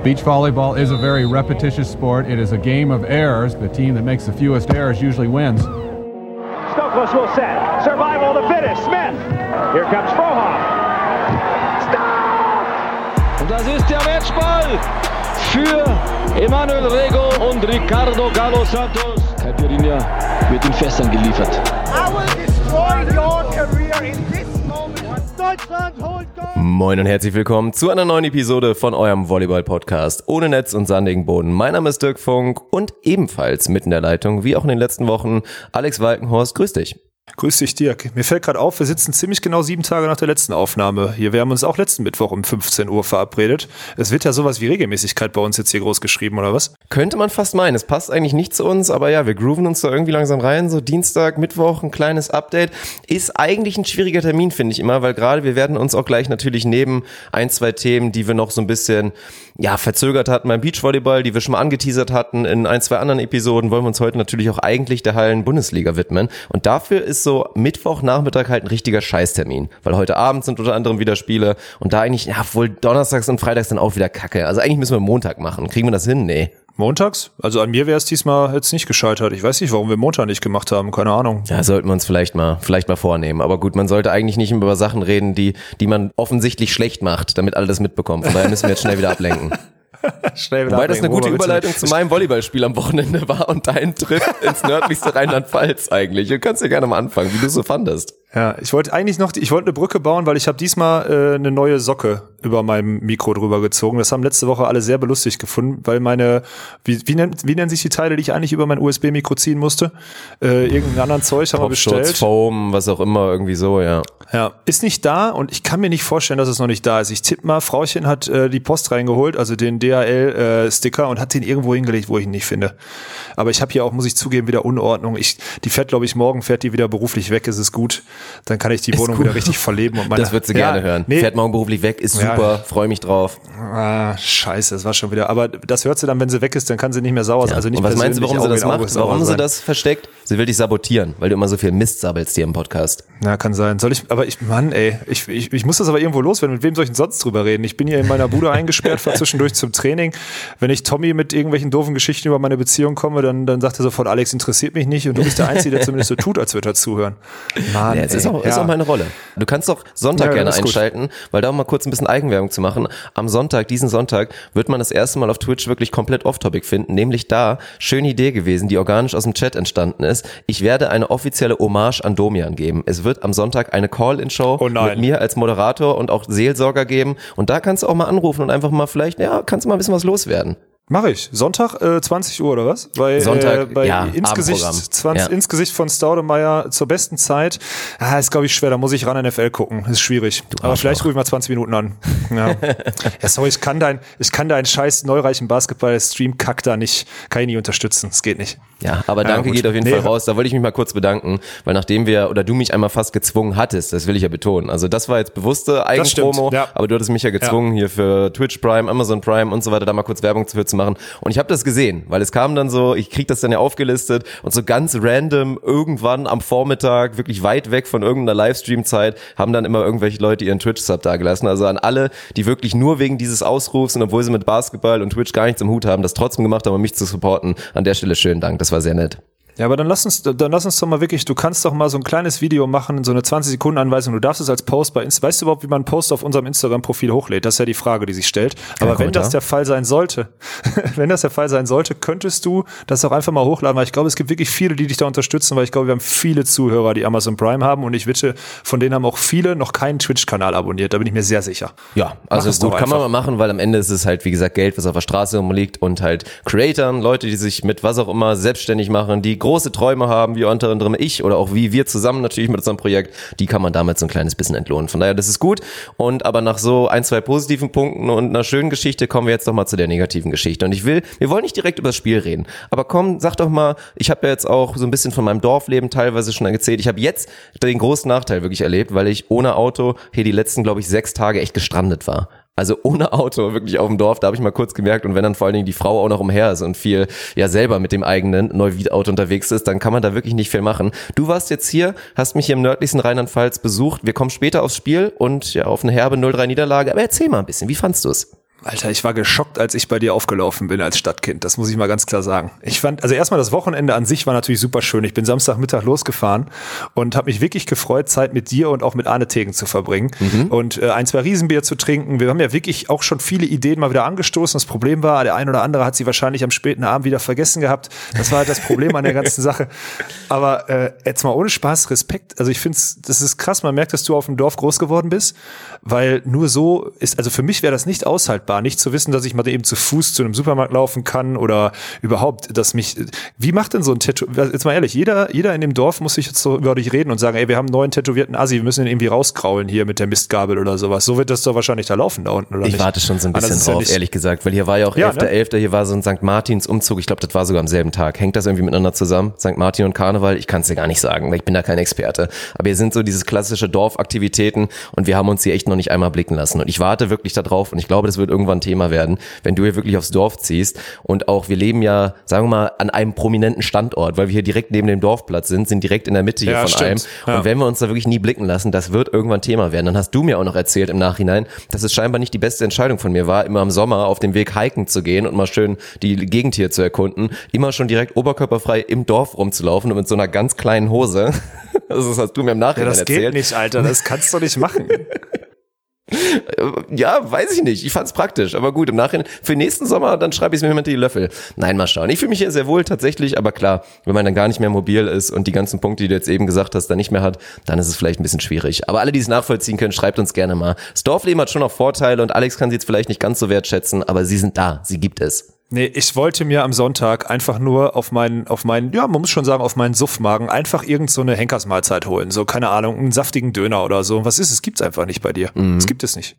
Beach volleyball is a very repetitious sport. It is a game of errors. The team that makes the fewest errors usually wins. Stokos will set. Survival to finish. Smith. Here comes Frohoff. Stop! Und das ist der Matchball für Emanuel Rego und Ricardo Galo Santos. Caipirinha wird in Fässern geliefert. I will destroy your career in this moment. Deutschland holt Gold! Moin und herzlich willkommen zu einer neuen Episode von eurem Volleyball-Podcast ohne Netz und sandigen Boden. Mein Name ist Dirk Funk und ebenfalls mitten in der Leitung, wie auch in den letzten Wochen, Alex Walkenhorst. Grüß dich. Grüß dich, Dirk. Mir fällt gerade auf, wir sitzen ziemlich genau sieben Tage nach der letzten Aufnahme hier. Wir haben uns auch letzten Mittwoch um 15 Uhr verabredet. Es wird ja sowas wie Regelmäßigkeit bei uns jetzt hier groß geschrieben, oder was? Könnte man fast meinen. Es passt eigentlich nicht zu uns, aber ja, wir grooven uns da irgendwie langsam rein. So Dienstag, Mittwoch, ein kleines Update. Ist eigentlich ein schwieriger Termin, finde ich immer, weil gerade wir werden uns auch gleich natürlich neben ein, zwei Themen, die wir noch so ein bisschen, ja, verzögert hatten beim Beachvolleyball, die wir schon mal angeteasert hatten in ein, zwei anderen Episoden, wollen wir uns heute natürlich auch eigentlich der Hallen-Bundesliga widmen. Und dafür ist so Mittwochnachmittag halt ein richtiger Scheißtermin, weil heute Abend sind unter anderem wieder Spiele und da eigentlich, ja, wohl Donnerstags und Freitags dann auch wieder Kacke. Also eigentlich müssen wir Montag machen. Kriegen wir das hin? Nee. Montags? Also an mir wäre es diesmal jetzt nicht gescheitert. Ich weiß nicht, warum wir Montag nicht gemacht haben. Keine Ahnung. Ja, sollten wir uns vielleicht mal, vielleicht mal vornehmen. Aber gut, man sollte eigentlich nicht über Sachen reden, die, die man offensichtlich schlecht macht, damit alle das mitbekommen. Von daher müssen wir jetzt schnell wieder ablenken. Schnell Wobei das eine gute Überleitung zu meinem Volleyballspiel am Wochenende war und dein Trip ins nördlichste Rheinland-Pfalz eigentlich. Du kannst ja gerne mal anfangen, wie du so fandest. Ja, ich wollte eigentlich noch, ich wollte eine Brücke bauen, weil ich habe diesmal äh, eine neue Socke über meinem Mikro drüber gezogen. Das haben letzte Woche alle sehr belustigt gefunden, weil meine, wie, wie, nennt, wie nennen sich die Teile, die ich eigentlich über mein USB-Mikro ziehen musste? Äh, irgendeinen anderen Zeug haben wir bestellt. Foam, was auch immer, irgendwie so, ja. Ja, ist nicht da und ich kann mir nicht vorstellen, dass es noch nicht da ist. Ich tippe mal, Frauchen hat äh, die Post reingeholt, also den DHL-Sticker und hat den irgendwo hingelegt, wo ich ihn nicht finde. Aber ich habe hier auch, muss ich zugeben, wieder Unordnung. Ich, die fährt, glaube ich, morgen fährt die wieder beruflich weg, ist es gut. Dann kann ich die Ist Wohnung gut. wieder richtig verleben. Und meine, Das wird sie Ja, gerne hören. Nee, Fährt morgen beruflich weg, ist Ja. super, freue mich drauf. ah, scheiße, das war schon wieder. Aber das hört sie dann, wenn sie weg ist, dann kann sie nicht mehr sauer sein. Also nicht und was meinst du, warum sie das macht? sauer Warum sie das versteckt? Sie will dich sabotieren, weil du immer so viel Mist sabbelst hier im Podcast. Ja, kann sein. Soll ich, aber ich, Mann, ey, ich, ich, ich muss das aber irgendwo loswerden. Mit wem soll ich denn sonst drüber reden? Ich bin hier in meiner Bude eingesperrt, fahr zwischendurch zum Training. Wenn ich Tommy mit irgendwelchen doofen Geschichten über meine Beziehung komme, dann, dann sagt er sofort, Alex interessiert mich nicht und du bist der Einzige, der zumindest so tut, als würde er zuhören. Mann, Ja, es ist ey, auch, ist ja. auch meine Rolle. Du kannst doch Sonntag Ja, gerne ist gut. einschalten, weil da um mal kurz ein bisschen Eigenwerbung zu machen. Am Sonntag, diesen Sonntag, wird man das erste Mal auf Twitch wirklich komplett off-topic finden, nämlich da, schöne Idee gewesen, die organisch aus dem Chat entstanden ist. Ich werde eine offizielle Hommage an Domian geben. Es wird am Sonntag eine Call-In-Show Oh mit mir als Moderator und auch Seelsorger geben. Und da kannst du auch mal anrufen und einfach mal vielleicht, ja, kannst du mal ein bisschen was loswerden. Mach ich. Sonntag äh, 20 Uhr oder was? Bei, Sonntag, äh, bei ja, ins, Gesicht, Abendprogramm. 20, Ja. ins Gesicht von Staudemeyer zur besten Zeit. Ah, ist glaube ich schwer, da muss ich ran NFL gucken. Ist schwierig. Aber vielleicht rufe ich mal 20 Minuten an. Ja. ja, sorry, ich kann dein, ich kann deinen scheiß neureichen Basketball-Stream-Kack da nicht, kann ich nicht unterstützen. Es geht nicht. Ja, aber Ja, danke gut. geht auf jeden Nee. Fall raus. Da wollte ich mich mal kurz bedanken, weil nachdem wir oder du mich einmal fast gezwungen hattest, das will ich ja betonen. Also das war jetzt bewusste Eigenpromo, ja. aber du hattest mich ja gezwungen hier für Twitch Prime, Amazon Prime und so weiter, da mal kurz Werbung für zu machen. Und ich habe das gesehen, weil es kam dann so, ich krieg das dann ja aufgelistet und so ganz random irgendwann am Vormittag, wirklich weit weg von irgendeiner Livestream-Zeit, haben dann immer irgendwelche Leute ihren Twitch-Sub dagelassen. Also an alle, die wirklich nur wegen dieses Ausrufs und obwohl sie mit Basketball und Twitch gar nichts im Hut haben, das trotzdem gemacht haben, um mich zu supporten. An der Stelle schönen Dank, das war sehr nett. Ja, aber dann lass uns, dann lass uns doch mal wirklich, du kannst doch mal so ein kleines Video machen, so eine 20 Sekunden Anweisung. Du darfst es als Post bei Insta, weißt du überhaupt, wie man einen Post auf unserem Instagram-Profil hochlädt? Das ist ja die Frage, die sich stellt. Aber wenn Kommentar. das der Fall sein sollte, wenn das der Fall sein sollte, könntest du das auch einfach mal hochladen, weil ich glaube, es gibt wirklich viele, die dich da unterstützen, weil ich glaube, wir haben viele Zuhörer, die Amazon Prime haben und ich wette, von denen haben auch viele noch keinen Twitch-Kanal abonniert. Da bin ich mir sehr sicher. Ja, also es gut, kann man mal machen, weil am Ende ist es halt, wie gesagt, Geld, was auf der Straße rumliegt und halt Creatoren, Leute, die sich mit was auch immer selbstständig machen, die große Träume haben, wie unter anderem ich oder auch wie wir zusammen natürlich mit unserem Projekt, die kann man damit so ein kleines bisschen entlohnen. Von daher, das ist gut. Und aber nach so ein, zwei positiven Punkten und einer schönen Geschichte kommen wir jetzt doch mal zu der negativen Geschichte. Und ich will, wir wollen nicht direkt über das Spiel reden, aber komm, sag doch mal, ich habe ja jetzt auch so ein bisschen von meinem Dorfleben teilweise schon erzählt. Ich habe jetzt den großen Nachteil wirklich erlebt, weil ich ohne Auto hier die letzten, glaube ich, sechs Tage echt gestrandet war. Also ohne Auto wirklich auf dem Dorf, da habe ich mal kurz gemerkt und wenn dann vor allen Dingen die Frau auch noch umher ist und viel ja selber mit dem eigenen Neuwied-Auto unterwegs ist, dann kann man da wirklich nicht viel machen. Du warst jetzt hier, hast mich hier im nördlichsten Rheinland-Pfalz besucht. Wir kommen später aufs Spiel und ja auf eine herbe 0-3 Niederlage, aber erzähl mal ein bisschen, wie fandst du es? Alter, ich war geschockt, als ich bei dir aufgelaufen bin als Stadtkind. Das muss ich mal ganz klar sagen. Ich fand, also erstmal das Wochenende an sich war natürlich super schön. Ich bin Samstagmittag losgefahren und habe mich wirklich gefreut, Zeit mit dir und auch mit Arne Tegen zu verbringen mhm. und äh, ein, zwei Riesenbier zu trinken. Wir haben ja wirklich auch schon viele Ideen mal wieder angestoßen. Das Problem war, der ein oder andere hat sie wahrscheinlich am späten Abend wieder vergessen gehabt. Das war halt das Problem an der ganzen Sache. Aber äh, jetzt mal ohne Spaß, Respekt. Also ich finde, das ist krass. Man merkt, dass du auf dem Dorf groß geworden bist, weil nur so ist, also für mich wäre das nicht aushaltbar dankbar, nicht zu wissen, dass ich mal eben zu Fuß zu einem Supermarkt laufen kann oder überhaupt, dass mich, wie macht denn so ein Tattoo, jetzt mal ehrlich, jeder, jeder in dem Dorf muss sich jetzt so über dich reden und sagen, ey, wir haben einen neuen tätowierten Assi, wir müssen ihn irgendwie rauskraulen hier mit der Mistgabel oder sowas. So wird das doch wahrscheinlich da laufen da unten, oder ich nicht? Ich warte schon so ein bisschen drauf, ja ehrlich gesagt, weil hier war ja auch Ja, 11.11., ne? 11., hier war so ein St. Martins Umzug, ich glaube, das war sogar am selben Tag. Hängt das irgendwie miteinander zusammen? St. Martin und Karneval? Ich kann es dir gar nicht sagen, weil ich bin da kein Experte. Aber hier sind so dieses klassische Dorfaktivitäten und wir haben uns hier echt noch nicht einmal blicken lassen. Und ich warte wirklich da drauf und ich glaube, das wird irgendwann Thema werden, wenn du hier wirklich aufs Dorf ziehst. Und auch, wir leben ja, sagen wir mal, an einem prominenten Standort, weil wir hier direkt neben dem Dorfplatz sind, sind direkt in der Mitte hier Ja, von stimmt. einem. Ja. Und wenn wir uns da wirklich nie blicken lassen, das wird irgendwann Thema werden. Dann hast du mir auch noch erzählt im Nachhinein, dass es scheinbar nicht die beste Entscheidung von mir war, immer im Sommer auf dem Weg hiken zu gehen und mal schön die Gegend hier zu erkunden, immer schon direkt oberkörperfrei im Dorf rumzulaufen und mit so einer ganz kleinen Hose. Das hast du mir im Ja, Nachhinein das erzählt. geht nicht, Alter. Das kannst du nicht machen. Ja, weiß ich nicht. Ich fand's praktisch. Aber gut, im Nachhinein, für nächsten Sommer, dann schreibe ich es mir mit die Löffel. Nein, mal schauen. Ich fühle mich hier sehr wohl tatsächlich, aber klar, wenn man dann gar nicht mehr mobil ist und die ganzen Punkte, die du jetzt eben gesagt hast, dann nicht mehr hat, dann ist es vielleicht ein bisschen schwierig. Aber alle, die es nachvollziehen können, schreibt uns gerne mal. Das Dorfleben hat schon noch Vorteile und Alex kann sie jetzt vielleicht nicht ganz so wertschätzen, aber sie sind da. Sie gibt es. Nee, ich wollte mir am Sonntag einfach nur auf meinen, auf meinen, ja, man muss schon sagen, auf meinen Suffmagen einfach irgend so eine Henkersmahlzeit holen. So, keine Ahnung, einen saftigen Döner oder so. Was ist es? Gibt's einfach nicht bei dir. Mhm. Es gibt es nicht.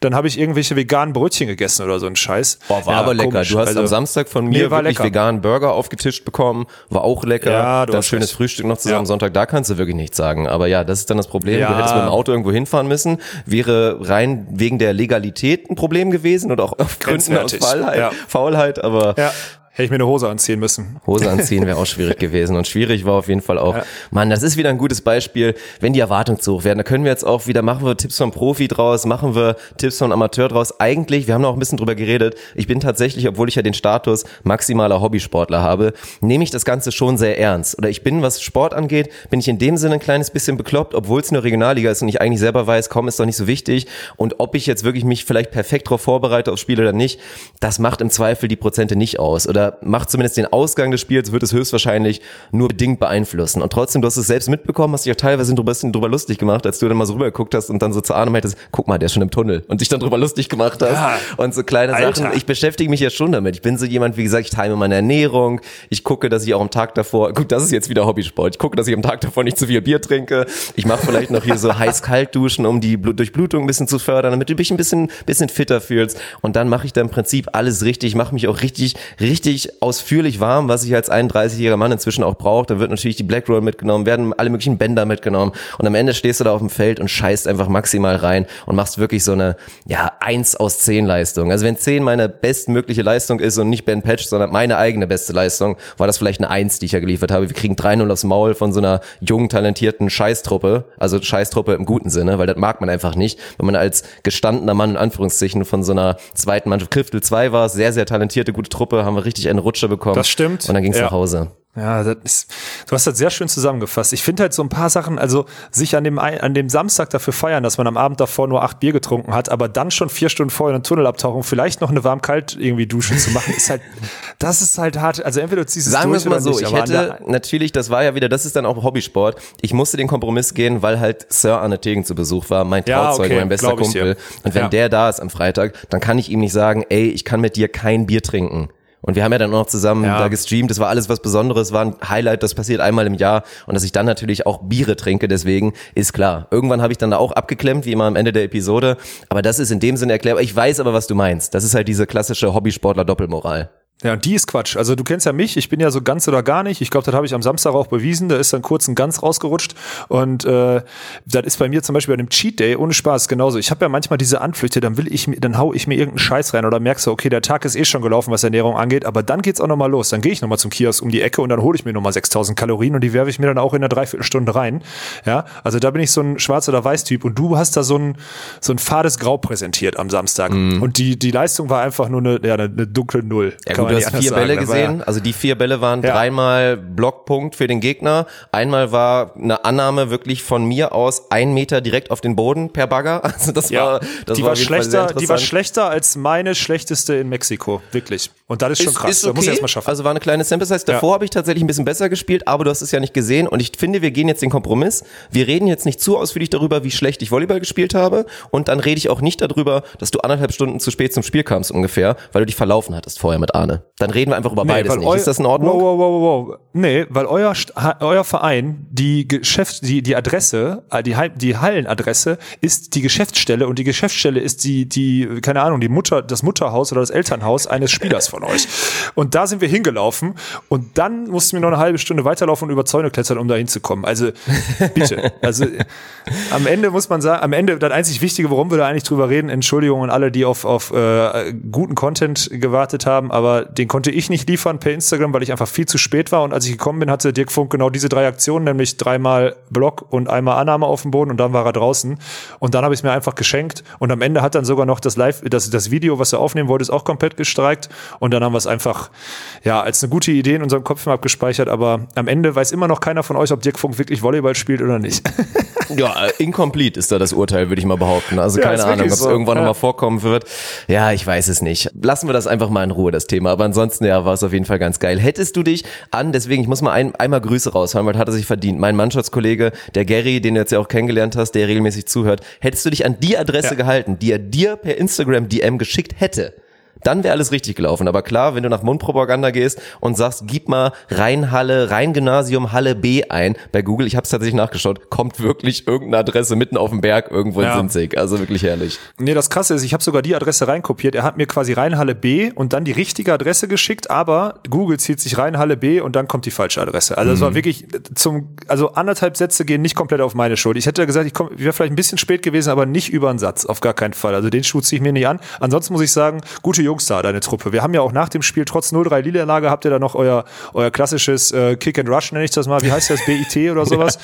Dann habe ich irgendwelche veganen Brötchen gegessen oder so ein Scheiß. Boah, war Ja, aber lecker. komisch. Du hast Also, am Samstag von mir war wirklich lecker. veganen Burger aufgetischt bekommen. War auch lecker. Ja, du dann hast schönes recht. Frühstück noch zusammen Ja. am Sonntag. Da kannst du wirklich nichts sagen. Aber ja, das ist dann das Problem. Ja. Du hättest mit dem Auto irgendwo hinfahren müssen. Wäre rein wegen der Legalität ein Problem gewesen oder auch auf Gründen aus Grenzwertig. Faulheit. Ja. Faulheit aber Ja, hätte ich mir eine Hose anziehen müssen. Hose anziehen wäre auch schwierig gewesen. Und schwierig war auf jeden Fall auch, Mann, das ist wieder ein gutes Beispiel, wenn die Erwartungen zu hoch werden. Da können wir jetzt auch wieder, machen wir Tipps vom Profi draus, machen wir Tipps vom Amateur draus. Eigentlich, wir haben noch ein bisschen drüber geredet, ich bin tatsächlich, obwohl ich ja den Status maximaler Hobbysportler habe, nehme ich das Ganze schon sehr ernst. Oder ich bin, was Sport angeht, bin ich in dem Sinne ein kleines bisschen bekloppt, obwohl es nur Regionalliga ist und ich eigentlich selber weiß, komm, ist doch nicht so wichtig. Und ob ich jetzt wirklich mich vielleicht perfekt darauf vorbereite aufs Spiel oder nicht, das macht im Zweifel die Prozente nicht aus. Oder macht zumindest den Ausgang des Spiels, wird es höchstwahrscheinlich nur bedingt beeinflussen. Und trotzdem, du hast es selbst mitbekommen, hast dich auch teilweise drüber, bisschen drüber lustig gemacht, als du dann mal so rüber geguckt hast und dann so zu Arne meintest, guck mal, der ist schon im Tunnel und dich dann drüber lustig gemacht hast. Ja. Und so kleine Alter. Sachen. Ich beschäftige mich ja schon damit. Ich bin so jemand, wie gesagt, ich time meine Ernährung. Ich gucke, dass ich auch am Tag davor, gut, das ist jetzt wieder Hobbysport. Ich gucke, dass ich am Tag davor nicht zu viel Bier trinke. Ich mache vielleicht noch hier so heiß-kalt duschen, um die Blut Durchblutung ein bisschen zu fördern, damit du dich ein bisschen, bisschen fitter fühlst. Und dann mache ich da im Prinzip alles richtig. Ich mache mich auch richtig, richtig ausführlich warm, was ich als 31-jähriger Mann inzwischen auch brauche. Da wird natürlich die Black Roll mitgenommen, werden alle möglichen Bänder mitgenommen. Und am Ende stehst du da auf dem Feld und scheißt einfach maximal rein und machst wirklich so eine, ja, 1 aus 10 Leistung. Also wenn 10 meine bestmögliche Leistung ist und nicht Ben Patch, sondern meine eigene beste Leistung, war das vielleicht eine 1, die ich ja geliefert habe. Wir kriegen 3-0 aufs Maul von so einer jungen, talentierten Scheißtruppe. Also Scheißtruppe im guten Sinne, weil das mag man einfach nicht. Wenn man als gestandener Mann in Anführungszeichen von so einer zweiten Mannschaft, Kriftel 2 war sehr, sehr talentierte, gute Truppe, haben wir richtig eine Rutsche bekommen. Das stimmt. Und dann ging's Ja. nach Hause. Ja, das ist, du hast das sehr schön zusammengefasst. Ich finde halt so ein paar Sachen, also sich an dem, an dem Samstag dafür feiern, dass man am Abend davor nur acht Bier getrunken hat, aber dann schon vier Stunden vorher eine Tunnelabtauchung, vielleicht noch eine warm-kalt irgendwie Duschen zu machen, ist halt, das ist halt hart. Also entweder du ziehst es Sagen wir es mal so, nicht. ich hätte natürlich, das war ja wieder, das ist dann auch Hobbysport. Ich musste den Kompromiss gehen, weil halt Sir Arne Tegen zu Besuch war, mein Ja, Trauzeuge, okay, mein bester Kumpel. dir. Und wenn Ja. der da ist am Freitag, dann kann ich ihm nicht sagen, ey, ich kann mit dir kein Bier trinken. Und wir haben ja dann auch noch zusammen Ja. da gestreamt. Das war alles was Besonderes, war ein Highlight, das passiert einmal im Jahr. Und dass ich dann natürlich auch Biere trinke, deswegen ist klar. Irgendwann habe ich dann da auch abgeklemmt, wie immer am Ende der Episode. Aber das ist in dem Sinne erklärbar. Ich weiß aber, was du meinst. Das ist halt diese klassische Hobbysportler-Doppelmoral. Ja, und die ist Quatsch. Also du kennst ja mich, ich bin ja so ganz oder gar nicht. Ich glaube, das habe ich am Samstag auch bewiesen. Da ist dann kurz ein ganz rausgerutscht. Und äh, das ist bei mir zum Beispiel bei einem Cheat Day ohne Spaß genauso. Ich habe ja manchmal diese Anflüchte, dann will ich mir, dann hau ich mir irgendeinen Scheiß rein oder merkst du, okay, der Tag ist eh schon gelaufen, was Ernährung angeht, aber dann geht's auch nochmal los. Dann gehe ich nochmal zum Kiosk um die Ecke und dann hole ich mir nochmal 6000 Kalorien und die werfe ich mir dann auch in einer Dreiviertelstunde rein. Ja, also da bin ich so ein Schwarz- oder Weiß-Typ und du hast da so ein, so ein fades Grau präsentiert am Samstag. Und die, die Leistung war einfach nur eine, ja, eine, eine dunkle Null. Ja Du hast vier. Bälle war ja- gesehen. Also die vier Bälle waren Ja. dreimal Blockpunkt für den Gegner. Einmal war eine Annahme wirklich von mir aus ein Meter direkt auf den Boden per Bagger. Also das Ja, war, das die war, war schlechter, die war schlechter als meine schlechteste in Mexiko, wirklich. Und das ist schon krass. Ist Das muss ich okay. erstmal schaffen. Also war eine kleine Sample Size. Davor Ja. habe ich tatsächlich ein bisschen besser gespielt, aber du hast es ja nicht gesehen. Und ich finde, wir gehen jetzt den Kompromiss. Wir reden jetzt nicht zu ausführlich darüber, wie schlecht ich Volleyball gespielt habe. Und dann rede ich auch nicht darüber, dass du anderthalb Stunden zu spät zum Spiel kamst ungefähr, weil du dich verlaufen hattest vorher mit Arne. Dann reden wir einfach über beides weil nicht. Ist das in Ordnung? Wow, wow, wow, wow. Nee, weil euer, euer Verein, die Geschäft, die, die Adresse, äh, die, die Hallenadresse ist die Geschäftsstelle und die Geschäftsstelle ist die, die, keine Ahnung, die Mutter, das Mutterhaus oder das Elternhaus eines Spielers von euch. Und da sind wir hingelaufen und dann mussten wir noch eine halbe Stunde weiterlaufen und über Zäune klettern, um da hinzukommen. Also, bitte. Also, am Ende muss man sagen, am Ende, das einzig Wichtige, worum wir da eigentlich drüber reden, Entschuldigung an alle, die auf, auf äh, guten Content gewartet haben, aber den konnte ich nicht liefern per Instagram, weil ich einfach viel zu spät war. Und als ich gekommen bin, hatte Dirk Funk genau diese drei Aktionen, nämlich dreimal Block und einmal Annahme auf dem Boden und dann war er draußen. Und dann habe ich es mir einfach geschenkt. Und am Ende hat dann sogar noch das Live, das, das Video, was er aufnehmen wollte, ist auch komplett gestreikt. Und dann haben wir es einfach, ja, als eine gute Idee in unserem Kopf mal abgespeichert. Aber am Ende weiß immer noch keiner von euch, ob Dirk Funk wirklich Volleyball spielt oder nicht. Ja, äh, incomplete ist da das Urteil, würde ich mal behaupten. Also Ja, keine Ahnung, ob es so. irgendwann Ja. nochmal vorkommen wird. Ja, ich weiß es nicht. Lassen wir das einfach mal in Ruhe, das Thema. Aber ansonsten, ja, war es auf jeden Fall ganz geil. Hättest du dich an, deswegen, ich muss mal ein, einmal Grüße raushauen, weil hat er sich verdient. Mein Mannschaftskollege, der Gary, den du jetzt ja auch kennengelernt hast, der regelmäßig zuhört, hättest du dich an die Adresse Ja. gehalten, die er dir per Instagram DM geschickt hätte, dann wäre alles richtig gelaufen. Aber klar, wenn du nach Mundpropaganda gehst und sagst, gib mal Rheinhalle, Rheingymnasium Halle B ein bei Google, ich habe es tatsächlich nachgeschaut, kommt wirklich irgendeine Adresse mitten auf dem Berg irgendwo in Ja. Sinzig. Also wirklich herrlich. Nee, das krasse ist, ich habe sogar die Adresse reinkopiert. Er hat mir quasi Rheinhalle B und dann die richtige Adresse geschickt, aber Google zieht sich Rheinhalle B und dann kommt die falsche Adresse. Also es war wirklich zum, also anderthalb Sätze gehen nicht komplett auf meine Schuld. Ich hätte gesagt, ich ich wäre vielleicht ein bisschen spät gewesen, aber nicht über einen Satz, auf gar keinen Fall. Also den Schuh ziehe ich mir nicht an. Ansonsten muss ich sagen, gute Jungs da, deine Truppe. Wir haben ja auch nach dem Spiel trotz 0-3 Niederlage habt ihr da noch euer, euer klassisches äh, Kick and Rush, nenne ich das mal. Wie heißt das? BIT oder sowas?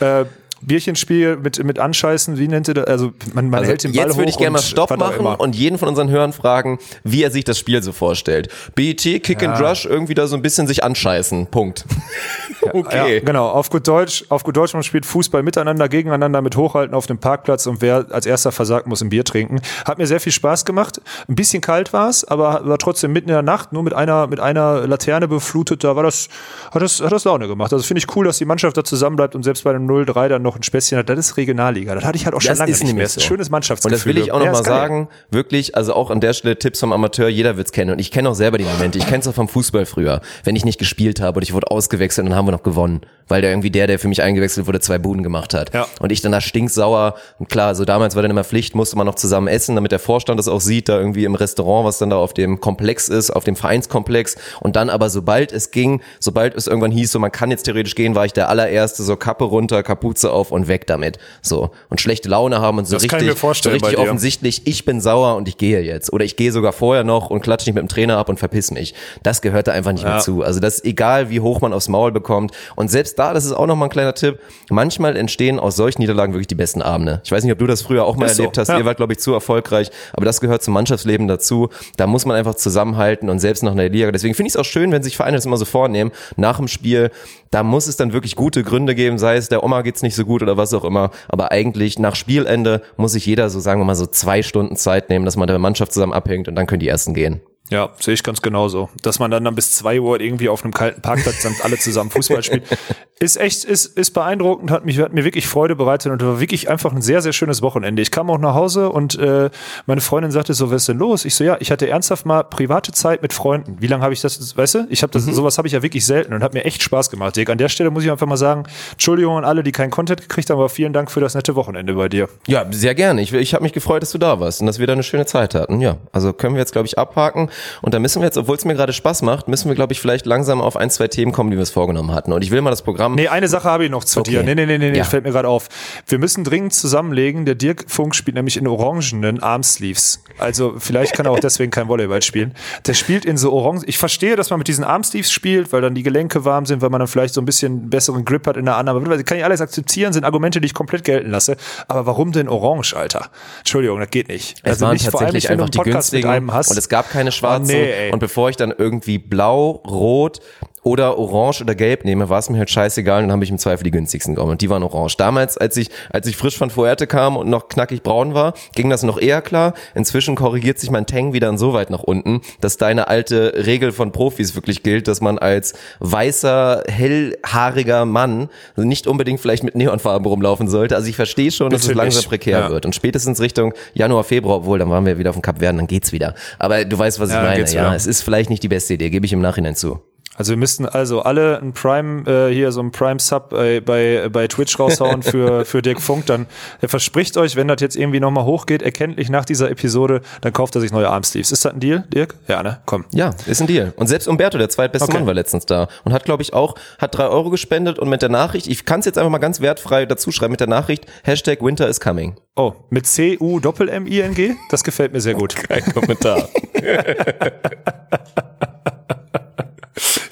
äh, Bierchenspiel mit, mit Anscheißen, wie nennt ihr das? Also man, man Also hält den Ball jetzt würde ich gerne mal Stopp machen und jeden von unseren Hörern fragen, wie er sich das Spiel so vorstellt. BET, Kick and Rush, irgendwie da so ein bisschen sich anscheißen. Punkt. okay. Ja, genau, auf gut Deutsch, auf gut Deutsch, man spielt Fußball miteinander, gegeneinander mit Hochhalten auf dem Parkplatz und wer als erster versagt, muss ein Bier trinken. Hat mir sehr viel Spaß gemacht. Ein bisschen kalt war es, aber war trotzdem mitten in der Nacht, nur mit einer, mit einer Laterne beflutet, da war das, hat das, hat das Laune gemacht. Also finde ich cool, dass die Mannschaft da zusammenbleibt und selbst bei einem 0-3 dann noch ein Späßchen hat. Das ist Regionalliga. Das hatte ich halt auch schon Das lange ist nicht mehr. so. schönes Und Mannschaftsgefühl. das will ich auch noch Ja, sagen, wirklich, also auch an der Stelle Tipps vom Amateur, jeder wird's kennen und ich kenne auch selber die Momente. Ich kenne es auch vom Fußball früher, wenn ich nicht gespielt habe oder ich wurde ausgewechselt und dann haben wir noch gewonnen, weil der irgendwie der, der für mich eingewechselt wurde, zwei Buden gemacht hat. Ja. Und ich dann da stinksauer, und klar, so damals war dann immer Pflicht, musste man noch zusammen essen, damit der Vorstand das auch sieht, da irgendwie im Restaurant, was dann da auf dem Komplex ist, auf dem Vereinskomplex und dann aber sobald es ging, sobald es irgendwann hieß, so man kann jetzt theoretisch gehen, war ich der allererste, so Kappe runter, Kapuze auf und weg damit. So. Und schlechte Laune haben und so Das richtig, so richtig offensichtlich, ich bin sauer und ich gehe jetzt. Oder ich gehe sogar vorher noch und klatsche nicht mit dem Trainer ab und verpiss mich. Das gehört da einfach nicht mehr zu. Also das ist egal, wie hoch man aufs Maul bekommt. Und selbst da, das ist auch nochmal ein kleiner Tipp, manchmal entstehen aus solchen Niederlagen wirklich die besten Abende. Ich weiß nicht, ob du das früher auch mal Ist so, erlebt hast. ja. Ihr wart, glaube ich, zu erfolgreich. Aber das gehört zum Mannschaftsleben dazu. Da muss man einfach zusammenhalten und selbst nach einer Liga. Deswegen finde ich es auch schön, wenn sich Vereine das immer so vornehmen. Nach dem Spiel, da muss es dann wirklich gute Gründe geben, sei es der Oma geht's nicht so gut oder was auch immer. Aber eigentlich nach Spielende muss sich jeder so, sagen wir mal, so zwei Stunden Zeit nehmen, dass man der Mannschaft zusammen abhängt und dann können die ersten gehen. Ja, sehe ich ganz genauso. Dass man dann, dann bis zwei Uhr irgendwie auf einem kalten Parkplatz dann alle zusammen Fußball spielt, ist echt, ist, ist beeindruckend, hat mich, hat mir wirklich Freude bereitet und war wirklich einfach ein sehr, sehr schönes Wochenende. Ich kam auch nach Hause und äh, meine Freundin sagte so, was ist denn los? Ich so, ja, ich hatte ernsthaft mal private Zeit mit Freunden. Wie lange habe ich das, weißt du? Ich habe das, sowas habe ich ja wirklich selten und hat mir echt Spaß gemacht, Dirk. An der Stelle muss ich einfach mal sagen, Entschuldigung an alle, die keinen Content gekriegt haben, aber vielen Dank für das nette Wochenende bei dir. Ja, sehr gerne. Ich, ich habe mich gefreut, dass du da warst und dass wir da eine schöne Zeit hatten. Ja, also können wir jetzt, glaube ich, abhaken. Und da müssen wir jetzt, obwohl es mir gerade Spaß macht, müssen wir, glaube ich, vielleicht langsam auf ein, zwei Themen kommen, die wir uns vorgenommen hatten. Und ich will mal das Programm. Nee, eine Sache habe ich noch zu Okay. dir. Nee, nee, nee, nee, nee Ja. fällt mir gerade auf. Wir müssen dringend zusammenlegen. Der Dirk Funk spielt nämlich in orangenen Armsleeves. Also vielleicht kann er auch deswegen kein Volleyball spielen. Der spielt in so orange. Ich verstehe, dass man mit diesen Armsleeves spielt, weil dann die Gelenke warm sind, weil man dann vielleicht so ein bisschen besseren Grip hat in der Annahme. Aber Kann ich alles akzeptieren, sind Argumente, die ich komplett gelten lasse. Aber warum denn orange, Alter? Entschuldigung, das geht nicht. Es waren nicht, vor allem tatsächlich du einfach einen die Podcast mit günstigen einem hast. und es gab keine schwarzen. Oh, nee, und bevor ich dann irgendwie blau, rot oder orange oder gelb nehme, war es mir halt scheißegal und dann habe ich im Zweifel die günstigsten genommen und die waren orange. Damals, als ich, als ich frisch von Fuerte kam und noch knackig braun war, ging das noch eher klar. Inzwischen korrigiert sich mein Tang wieder insoweit nach unten, dass deine alte Regel von Profis wirklich gilt, dass man als weißer, hellhaariger Mann nicht unbedingt vielleicht mit Neonfarben rumlaufen sollte. Also ich verstehe schon, dass Bitte es langsam nicht. prekär Ja. wird. Und spätestens Richtung Januar, Februar, obwohl, dann waren wir wieder auf dem Kap Verden, dann geht's wieder. Aber du weißt, was ich Ja, meine. Ja, wieder. es ist vielleicht nicht die beste Idee, gebe ich im Nachhinein zu. Also wir müssten also alle ein Prime, äh, hier so ein Prime-Sub äh, bei, bei Twitch raushauen für, für Dirk Funk. Dann er verspricht euch, wenn das jetzt irgendwie nochmal hochgeht, erkenntlich nach dieser Episode, dann kauft er sich neue Armsleeves. Ist das ein Deal, Dirk? Ja, ne? Komm. Ja, ist ein Deal. Und selbst Umberto, der zweitbeste Okay. Mann, war letztens da und hat, glaube ich, auch, hat drei Euro gespendet und mit der Nachricht, ich kann es jetzt einfach mal ganz wertfrei dazu schreiben, mit der Nachricht, Hashtag Winter is coming. Oh, mit C-U-Doppel-M-I-N-G? Das gefällt mir sehr gut. Kein Kommentar.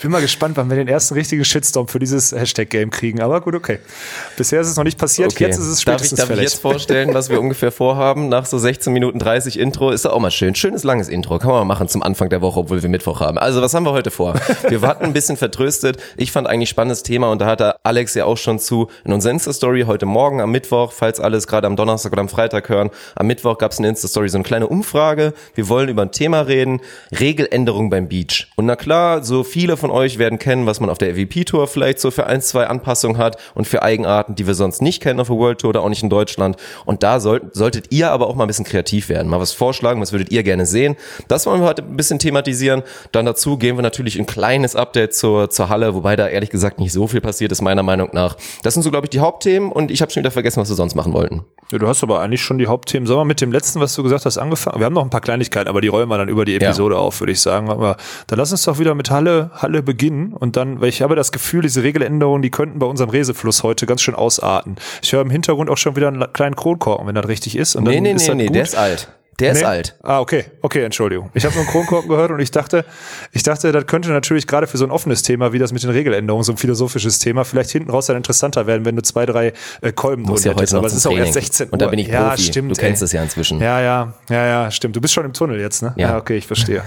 Bin mal gespannt, wann wir den ersten richtigen Shitstorm für dieses Hashtag-Game kriegen. Aber gut, okay. Bisher ist es noch nicht passiert. Okay. Jetzt ist es darf ich, spätestens darf ich jetzt vorstellen, was wir ungefähr vorhaben? Nach so 16 Minuten 30 Intro ist auch mal schön. Schönes langes Intro. Kann man mal machen zum Anfang der Woche, obwohl wir Mittwoch haben. Also, was haben wir heute vor? Wir warten ein bisschen vertröstet. Ich fand eigentlich spannendes Thema und da hatte Alex ja auch schon zu in unserer Insta-Story heute Morgen am Mittwoch, falls alles gerade am Donnerstag oder am Freitag hören. Am Mittwoch gab es in der Insta-Story so eine kleine Umfrage. Wir wollen über ein Thema reden. Regeländerung beim Beach. Und na klar, so viele von euch werden kennen, was man auf der EVP-Tour vielleicht so für ein, zwei Anpassungen hat und für Eigenarten, die wir sonst nicht kennen auf der World Tour oder auch nicht in Deutschland. Und da sollt, solltet ihr aber auch mal ein bisschen kreativ werden, mal was vorschlagen, was würdet ihr gerne sehen. Das wollen wir heute ein bisschen thematisieren. Dann dazu gehen wir natürlich ein kleines Update zur, zur Halle, wobei da ehrlich gesagt nicht so viel passiert ist, meiner Meinung nach. Das sind so, glaube ich, die Hauptthemen und ich habe schon wieder vergessen, was wir sonst machen wollten. Ja, du hast aber eigentlich schon die Hauptthemen. Sollen wir mit dem letzten, was du gesagt hast, angefangen? Wir haben noch ein paar Kleinigkeiten, aber die rollen wir dann über die Episode auf, würde ich sagen. Aber dann lass uns doch wieder mit Halle, Halle beginnen. Und dann, weil ich habe das Gefühl, diese Regeländerungen, die könnten bei unserem Resefluss heute ganz schön ausarten. Ich höre im Hintergrund auch schon wieder einen kleinen Kronkorken, wenn das richtig ist. Und Nee, nee, nee, das nee, gut. der ist alt. Der ist Nee? alt. Ah, okay, okay, Entschuldigung. Ich habe nur einen Kronkorken gehört und ich dachte, ich dachte, das könnte natürlich gerade für so ein offenes Thema wie das mit den Regeländerungen, so ein philosophisches Thema, vielleicht hinten raus dann interessanter werden, wenn du zwei, drei äh, Kolben drin ja heute hättest. Aber es ist auch Training. erst 16 Uhr. Und da bin ich ja, Profi. Stimmt, Du kennst es ja inzwischen. Ja, ja, ja, ja, stimmt. Du bist schon im Tunnel jetzt, ne? Ja. okay, ich verstehe.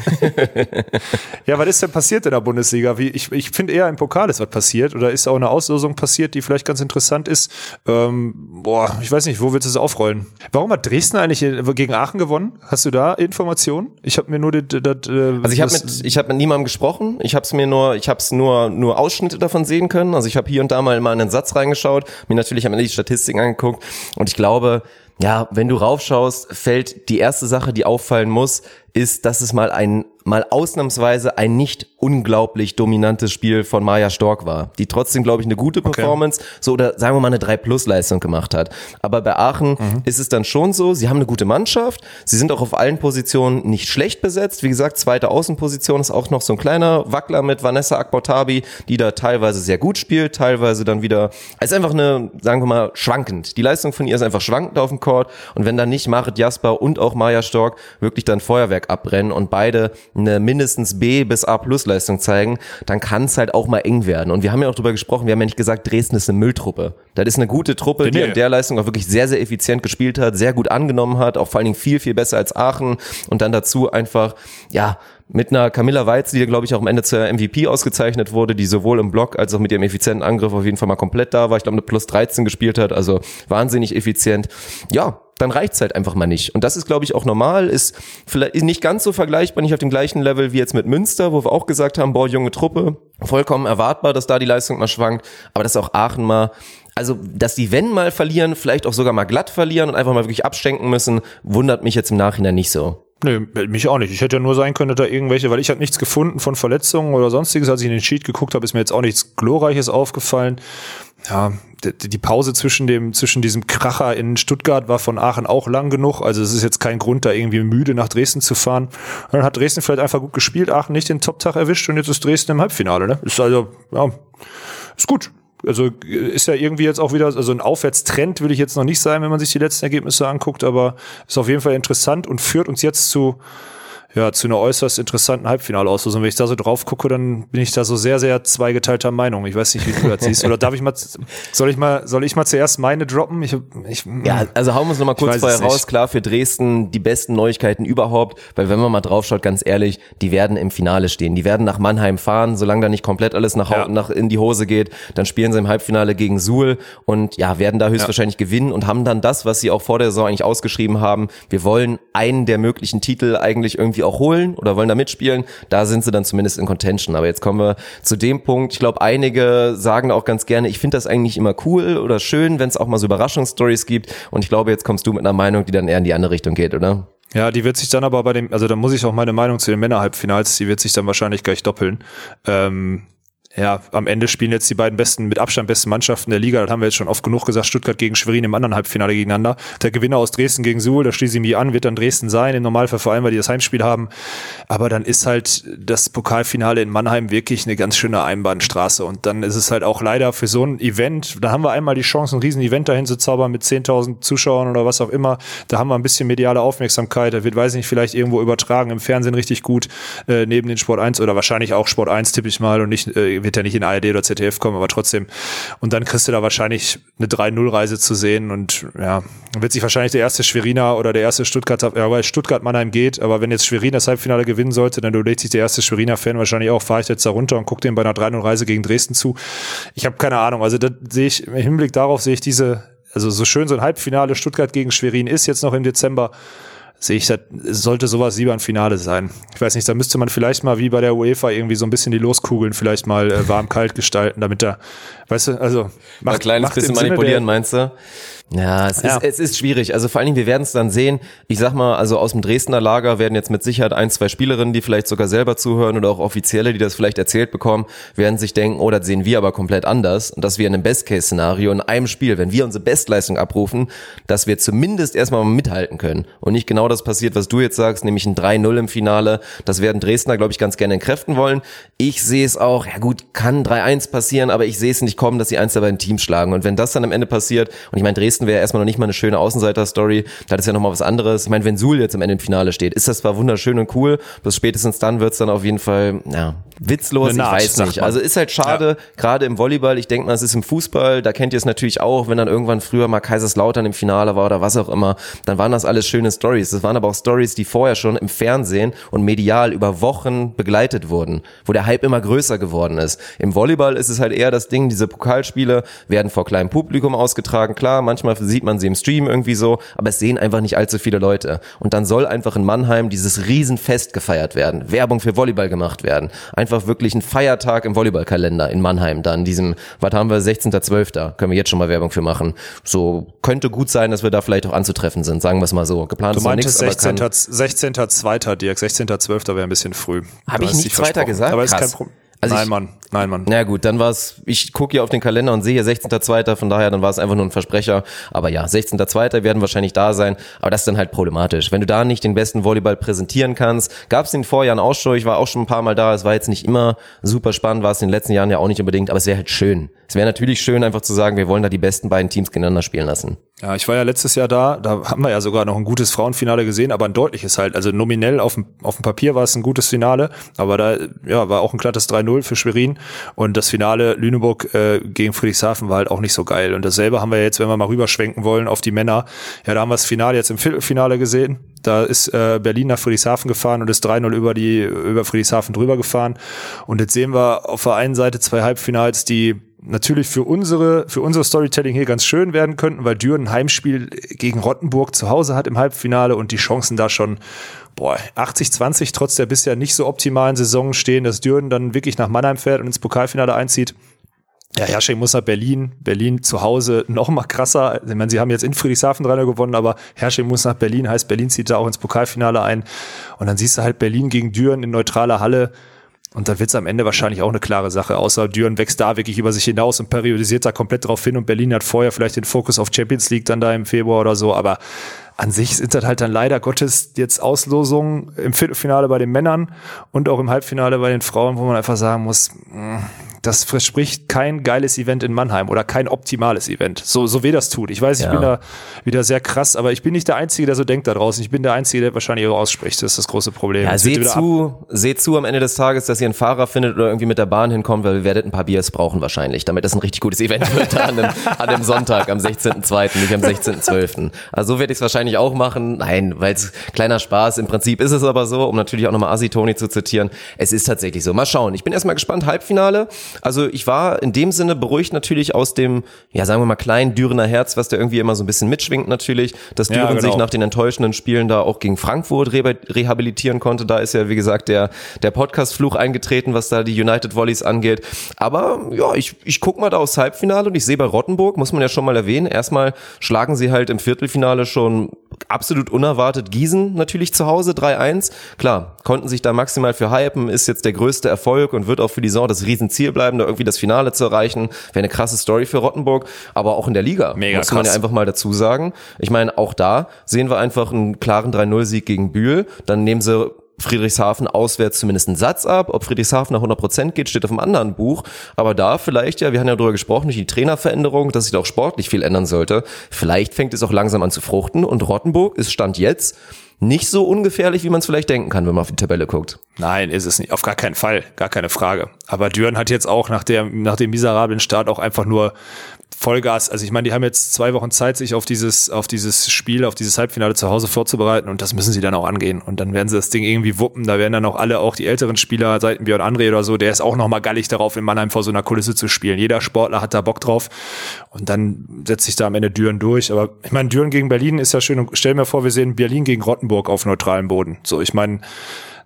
ja, was ist denn passiert in der Bundesliga? Wie, ich ich finde eher im Pokal ist was passiert oder ist auch eine Auslosung passiert, die vielleicht ganz interessant ist. Ähm, boah, ich weiß nicht, wo willst du es aufrollen? Warum hat Dresden eigentlich gegen Aachen gewonnen? Hast du da Informationen? Ich habe mir nur das, das, äh, Also ich habe mit ich habe mit niemandem gesprochen. Ich habe es mir nur ich habe es nur nur Ausschnitte davon sehen können. Also ich habe hier und da mal mal in einen Satz reingeschaut, mir natürlich am Ende die Statistiken angeguckt und ich glaube, ja, wenn du raufschaust, fällt die erste Sache, die auffallen muss, ist, dass es mal ein mal ausnahmsweise ein nicht unglaublich dominantes Spiel von Maja Stork war, die trotzdem glaube ich eine gute Performance, so oder sagen wir mal eine 3 Plus Leistung gemacht hat. Aber bei Aachen ist es dann schon so, sie haben eine gute Mannschaft, sie sind auch auf allen Positionen nicht schlecht besetzt. Wie gesagt, zweite Außenposition ist auch noch so ein kleiner Wackler mit Vanessa Akbotabi, die da teilweise sehr gut spielt, teilweise dann wieder, ist einfach eine, sagen wir mal, schwankend. Die Leistung von ihr ist einfach schwankend auf dem Court und wenn dann nicht Marit Jasper und auch Maja Stork wirklich dann Feuerwerk abbrennen und beide eine mindestens B bis A Plus Leistung zeigen, dann kann es halt auch mal eng werden. Und wir haben ja auch drüber gesprochen, wir haben ja nicht gesagt, Dresden ist eine Mülltruppe. Das ist eine gute Truppe, die in der Leistung auch wirklich sehr, sehr effizient gespielt hat, sehr gut angenommen hat, auch vor allen Dingen viel, viel besser als Aachen und dann dazu einfach, ja, mit einer Camilla Weiz, die glaube ich auch am Ende zur MVP ausgezeichnet wurde, die sowohl im Block als auch mit ihrem effizienten Angriff auf jeden Fall mal komplett da war. Ich glaube, eine plus 13 gespielt hat, also wahnsinnig effizient. Ja, dann reicht's halt einfach mal nicht. Und das ist, glaube ich, auch normal, ist vielleicht nicht ganz so vergleichbar, nicht auf dem gleichen Level wie jetzt mit Münster, wo wir auch gesagt haben, boah, junge Truppe, vollkommen erwartbar, dass da die Leistung mal schwankt, aber dass auch Aachen mal also, dass die, wenn mal verlieren, vielleicht auch sogar mal glatt verlieren und einfach mal wirklich abschenken müssen, wundert mich jetzt im Nachhinein nicht so. Nee, mich auch nicht. Ich hätte ja nur sein können, dass da irgendwelche, weil ich habe nichts gefunden von Verletzungen oder sonstiges. Als ich in den Sheet geguckt habe, ist mir jetzt auch nichts Glorreiches aufgefallen. Ja, die Pause zwischen dem, zwischen diesem Kracher in Stuttgart war von Aachen auch lang genug. Also es ist jetzt kein Grund, da irgendwie müde nach Dresden zu fahren. Und dann hat Dresden vielleicht einfach gut gespielt, Aachen nicht den Top-Tag erwischt und jetzt ist Dresden im Halbfinale, ne? Ist also, ja, ist gut. Also ist ja irgendwie jetzt auch wieder, also ein Aufwärtstrend will ich jetzt noch nicht sein, wenn man sich die letzten Ergebnisse anguckt, aber ist auf jeden Fall interessant und führt uns jetzt zu ja, zu einer äußerst interessanten Halbfinalauslosung. Wenn ich da so drauf gucke, dann bin ich da so sehr, sehr zweigeteilter Meinung. Ich weiß nicht, wie du das siehst. Oder darf ich mal, soll ich mal, soll ich mal zuerst meine droppen? Ich, ich, ja, also hauen wir uns nochmal kurz vorher raus. Klar, für Dresden die besten Neuigkeiten überhaupt, weil wenn man mal draufschaut, ganz ehrlich, die werden im Finale stehen. Die werden nach Mannheim fahren, solange da nicht komplett alles nach, ja. nach in die Hose geht. Dann spielen sie im Halbfinale gegen Suhl und ja, werden da höchstwahrscheinlich ja. gewinnen und haben dann das, was sie auch vor der Saison eigentlich ausgeschrieben haben. Wir wollen einen der möglichen Titel eigentlich irgendwie auch holen oder wollen da mitspielen, da sind sie dann zumindest in Contention. Aber jetzt kommen wir zu dem Punkt. Ich glaube, einige sagen auch ganz gerne, ich finde das eigentlich immer cool oder schön, wenn es auch mal so Überraschungsstories gibt. Und ich glaube, jetzt kommst du mit einer Meinung, die dann eher in die andere Richtung geht, oder? Ja, die wird sich dann aber bei dem, also da muss ich auch meine Meinung zu den Männerhalbfinals, die wird sich dann wahrscheinlich gleich doppeln. Ähm, ja, am Ende spielen jetzt die beiden besten, mit Abstand besten Mannschaften der Liga. Das haben wir jetzt schon oft genug gesagt. Stuttgart gegen Schwerin im anderen Halbfinale gegeneinander. Der Gewinner aus Dresden gegen Suhl, da schließe ich mich an, wird dann Dresden sein. Im Normalfall vor allem, weil die das Heimspiel haben. Aber dann ist halt das Pokalfinale in Mannheim wirklich eine ganz schöne Einbahnstraße. Und dann ist es halt auch leider für so ein Event, da haben wir einmal die Chance, ein riesen Event dahin zu zaubern mit 10.000 Zuschauern oder was auch immer. Da haben wir ein bisschen mediale Aufmerksamkeit. Da wird, weiß ich nicht, vielleicht irgendwo übertragen im Fernsehen richtig gut, äh, neben den Sport 1 oder wahrscheinlich auch Sport 1 tippe ich mal und nicht, äh, wird ja nicht in ARD oder ZDF kommen, aber trotzdem. Und dann kriegst du da wahrscheinlich eine 3-0-Reise zu sehen und ja, wird sich wahrscheinlich der erste Schweriner oder der erste Stuttgart, ja, weil Stuttgart Mannheim geht, aber wenn jetzt Schwerin das Halbfinale gewinnen sollte, dann überlegt sich der erste Schweriner Fan wahrscheinlich auch, fahre ich jetzt da runter und gucke dem bei einer 3-0-Reise gegen Dresden zu. Ich habe keine Ahnung, also da sehe ich, im Hinblick darauf sehe ich diese, also so schön so ein Halbfinale Stuttgart gegen Schwerin ist jetzt noch im Dezember, sehe ich, das sollte sowas lieber ein Finale sein. Ich weiß nicht, da müsste man vielleicht mal wie bei der UEFA irgendwie so ein bisschen die Loskugeln vielleicht mal äh, warm-kalt gestalten, damit da, weißt du, also macht, ein kleines macht bisschen manipulieren, meinst du? Ja, es, ja. Ist, es ist schwierig. Also vor allen Dingen, wir werden es dann sehen. Ich sag mal, also aus dem Dresdner Lager werden jetzt mit Sicherheit ein, zwei Spielerinnen, die vielleicht sogar selber zuhören oder auch Offizielle, die das vielleicht erzählt bekommen, werden sich denken, oh, das sehen wir aber komplett anders. Und dass wir in einem Best-Case-Szenario in einem Spiel, wenn wir unsere Bestleistung abrufen, dass wir zumindest erstmal mithalten können. Und nicht genau das passiert, was du jetzt sagst, nämlich ein 3-0 im Finale. Das werden Dresdner, glaube ich, ganz gerne entkräften wollen. Ich sehe es auch, ja gut, kann 3-1 passieren, aber ich sehe es nicht kommen, dass sie eins der beiden Teams schlagen. Und wenn das dann am Ende passiert, und ich meine, Dresden Dresden wäre erstmal noch nicht mal eine schöne Außenseiter-Story. Da ist ja nochmal was anderes. Ich meine, wenn Suhl jetzt am Ende im Finale steht, ist das zwar wunderschön und cool, bis spätestens dann wird's dann auf jeden Fall, ja, witzlos, ich weiß nicht. Also ist halt schade, ja. gerade im Volleyball, ich denke mal, es ist im Fußball, da kennt ihr es natürlich auch, wenn dann irgendwann früher mal Kaiserslautern im Finale war oder was auch immer, dann waren das alles schöne Stories. Das waren aber auch Stories, die vorher schon im Fernsehen und medial über Wochen begleitet wurden, wo der Hype immer größer geworden ist. Im Volleyball ist es halt eher das Ding, diese Pokalspiele werden vor kleinem Publikum ausgetragen. Klar, manchmal sieht man sie im Stream irgendwie so, aber es sehen einfach nicht allzu viele Leute. Und dann soll einfach in Mannheim dieses Riesenfest gefeiert werden, Werbung für Volleyball gemacht werden. Einfach wirklich ein Feiertag im Volleyballkalender in Mannheim dann, diesem, was haben wir, 16.12., können wir jetzt schon mal Werbung für machen. So, könnte gut sein, dass wir da vielleicht auch anzutreffen sind, sagen wir es mal so. Geplant du ist meintest 16.2., 16. 16. Dirk, 16.12. wäre ein bisschen früh. Habe ich nicht zweiter gesagt? Aber ist kein Problem. Also Nein, ich, Mann. Nein, Mann. Na gut, dann war es, ich gucke hier auf den Kalender und sehe hier 16.2., von daher, dann war es einfach nur ein Versprecher. Aber ja, 16.2. werden wahrscheinlich da sein, aber das ist dann halt problematisch. Wenn du da nicht den besten Volleyball präsentieren kannst, gab es in den Vorjahren auch schon, ich war auch schon ein paar Mal da, es war jetzt nicht immer super spannend, war es in den letzten Jahren ja auch nicht unbedingt, aber es wäre halt schön. Es wäre natürlich schön, einfach zu sagen, wir wollen da die besten beiden Teams gegeneinander spielen lassen. Ja, ich war ja letztes Jahr da, da haben wir ja sogar noch ein gutes Frauenfinale gesehen, aber ein deutliches halt. Also nominell auf dem, auf dem Papier war es ein gutes Finale, aber da ja, war auch ein glattes 3-0 für Schwerin und das Finale Lüneburg äh, gegen Friedrichshafen war halt auch nicht so geil. Und dasselbe haben wir jetzt, wenn wir mal rüberschwenken wollen auf die Männer, ja, da haben wir das Finale jetzt im Viertelfinale gesehen. Da ist äh, Berlin nach Friedrichshafen gefahren und ist 3-0 über die über Friedrichshafen drüber gefahren. Und jetzt sehen wir auf der einen Seite zwei Halbfinals, die natürlich für unsere, für unser Storytelling hier ganz schön werden könnten, weil Düren ein Heimspiel gegen Rottenburg zu Hause hat im Halbfinale und die Chancen da schon, boah, 80-20 trotz der bisher nicht so optimalen Saison stehen, dass Düren dann wirklich nach Mannheim fährt und ins Pokalfinale einzieht. Ja, Hersching muss nach Berlin. Berlin zu Hause noch mal krasser. Ich meine, sie haben jetzt in Friedrichshafen 3 gewonnen, aber Hersching muss nach Berlin, heißt Berlin zieht da auch ins Pokalfinale ein. Und dann siehst du halt Berlin gegen Düren in neutraler Halle Und dann wird es am Ende wahrscheinlich auch eine klare Sache. Außer Düren wächst da wirklich über sich hinaus und periodisiert da komplett drauf hin. Und Berlin hat vorher vielleicht den Fokus auf Champions League dann da im Februar oder so. Aber an sich sind das halt dann leider Gottes jetzt Auslosungen im Viertelfinale bei den Männern und auch im Halbfinale bei den Frauen, wo man einfach sagen muss, mh, das verspricht kein geiles Event in Mannheim oder kein optimales Event. So, so weh das tut. Ich weiß, ich Ja. bin da wieder sehr krass, aber ich bin nicht der Einzige, der so denkt da draußen. Ich bin der Einzige, der wahrscheinlich auch ausspricht. Das ist das große Problem. Ja, seht zu, seht zu am Ende des Tages, dass ihr einen Fahrer findet oder irgendwie mit der Bahn hinkommt, weil ihr werdet ein paar Biers brauchen wahrscheinlich, damit es ein richtig gutes Event wird an dem, an dem Sonntag, am 16.2., nicht am 16.12. Also so werde ich es wahrscheinlich auch machen. Nein, weil es kleiner Spaß. Im Prinzip ist es aber so, um natürlich auch nochmal Asi Toni zu zitieren, es ist tatsächlich so. Mal schauen. Ich bin erstmal gespannt, Halbfinale. Also ich war in dem Sinne beruhigt natürlich aus dem, ja sagen wir mal, kleinen Dürener Herz, was da irgendwie immer so ein bisschen mitschwingt natürlich, dass Ja, Düren sich genau. nach den enttäuschenden Spielen da auch gegen Frankfurt re rehabilitieren konnte. Da ist ja, wie gesagt, der, der Podcast-Fluch eingetreten, was da die United Volleys angeht. Aber ja, ich, ich guck mal da aufs Halbfinale und ich sehe bei Rottenburg, muss man ja schon mal erwähnen, erstmal schlagen sie halt im Viertelfinale schon absolut unerwartet Gießen natürlich zu Hause 3-1. Klar, konnten sich da maximal für hypen, ist jetzt der größte Erfolg und wird auch für die Saison das Riesenziel bleiben, da irgendwie das Finale zu erreichen. Wäre eine krasse Story für Rottenburg, aber auch in der Liga, Mega muss man ja einfach mal dazu sagen. Ich meine, auch da sehen wir einfach einen klaren 3-0-Sieg gegen Bühl. Dann nehmen sie Friedrichshafen auswärts zumindest einen Satz ab. Ob Friedrichshafen nach 100% geht, steht auf einem anderen Buch. Aber da vielleicht, ja, wir haben ja darüber gesprochen, durch die Trainerveränderung, dass sich da auch sportlich viel ändern sollte. Vielleicht fängt es auch langsam an zu fruchten. Und Rottenburg ist Stand jetzt nicht so ungefährlich, wie man es vielleicht denken kann, wenn man auf die Tabelle guckt. Nein, ist es nicht. Auf gar keinen Fall. Gar keine Frage. Aber Düren hat jetzt auch nach, der, nach dem miserablen Start auch einfach nur Vollgas. Also ich meine, die haben jetzt zwei Wochen Zeit, sich auf dieses, auf dieses Spiel, auf dieses Halbfinale zu Hause vorzubereiten und das müssen sie dann auch angehen. Und dann werden sie das Ding irgendwie wuppen. Da werden dann auch alle, auch die älteren Spieler, seit Björn André oder so, der ist auch nochmal gallig darauf, in Mannheim vor so einer Kulisse zu spielen. Jeder Sportler hat da Bock drauf. Und dann setzt sich da am Ende Düren durch. Aber ich meine, Düren gegen Berlin ist ja schön. Und stell mir vor, wir sehen Berlin gegen Rottenburg auf neutralem Boden. So, ich meine,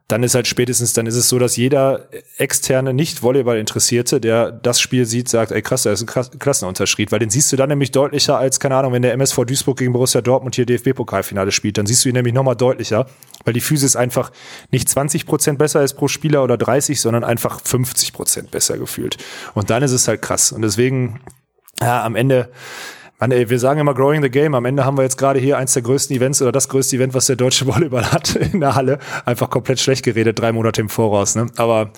dann ist halt spätestens, dann ist es so, dass jeder externe Nicht-Volleyball Interessierte, der das Spiel sieht, sagt, ey krass, da ist ein Klassenunterschied, weil den siehst du dann nämlich deutlicher als, keine Ahnung, wenn der MSV Duisburg gegen Borussia Dortmund hier DFB-Pokalfinale spielt, dann siehst du ihn nämlich nochmal deutlicher, weil die Physis einfach nicht 20 Prozent besser ist pro Spieler oder 30, sondern einfach 50 Prozent besser gefühlt. Und dann ist es halt krass. Und deswegen, ja, am Ende, Mann, ey, wir sagen immer Growing the Game. Am Ende haben wir jetzt gerade hier eins der größten Events oder das größte Event, was der deutsche Volleyball hat in der Halle. Einfach komplett schlecht geredet, drei Monate im Voraus. Ne? Aber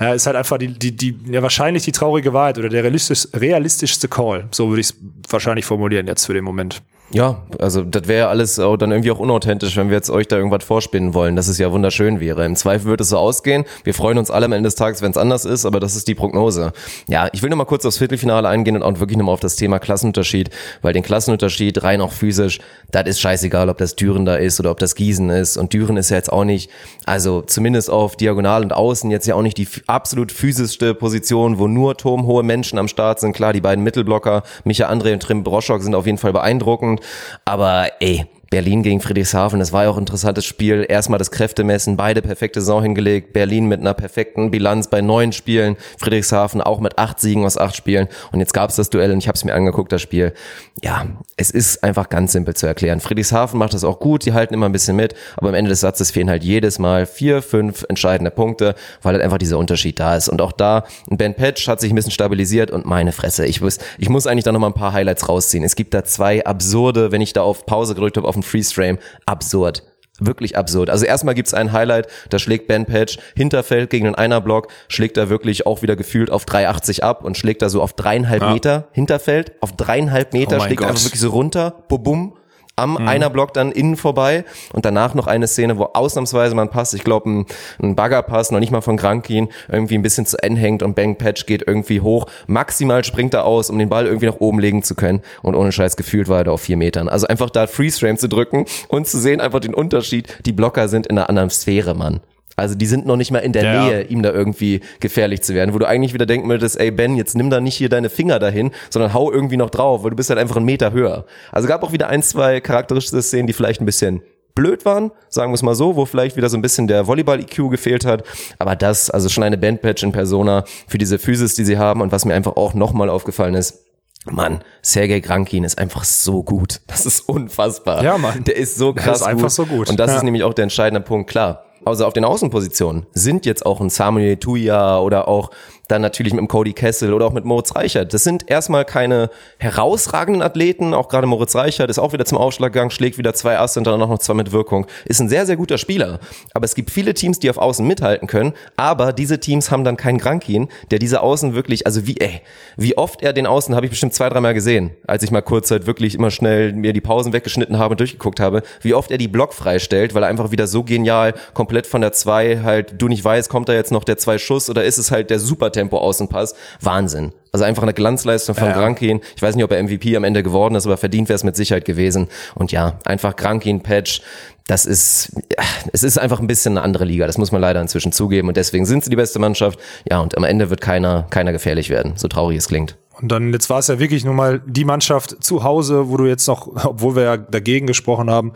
ja, ist halt einfach die, die, die, ja, wahrscheinlich die traurige Wahrheit oder der realistisch, realistischste Call. So würde ich es wahrscheinlich formulieren jetzt für den Moment. Ja, also das wäre alles auch dann irgendwie auch unauthentisch, wenn wir jetzt euch da irgendwas vorspinnen wollen, dass es ja wunderschön wäre. Im Zweifel wird es so ausgehen. Wir freuen uns alle am Ende des Tages, wenn es anders ist, aber das ist die Prognose. Ja, ich will noch mal kurz aufs Viertelfinale eingehen und auch wirklich noch mal auf das Thema Klassenunterschied, weil den Klassenunterschied rein auch physisch, das ist scheißegal, ob das Düren da ist oder ob das Gießen ist. Und Düren ist ja jetzt auch nicht, also zumindest auf Diagonal und Außen jetzt ja auch nicht die absolut physischste Position, wo nur turmhohe Menschen am Start sind. Klar, die beiden Mittelblocker, Micha André und Trim Broschok sind auf jeden Fall beeindruckend. Aber ey, Berlin gegen Friedrichshafen, das war ja auch ein interessantes Spiel. Erstmal das Kräftemessen, beide perfekte Saison hingelegt. Berlin mit einer perfekten Bilanz bei neun Spielen. Friedrichshafen auch mit acht Siegen aus acht Spielen. Und jetzt gab es das Duell und ich habe es mir angeguckt, das Spiel. Ja, es ist einfach ganz simpel zu erklären. Friedrichshafen macht das auch gut, die halten immer ein bisschen mit. Aber am Ende des Satzes fehlen halt jedes Mal vier, fünf entscheidende Punkte, weil halt einfach dieser Unterschied da ist. Und auch da, Ben Patch hat sich ein bisschen stabilisiert und meine Fresse. Ich muss, ich muss eigentlich da noch mal ein paar Highlights rausziehen. Es gibt da zwei absurde, wenn ich da auf Pause gedrückt habe, auf den Freeze Frame, absurd. Wirklich absurd. Also erstmal gibt's ein Highlight, da schlägt Ben Patch Hinterfeld gegen den Einerblock, schlägt da wirklich auch wieder gefühlt auf 3,80 ab und schlägt da so auf dreieinhalb Meter Hinterfeld, auf dreieinhalb Meter, Oh schlägt Gott. einfach wirklich so runter, bum, bum, am Mhm. Einerblock dann innen vorbei und danach noch eine Szene, wo ausnahmsweise man passt, ich glaube ein, ein Baggerpass, noch nicht mal von Krankin, irgendwie ein bisschen zu Ende hängt und Bang Patch geht irgendwie hoch, maximal springt er aus, um den Ball irgendwie nach oben legen zu können und ohne Scheiß gefühlt war er da auf vier Metern. Also einfach da Freeze Frame zu drücken und zu sehen einfach den Unterschied, die Blocker sind in einer anderen Sphäre, Mann. Also die sind noch nicht mal in der Ja. Nähe, ihm da irgendwie gefährlich zu werden, wo du eigentlich wieder denken würdest, ey Ben, jetzt nimm da nicht hier deine Finger dahin, sondern hau irgendwie noch drauf, weil du bist halt einfach einen Meter höher. Also gab auch wieder ein, zwei charakteristische Szenen, die vielleicht ein bisschen blöd waren, sagen wir es mal so, wo vielleicht wieder so ein bisschen der Volleyball-IQ gefehlt hat. Aber das, also schon eine Bandpatch in Persona für diese Physis, die sie haben und was mir einfach auch nochmal aufgefallen ist, Mann, Sergei Krankin ist einfach so gut. Das ist unfassbar. Ja, Mann. Der ist so Der krass ist einfach so gut. Und das Ja. ist nämlich auch der entscheidende Punkt. Klar, also auf den Außenpositionen, sind jetzt auch ein Samuel Tuya oder auch dann natürlich mit dem Cody Kessel oder auch mit Moritz Reichert. Das sind erstmal keine herausragenden Athleten, auch gerade Moritz Reichert ist auch wieder zum Aufschlag gegangen, schlägt wieder zwei Asse und dann auch noch zwei mit Wirkung. Ist ein sehr, sehr guter Spieler. Aber es gibt viele Teams, die auf Außen mithalten können, aber diese Teams haben dann keinen Grankin, der diese Außen wirklich, also wie, ey, wie oft er den Außen habe ich bestimmt zwei, dreimal gesehen, als ich mal kurz halt wirklich immer schnell mir die Pausen weggeschnitten habe und durchgeguckt habe, wie oft er die Block freistellt, weil er einfach wieder so genial komplett von der zwei halt, du nicht weißt, kommt da jetzt noch der zwei Schuss oder ist es halt der super Tempo Außenpass. Wahnsinn. Also einfach eine Glanzleistung von ja. Grankin. Ich weiß nicht, ob er MVP am Ende geworden ist, aber verdient wäre es mit Sicherheit gewesen. Und ja, einfach Grankin, Patch, das ist, ja, es ist einfach ein bisschen eine andere Liga. Das muss man leider inzwischen zugeben. Und deswegen sind sie die beste Mannschaft. Ja, und am Ende wird keiner, keiner gefährlich werden, so traurig es klingt. Und dann, jetzt war es ja wirklich nur mal die Mannschaft zu Hause, wo du jetzt noch, obwohl wir ja dagegen gesprochen haben,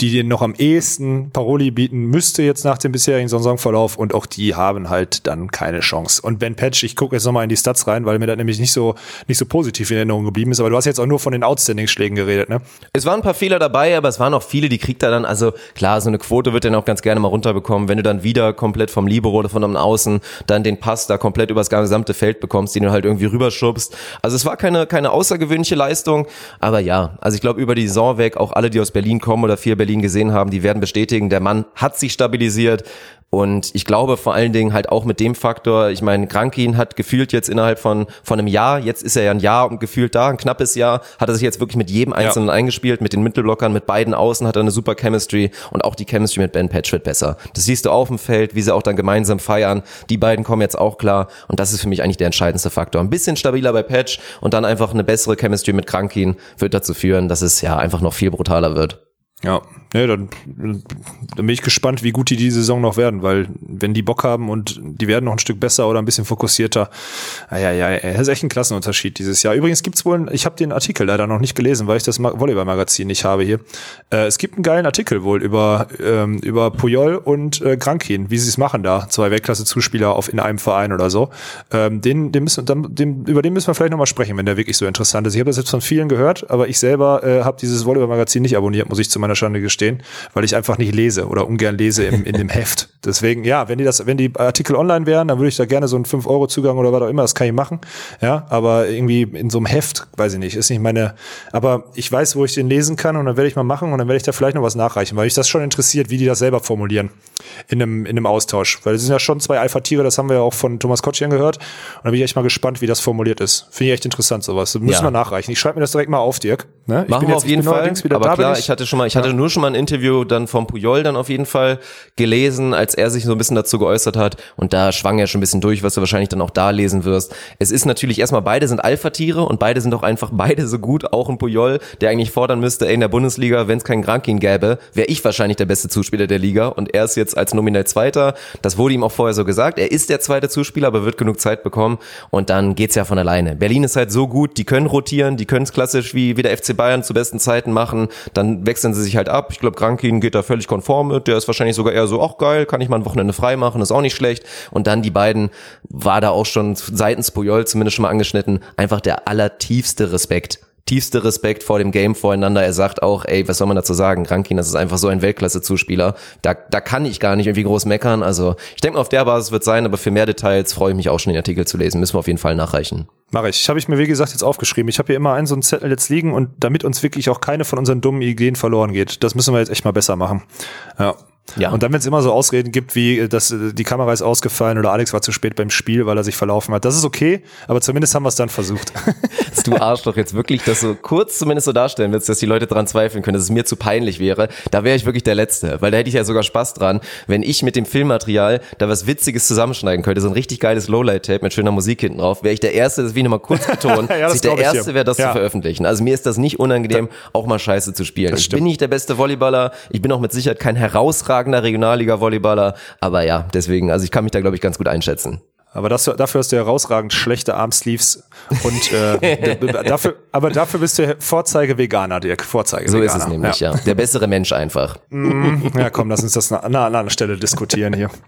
die den noch am ehesten Paroli bieten müsste jetzt nach dem bisherigen Saisonverlauf und auch die haben halt dann keine Chance. Und Ben Patch, ich gucke jetzt nochmal in die Stats rein, weil mir das nämlich nicht so, nicht so positiv in Erinnerung geblieben ist, aber du hast jetzt auch nur von den Outstanding-Schlägen geredet, ne? Es waren ein paar Fehler dabei, aber es waren auch viele, die kriegt er dann, also klar, so eine Quote wird dann auch ganz gerne mal runterbekommen, wenn du dann wieder komplett vom Libero oder von einem Außen dann den Pass da komplett übers gesamte Feld bekommst, den du halt irgendwie rüberschubst. Also es war keine, keine außergewöhnliche Leistung, aber ja, also ich glaube über die Saison weg, auch alle, die aus Berlin kommen oder vier Berlin gesehen haben, die werden bestätigen, der Mann hat sich stabilisiert. Und ich glaube vor allen Dingen halt auch mit dem Faktor, ich meine, Krankin hat gefühlt jetzt innerhalb von, von einem Jahr, jetzt ist er ja ein Jahr und gefühlt da, ein knappes Jahr, hat er sich jetzt wirklich mit jedem Einzelnen ja. eingespielt, mit den Mittelblockern, mit beiden Außen hat er eine super Chemistry und auch die Chemistry mit Ben Patch wird besser. Das siehst du auf dem Feld, wie sie auch dann gemeinsam feiern. Die beiden kommen jetzt auch klar und das ist für mich eigentlich der entscheidendste Faktor. Ein bisschen stabiler bei Patch und dann einfach eine bessere Chemistry mit Krankin wird dazu führen, dass es ja einfach noch viel brutaler wird. Ja, ne, dann, dann bin ich gespannt, wie gut die die Saison noch werden, weil wenn die Bock haben und die werden noch ein Stück besser oder ein bisschen fokussierter, ja, ja, ja, das ist echt ein Klassenunterschied dieses Jahr. Übrigens gibt's wohl, ich habe den Artikel leider noch nicht gelesen, weil ich das Volleyball-Magazin nicht habe hier. Äh, es gibt einen geilen Artikel wohl über ähm, über Puyol und äh, Krankin, wie sie es machen da, zwei Weltklasse-Zuspieler auf in einem Verein oder so. Ähm, den, den müssen, dann, den, über den müssen wir vielleicht nochmal sprechen, wenn der wirklich so interessant ist. Ich habe das jetzt von vielen gehört, aber ich selber äh, habe dieses Volleyball-Magazin nicht abonniert, muss ich zu meiner Schande gestehen, weil ich einfach nicht lese oder ungern lese im, in dem Heft. Deswegen, ja, wenn die das, wenn die Artikel online wären, dann würde ich da gerne so einen 5-Euro-Zugang oder was auch immer, das kann ich machen. Ja, aber irgendwie in so einem Heft, weiß ich nicht, ist nicht meine, aber ich weiß, wo ich den lesen kann und dann werde ich mal machen und dann werde ich da vielleicht noch was nachreichen, weil mich das schon interessiert, wie die das selber formulieren in einem, in einem Austausch. Weil das sind ja schon zwei Alpha-Tiere, das haben wir ja auch von Thomas Kotschien gehört. Und da bin ich echt mal gespannt, wie das formuliert ist. Finde ich echt interessant, sowas. Das müssen ja. wir nachreichen. Ich schreibe mir das direkt mal auf, Dirk. Ne? Ich Machen wir auf jeden Fall. aber klar, ich hatte schon mal, ich hatte nur schon mal ein Interview dann vom Puyol dann auf jeden Fall gelesen, als er sich so ein bisschen dazu geäußert hat. Und da schwang er schon ein bisschen durch, was du wahrscheinlich dann auch da lesen wirst. Es ist natürlich erstmal, beide sind Alpha-Tiere und beide sind auch einfach beide so gut. Auch ein Puyol, der eigentlich fordern müsste, ey, in der Bundesliga, wenn es keinen Grankin gäbe, wäre ich wahrscheinlich der beste Zuspieler der Liga. Und er ist jetzt als nominell Zweiter. Das wurde ihm auch vorher so gesagt. Er ist der zweite Zuspieler, aber wird genug Zeit bekommen. Und dann geht's ja von alleine. Berlin ist halt so gut, die können rotieren, die können es klassisch wie, wie der FC Bayern zu besten Zeiten machen. Dann wechseln sie sich halt ab. Ich glaube, Grankin geht da völlig konform mit. Der ist wahrscheinlich sogar eher so, ach geil, kann ich mal ein Wochenende frei machen, ist auch nicht schlecht. Und dann die beiden, war da auch schon seitens Puyol zumindest schon mal angeschnitten, einfach der allertiefste Respekt tiefste Respekt vor dem Game voreinander. Er sagt auch, ey, was soll man dazu sagen? Rankin, das ist einfach so ein Weltklasse-Zuspieler. Da, da kann ich gar nicht irgendwie groß meckern. Also ich denke, auf der Basis wird sein, aber für mehr Details freue ich mich auch schon, den Artikel zu lesen. Müssen wir auf jeden Fall nachreichen. Mache ich. Habe ich mir, wie gesagt, jetzt aufgeschrieben. Ich habe hier immer einen so einen Zettel jetzt liegen und damit uns wirklich auch keine von unseren dummen Ideen verloren geht, das müssen wir jetzt echt mal besser machen. Ja. Ja. Und dann, wenn es immer so Ausreden gibt, wie äh, dass äh, die Kamera ist ausgefallen oder Alex war zu spät beim Spiel, weil er sich verlaufen hat, das ist okay, aber zumindest haben wir es dann versucht. dass du Arschloch jetzt wirklich das so kurz zumindest so darstellen willst, dass die Leute dran zweifeln können, dass es mir zu peinlich wäre, da wäre ich wirklich der Letzte, weil da hätte ich ja sogar Spaß dran, wenn ich mit dem Filmmaterial da was Witziges zusammenschneiden könnte, so ein richtig geiles Lowlight-Tape mit schöner Musik hinten drauf, wäre ich der Erste, das will ich nochmal kurz betonen, ja, dass ich der Erste wäre, das ja. zu veröffentlichen. Also mir ist das nicht unangenehm, auch mal Scheiße zu spielen. Ich bin nicht der beste Volleyballer, ich bin auch mit Sicherheit kein herausragender Regionalliga Volleyballer, aber ja, deswegen, also ich kann mich da glaube ich ganz gut einschätzen. Aber das, dafür hast du herausragend schlechte Armsleeves und äh, dafür, aber dafür bist du Vorzeige Veganer, Dirk. Vorzeige So Veganer. ist es nämlich, ja. Der bessere Mensch einfach. Ja, komm, lass uns das an einer anderen Stelle diskutieren hier.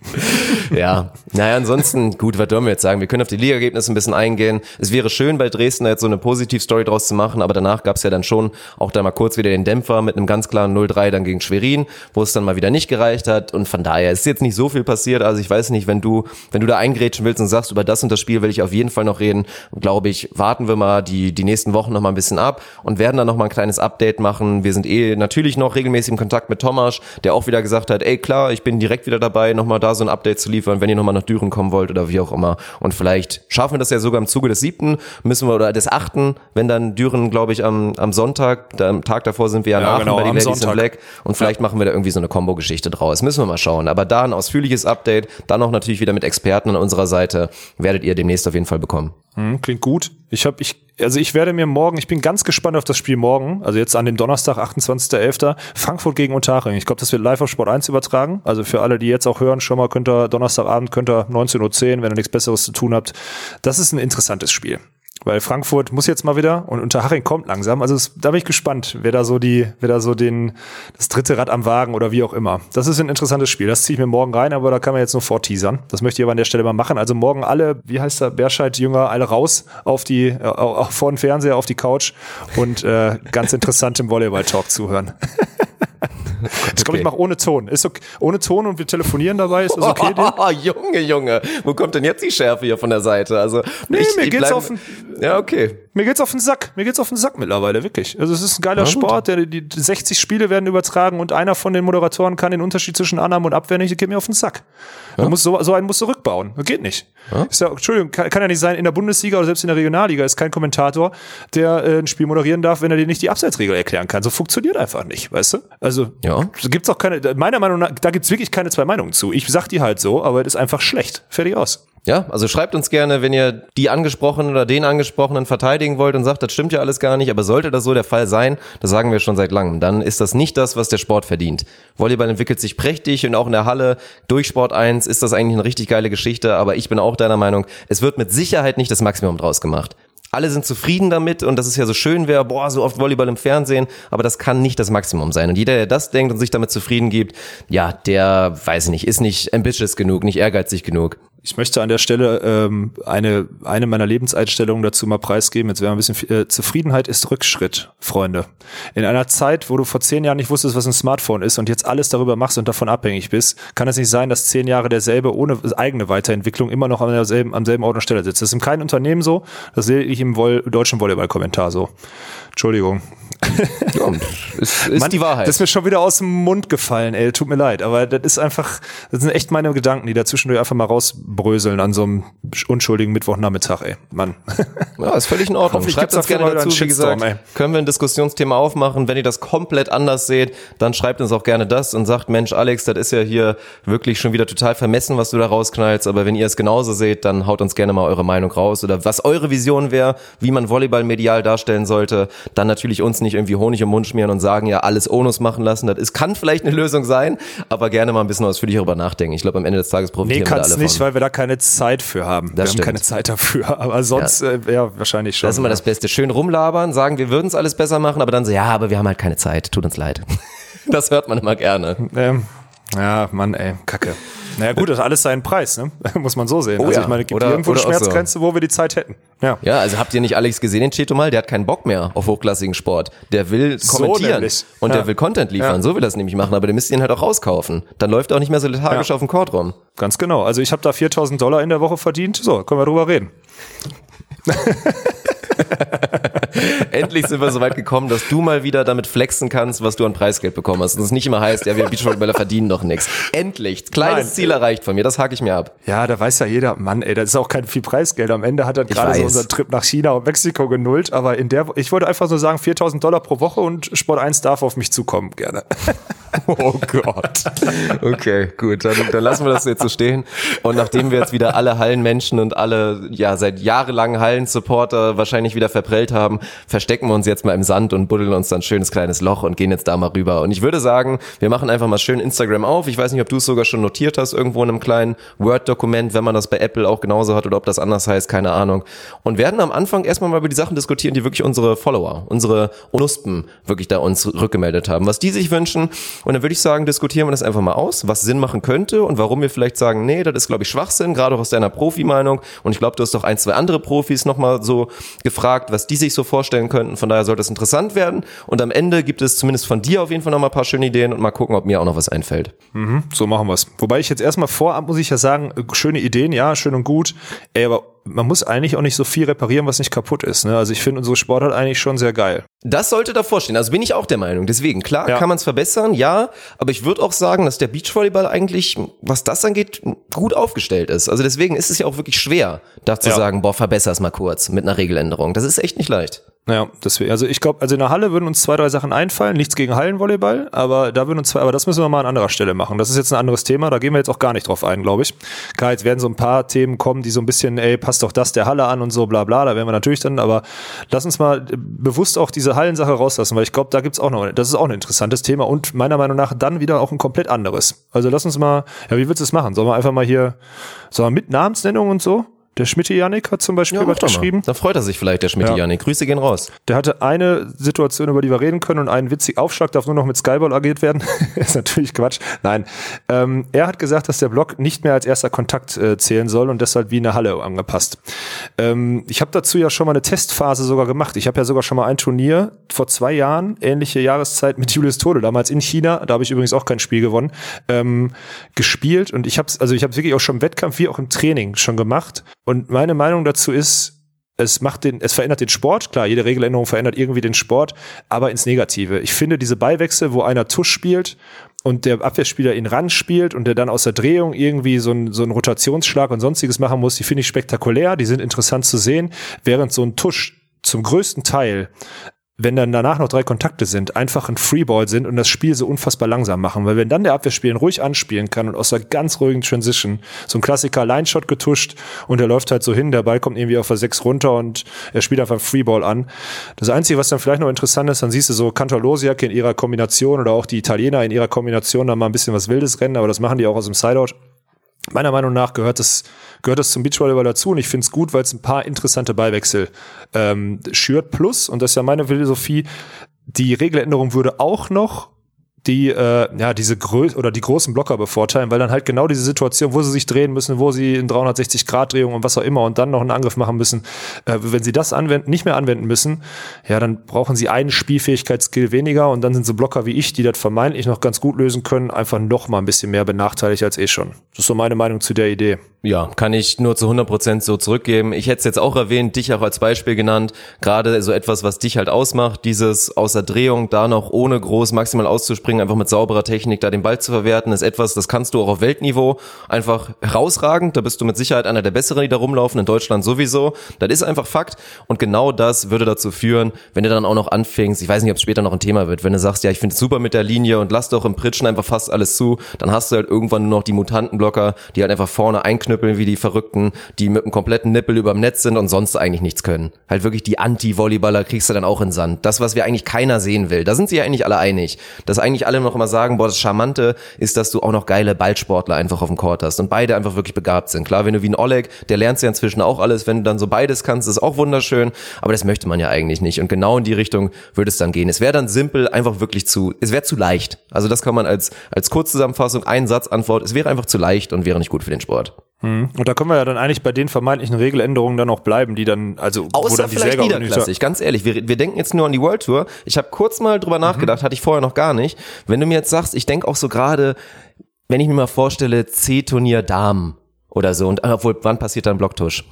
Ja, naja, ansonsten, gut, was wollen wir jetzt sagen? Wir können auf die Ligaergebnisse ein bisschen eingehen. Es wäre schön, bei Dresden jetzt so eine Positivstory draus zu machen, aber danach gab es ja dann schon auch da mal kurz wieder den Dämpfer mit einem ganz klaren 0-3 dann gegen Schwerin, wo es dann mal wieder nicht gereicht hat und von daher ist jetzt nicht so viel passiert. Also ich weiß nicht, wenn du, wenn du da eingrätschen willst und sagst, über das und das Spiel will ich auf jeden Fall noch reden, glaube ich, warten wir mal die, die nächsten Wochen noch mal ein bisschen ab und werden dann noch mal ein kleines Update machen. Wir sind eh natürlich noch regelmäßig im Kontakt mit Thomas, der auch wieder gesagt hat, ey klar, ich bin direkt wieder dabei, noch mal da so ein Update zu liefern, wenn ihr noch mal nach Düren kommen wollt oder wie auch immer. Und vielleicht schaffen wir das ja sogar im Zuge des siebten, müssen wir, oder des achten, wenn dann Düren, glaube ich, am, am Sonntag, da, am Tag davor sind wir ja, Ja, nach genau, bei den Ladies in Sonntag. Black und vielleicht machen wir da irgendwie so eine Combo-Geschichte draus. Müssen wir mal schauen. Aber da ein ausführliches Update, dann auch natürlich wieder mit Experten an unserer Seite, werdet ihr demnächst auf jeden Fall bekommen. Hm, klingt gut. Ich habe ich also ich werde mir morgen, ich bin ganz gespannt auf das Spiel morgen, also jetzt an dem Donnerstag, 28.11. Frankfurt gegen Unterhaching. Ich glaube, das wird live auf Sport 1 übertragen. Also für alle, die jetzt auch hören, schon mal könnt ihr Donnerstagabend könnt ihr 19.10 Uhr, wenn ihr nichts besseres zu tun habt. Das ist ein interessantes Spiel. Weil Frankfurt muss jetzt mal wieder und Unterhaching kommt langsam. Also es, da bin ich gespannt, wer da so die, wer da so den, das dritte Rad am Wagen oder wie auch immer. Das ist ein interessantes Spiel. Das ziehe ich mir morgen rein, aber da kann man jetzt nur vorteasern. Das möchte ich aber an der Stelle mal machen. Also morgen alle, wie heißt der, Berscheid-Jünger, alle raus auf die, äh, auch vor den Fernseher, auf die Couch und äh, ganz interessant im Volleyball-Talk zuhören. Ich glaube, ich mache ohne Ton. Ist okay. Ohne Ton und wir telefonieren dabei. Ist das okay? Dirk? Oh, Junge, Junge, wo kommt denn jetzt die Schärfe hier von der Seite? Also Nee, mir geht's bleib- auf den- Ja, okay. Mir geht's auf den Sack. Mir geht's auf den Sack mittlerweile, wirklich. Also es ist ein geiler gut. Sport. Der, die, die 60 Spiele werden übertragen und einer von den Moderatoren kann den Unterschied zwischen Annahme und Abwehr nicht. Das geht mir auf den Sack. Man muss so, so einen musst du rückbauen. Das geht nicht. Ist ja, Entschuldigung, kann, kann ja nicht sein, in der Bundesliga oder selbst in der Regionalliga ist kein Kommentator, der äh, ein Spiel moderieren darf, wenn er dir nicht die Abseitsregel erklären kann. So funktioniert einfach nicht, weißt du? Also Ja. da gibt's auch keine, meiner Meinung nach, da gibt's wirklich keine zwei Meinungen zu. Ich sag die halt so, aber es ist einfach schlecht. Fertig aus. Ja, also schreibt uns gerne, wenn ihr die angesprochenen oder den angesprochenen verteidigen wollt und sagt, das stimmt ja alles gar nicht, aber sollte das so der Fall sein, das sagen wir schon seit langem, dann ist das nicht das, was der Sport verdient. Volleyball entwickelt sich prächtig und auch in der Halle durch Sport 1 ist das eigentlich eine richtig geile Geschichte, aber ich bin auch deiner Meinung, es wird mit Sicherheit nicht das Maximum draus gemacht. Alle sind zufrieden damit und dass es ja so schön wäre, boah, so oft Volleyball im Fernsehen, aber das kann nicht das Maximum sein. Und jeder, der das denkt und sich damit zufrieden gibt, ja, der, weiß ich nicht, ist nicht ambitious genug, nicht ehrgeizig genug. Ich möchte an der Stelle ähm, eine, eine meiner Lebenseinstellungen dazu mal preisgeben. Jetzt wäre ein bisschen äh, Zufriedenheit ist Rückschritt, Freunde. In einer Zeit, wo du vor zehn Jahren nicht wusstest, was ein Smartphone ist und jetzt alles darüber machst und davon abhängig bist, kann es nicht sein, dass zehn Jahre derselbe ohne eigene Weiterentwicklung immer noch an derselben, am selben Ort und Stelle sitzt. Das ist in keinem Unternehmen so. Das sehe ich im Vol deutschen Volleyball-Kommentar so. Entschuldigung. Ja, ist, ist Mann, die Wahrheit. Das ist mir schon wieder aus dem Mund gefallen, ey. Tut mir leid. Aber das ist einfach, das sind echt meine Gedanken, die da zwischendurch einfach mal rausbröseln an so einem unschuldigen Mittwochnachmittag, ey. Mann. Ja, ist völlig in Ordnung. Hoffentlich Schreibt uns gerne dazu, wie gesagt, Shitstorm, können wir ein Diskussionsthema aufmachen. Wenn ihr das komplett anders seht, dann schreibt uns auch gerne das und sagt, Mensch, Alex, das ist ja hier wirklich schon wieder total vermessen, was du da rausknallst. Aber wenn ihr es genauso seht, dann haut uns gerne mal eure Meinung raus oder was eure Vision wäre, wie man Volleyball medial darstellen sollte. Dann natürlich uns nicht irgendwie Honig im Mund schmieren und sagen, ja, alles Onus machen lassen. Das ist, kann vielleicht eine Lösung sein, aber gerne mal ein bisschen ausführlicher darüber nachdenken. Ich glaube, am Ende des Tages Nee, profitieren wir da kann's alle nicht, von. Wir da keine Zeit für haben. wir Das haben stimmt. keine Zeit dafür. Aber sonst, ja, äh, ja wahrscheinlich schon. Das ist immer das Beste. Schön rumlabern, sagen, wir würden es alles besser machen, aber dann so, ja, aber wir haben halt keine Zeit. Tut uns leid. Das hört man immer gerne. ähm, ja, Mann, ey, Kacke. Naja, gut, das hat alles seinen Preis, ne? Muss man so sehen. Oh also ja. ich meine, es gibt Oder- irgendwo eine auch so. Schmerzgrenze, wo wir die Zeit hätten. Ja. Ja, also habt ihr nicht Alex gesehen, den Cheto mal? Der hat keinen Bock mehr auf hochklassigen Sport. Der will So kommentieren nämlich. und Ja. der will Content liefern. Ja. So will er es nämlich machen, aber der müsst ihr ihn halt auch rauskaufen. Dann läuft er auch nicht mehr so lethargisch auf dem Court rum. Ganz genau. Also ich habe da 4000 Dollar in der Woche verdient. So, können wir drüber reden. Endlich sind wir so weit gekommen, dass du mal wieder damit flexen kannst, was du an Preisgeld bekommen hast. Und es nicht immer heißt, ja, wir Beachvolleyballer verdienen doch nichts. Endlich. Kleines Nein. Ziel erreicht von mir. Das hake ich mir ab. Ja, da weiß ja jeder, Mann, ey, das ist auch kein viel Preisgeld. Am Ende hat dann gerade so weiß. unser Trip nach China und Mexiko genullt. Aber in der, ich wollte einfach nur sagen, 4000 Dollar pro Woche und Sport 1 darf auf mich zukommen, gerne. Oh Gott. Okay, gut, dann, dann lassen wir das jetzt so stehen. Und nachdem wir jetzt wieder alle Hallenmenschen und alle, ja, seit jahrelangen Hallensupporter wahrscheinlich wieder wieder verprellt haben, verstecken wir uns jetzt mal im Sand und buddeln uns dann schönes kleines Loch und gehen jetzt da mal rüber. Und ich würde sagen, wir machen einfach mal schön Instagram auf. Ich weiß nicht, ob du es sogar schon notiert hast, irgendwo in einem kleinen Word-Dokument, wenn man das bei Apple auch genauso hat oder ob das anders heißt, keine Ahnung. Und werden am Anfang erstmal mal über die Sachen diskutieren, die wirklich unsere Follower, unsere Unuspen wirklich da uns rückgemeldet haben, was die sich wünschen. Und dann würde ich sagen, diskutieren wir das einfach mal aus, was Sinn machen könnte und warum wir vielleicht sagen, nee, das ist, glaube ich, Schwachsinn, gerade auch aus deiner Profi-Meinung. Und ich glaube, du hast doch ein, zwei andere Profis nochmal so gefragt, was die sich so vorstellen könnten. Von daher sollte es interessant werden. Und am Ende gibt es zumindest von dir auf jeden Fall nochmal ein paar schöne Ideen und mal gucken, ob mir auch noch was einfällt. Mhm, so machen wir es. Wobei ich jetzt erstmal vorab muss ich ja sagen, äh, schöne Ideen, ja, schön und gut. Ey, aber man muss eigentlich auch nicht so viel reparieren, was nicht kaputt ist. Ne? Also ich finde unsere Sportart eigentlich schon sehr geil. Das sollte davor stehen. Also bin ich auch der Meinung. Deswegen, klar, Ja. kann man es verbessern, ja. Aber ich würde auch sagen, dass der Beachvolleyball eigentlich, was das angeht, gut aufgestellt ist. Also deswegen ist es ja auch wirklich schwer, da zu Ja. sagen, boah, verbessere es mal kurz mit einer Regeländerung. Das ist echt nicht leicht. Ja, deswegen, also ich glaube, also in der Halle würden uns zwei, drei Sachen einfallen. Nichts gegen Hallenvolleyball, aber da würden uns zwei, aber das müssen wir mal an anderer Stelle machen. Das ist jetzt ein anderes Thema, da gehen wir jetzt auch gar nicht drauf ein, glaube ich. Klar, jetzt werden so ein paar Themen kommen, die so ein bisschen, ey, passt doch das der Halle an und so, bla bla, da werden wir natürlich dann, aber lass uns mal äh, bewusst auch diese Hallensache rauslassen, weil ich glaube, da gibt's auch noch, das ist auch ein interessantes Thema und meiner Meinung nach dann wieder auch ein komplett anderes. Also lass uns mal, ja, wie willst du es machen? Sollen wir einfach mal hier, sollen wir mit Namensnennung und so? Der Schmidt Janik hat zum Beispiel mach was geschrieben. Da freut er sich vielleicht, der Schmidt Ja. Janik. Grüße gehen raus. Der hatte eine Situation, über die wir reden können und einen witzigen Aufschlag darf nur noch mit Skyball agiert werden. ist natürlich Quatsch. Nein. Ähm, er hat gesagt, dass der Block nicht mehr als erster Kontakt äh, zählen soll und deshalb wie eine Halle angepasst. Ähm, ich habe dazu ja schon mal eine Testphase sogar gemacht. Ich habe ja sogar schon mal ein Turnier vor zwei Jahren, ähnliche Jahreszeit mit Julius Tode, damals in China, da habe ich übrigens auch kein Spiel gewonnen, ähm, gespielt und ich habe also ich habe wirklich auch schon im Wettkampf wie auch im Training schon gemacht und meine Meinung dazu ist, es macht den, es verändert den Sport. Klar, jede Regeländerung verändert irgendwie den Sport, aber ins Negative. Ich finde diese Beiwechsel, wo einer Tusch spielt und der Abwehrspieler ihn ran spielt und der dann aus der Drehung irgendwie so einen so einen Rotationsschlag und sonstiges machen muss, die finde ich spektakulär, die sind interessant zu sehen, während so ein Tusch zum größten Teil wenn dann danach noch drei Kontakte sind, einfach ein Freeball sind und das Spiel so unfassbar langsam machen. Weil wenn dann der Abwehrspieler ruhig anspielen kann und aus der ganz ruhigen Transition so ein Klassiker Line-Shot getuscht und er läuft halt so hin, der Ball kommt irgendwie auf der 6 runter und er spielt einfach Freeball an. Das Einzige, was dann vielleicht noch interessant ist, dann siehst du so Kantor Losiak in ihrer Kombination oder auch die Italiener in ihrer Kombination dann mal ein bisschen was Wildes rennen, aber das machen die auch aus dem Sideout. Meiner Meinung nach gehört das, gehört das zum Beachvolleyball dazu und ich finde es gut, weil es ein paar interessante Beiwechsel ähm, schürt. Plus, und das ist ja meine Philosophie, die Regeländerung würde auch noch die äh, ja diese Grö oder die großen Blocker bevorteilen, weil dann halt genau diese Situation, wo sie sich drehen müssen, wo sie in 360 Grad Drehung und was auch immer und dann noch einen Angriff machen müssen, äh, wenn sie das anwenden, nicht mehr anwenden müssen, ja, dann brauchen sie einen Spielfähigkeitsskill weniger und dann sind so Blocker wie ich, die das vermeintlich noch ganz gut lösen können, einfach noch mal ein bisschen mehr benachteiligt als eh schon. Das ist so meine Meinung zu der Idee. Ja, kann ich nur zu 100% so zurückgeben. Ich hätte es jetzt auch erwähnt, dich auch als Beispiel genannt. Gerade so etwas, was dich halt ausmacht, dieses außer Drehung da noch ohne groß maximal auszuspringen, einfach mit sauberer Technik da den Ball zu verwerten, ist etwas, das kannst du auch auf Weltniveau einfach herausragend. Da bist du mit Sicherheit einer der Besseren, die da rumlaufen, in Deutschland sowieso. Das ist einfach Fakt. Und genau das würde dazu führen, wenn du dann auch noch anfängst, ich weiß nicht, ob es später noch ein Thema wird, wenn du sagst, ja, ich finde es super mit der Linie und lass doch im Pritschen einfach fast alles zu, dann hast du halt irgendwann nur noch die Mutantenblocker, die halt einfach vorne einknüppeln wie die Verrückten, die mit einem kompletten Nippel überm Netz sind und sonst eigentlich nichts können. Halt wirklich die Anti-Volleyballer kriegst du dann auch in Sand. Das, was wir eigentlich keiner sehen will. Da sind sie ja eigentlich alle einig. Dass eigentlich alle noch immer sagen, boah, das Charmante ist, dass du auch noch geile Ballsportler einfach auf dem Court hast und beide einfach wirklich begabt sind. Klar, wenn du wie ein Oleg, der lernst ja inzwischen auch alles, wenn du dann so beides kannst, ist auch wunderschön, aber das möchte man ja eigentlich nicht. Und genau in die Richtung würde es dann gehen. Es wäre dann simpel, einfach wirklich zu, es wäre zu leicht. Also das kann man als, als Kurzzusammenfassung, ein Satz Antwort, es wäre einfach zu leicht und wäre nicht gut für den Sport. Und da können wir ja dann eigentlich bei den vermeintlichen Regeländerungen dann auch bleiben, die dann, also wo Außer dann die vielleicht niederklassig, ganz ehrlich. Wir, wir denken jetzt nur an die World Tour. Ich habe kurz mal Mhm. drüber nachgedacht, hatte ich vorher noch gar nicht. Wenn du mir jetzt sagst, ich denke auch so gerade, wenn ich mir mal vorstelle, C-Turnier Damen oder so. Und obwohl, wann passiert dann Blocktusch?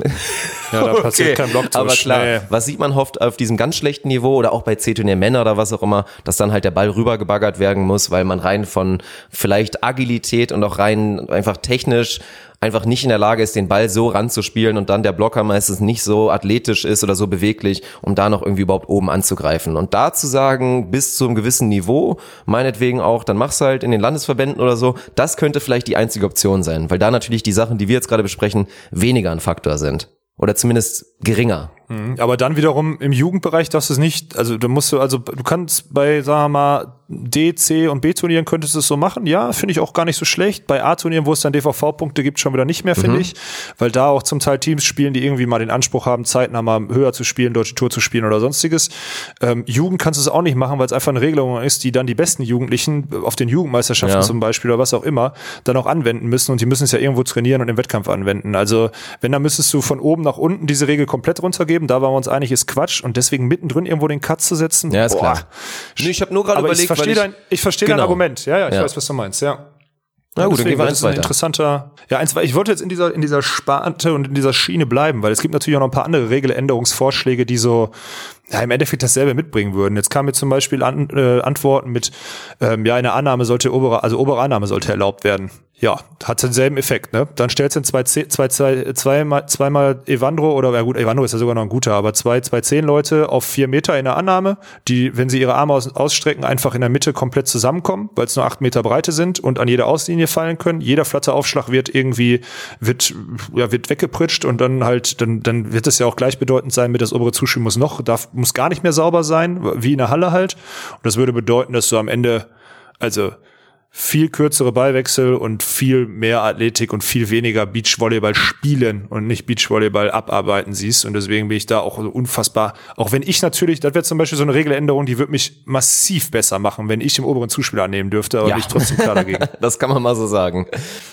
Ja, da passiert kein Blocktusch. Aber klar, Nee. was sieht man oft auf diesem ganz schlechten Niveau oder auch bei C-Turnier Männer oder was auch immer, dass dann halt der Ball rübergebaggert werden muss, weil man rein von vielleicht Agilität und auch rein einfach technisch einfach nicht in der Lage ist, den Ball so ranzuspielen und dann der Blocker meistens nicht so athletisch ist oder so beweglich, um da noch irgendwie überhaupt oben anzugreifen. Und da zu sagen, bis zu einem gewissen Niveau, meinetwegen auch, dann mach's halt in den Landesverbänden oder so, das könnte vielleicht die einzige Option sein, weil da natürlich die Sachen, die wir jetzt gerade besprechen, weniger ein Faktor sind. Oder zumindest geringer. Mhm. Aber dann wiederum im Jugendbereich darfst du es nicht, also du musst du, also du kannst bei, sagen wir mal, D, C und B-Turnieren könntest du es so machen. Ja, finde ich auch gar nicht so schlecht. Bei A-Turnieren, wo es dann DVV-Punkte gibt, schon wieder nicht mehr, finde Mhm. ich. Weil da auch zum Teil Teams spielen, die irgendwie mal den Anspruch haben, zeitnah mal höher zu spielen, deutsche Tour zu spielen oder sonstiges. Ähm, Jugend kannst du es auch nicht machen, weil es einfach eine Regelung ist, die dann die besten Jugendlichen auf den Jugendmeisterschaften Ja. zum Beispiel oder was auch immer dann auch anwenden müssen und die müssen es ja irgendwo trainieren und im Wettkampf anwenden. Also wenn, dann müsstest du von oben nach unten diese Regel komplett runtergeben. Da waren wir uns einig, ist Quatsch und deswegen mittendrin irgendwo den Cut zu setzen. Ja, ist boah. klar. Nee, ich habe nur gerade überlegt, ich verstehe dein, ich verstehe dein Genau. Argument. Ja, ja, ich Ja. weiß, was du meinst, ja. Na gut, dann Deswegen, gehen wir eins das ist ein weiter. interessanter, ja, eins, ich wollte jetzt in dieser, in dieser Sparte und in dieser Schiene bleiben, weil es gibt natürlich auch noch ein paar andere Regeländerungsvorschläge, die so, ja, im Endeffekt dasselbe mitbringen würden. Jetzt kamen mir zum Beispiel an, äh, Antworten mit, ähm, ja, eine Annahme sollte obere, also obere Annahme sollte erlaubt werden. Ja, hat denselben Effekt, ne? Dann stellst du zwei, zwei, zwei, zwei, zweimal, zweimal Evandro oder, ja gut, Evandro ist ja sogar noch ein guter, aber zwei, zwei, zehn Leute auf vier Meter in der Annahme, die, wenn sie ihre Arme aus, ausstrecken, einfach in der Mitte komplett zusammenkommen, weil es nur acht Meter Breite sind und an jede Auslinie fallen können. Jeder flatte Aufschlag wird irgendwie, wird, ja, wird weggepritscht und dann halt, dann, dann wird es ja auch gleichbedeutend sein mit das obere Zuspiel muss noch, darf, muss gar nicht mehr sauber sein, wie in der Halle halt. Und das würde bedeuten, dass du am Ende, also, viel kürzere Ballwechsel und viel mehr Athletik und viel weniger Beachvolleyball spielen und nicht Beachvolleyball abarbeiten siehst. Und deswegen bin ich da auch so unfassbar, auch wenn ich natürlich, das wäre zum Beispiel so eine Regeländerung, die würde mich massiv besser machen, wenn ich den oberen Zuspieler annehmen dürfte, aber Ja. bin ich trotzdem klar dagegen. Das kann man mal so sagen.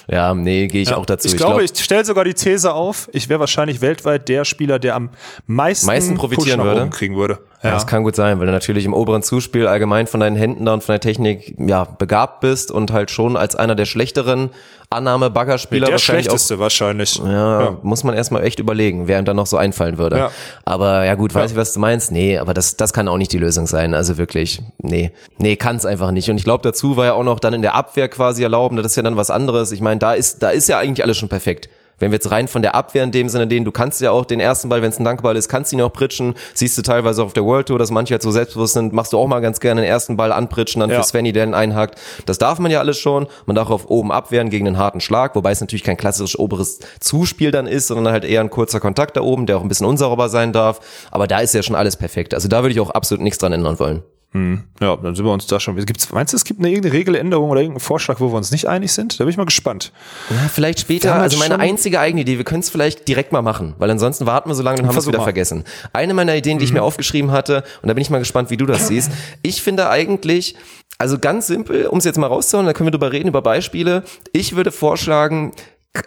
Ja, nee, gehe ich auch dazu. Ich, glaube, ich stelle sogar die These auf, ich wäre wahrscheinlich weltweit der Spieler, der am meisten, Meisten profitieren würde. kriegen würde. Ja. Das kann gut sein, weil du natürlich im oberen Zuspiel allgemein von deinen Händen da und von der Technik ja begabt bist und halt schon als einer der schlechteren Annahme-Baggerspieler der wahrscheinlich auch schlechteste wahrscheinlich. Ja, muss man erstmal echt überlegen, wer ihm dann noch so einfallen würde. Ja. Aber ja gut, weiß ich, was du meinst. Nee, aber das, das kann auch nicht die Lösung sein. Also wirklich, nee. Nee, kann es einfach nicht. Und ich glaube, dazu war ja auch noch dann in der Abwehr quasi erlauben. Das ist ja dann was anderes. Ich meine, da ist, da ist ja eigentlich alles schon perfekt. Wenn wir jetzt rein von der Abwehr in dem Sinne den, du kannst ja auch den ersten Ball, wenn es ein Dankball ist, kannst du ihn auch pritschen. Siehst du teilweise auf der World Tour, dass manche halt so selbstbewusst sind, machst du auch mal ganz gerne den ersten Ball anpritschen, dann Ja. für Svenny, der ihn einhakt. Das darf man ja alles schon. Man darf auf oben abwehren gegen einen harten Schlag, wobei es natürlich kein klassisches oberes Zuspiel dann ist, sondern halt eher ein kurzer Kontakt da oben, der auch ein bisschen unsauber sein darf. Aber da ist ja schon alles perfekt. Also da würde ich auch absolut nichts dran ändern wollen. Ja, dann sind wir uns da schon. Gibt's, meinst du, es gibt eine irgendeine Regeländerung oder irgendeinen Vorschlag, wo wir uns nicht einig sind? Da bin ich mal gespannt. Ja, vielleicht später. Also meine einzige eigene Idee, wir können es vielleicht direkt mal machen, weil ansonsten warten wir so lange, dann haben es wieder mal. vergessen. Eine meiner Ideen, die ich mir aufgeschrieben hatte, und da bin ich mal gespannt, wie du das siehst. Ich finde eigentlich, also ganz simpel, um es jetzt mal rauszuhauen, da können wir drüber reden, über Beispiele. Ich würde vorschlagen,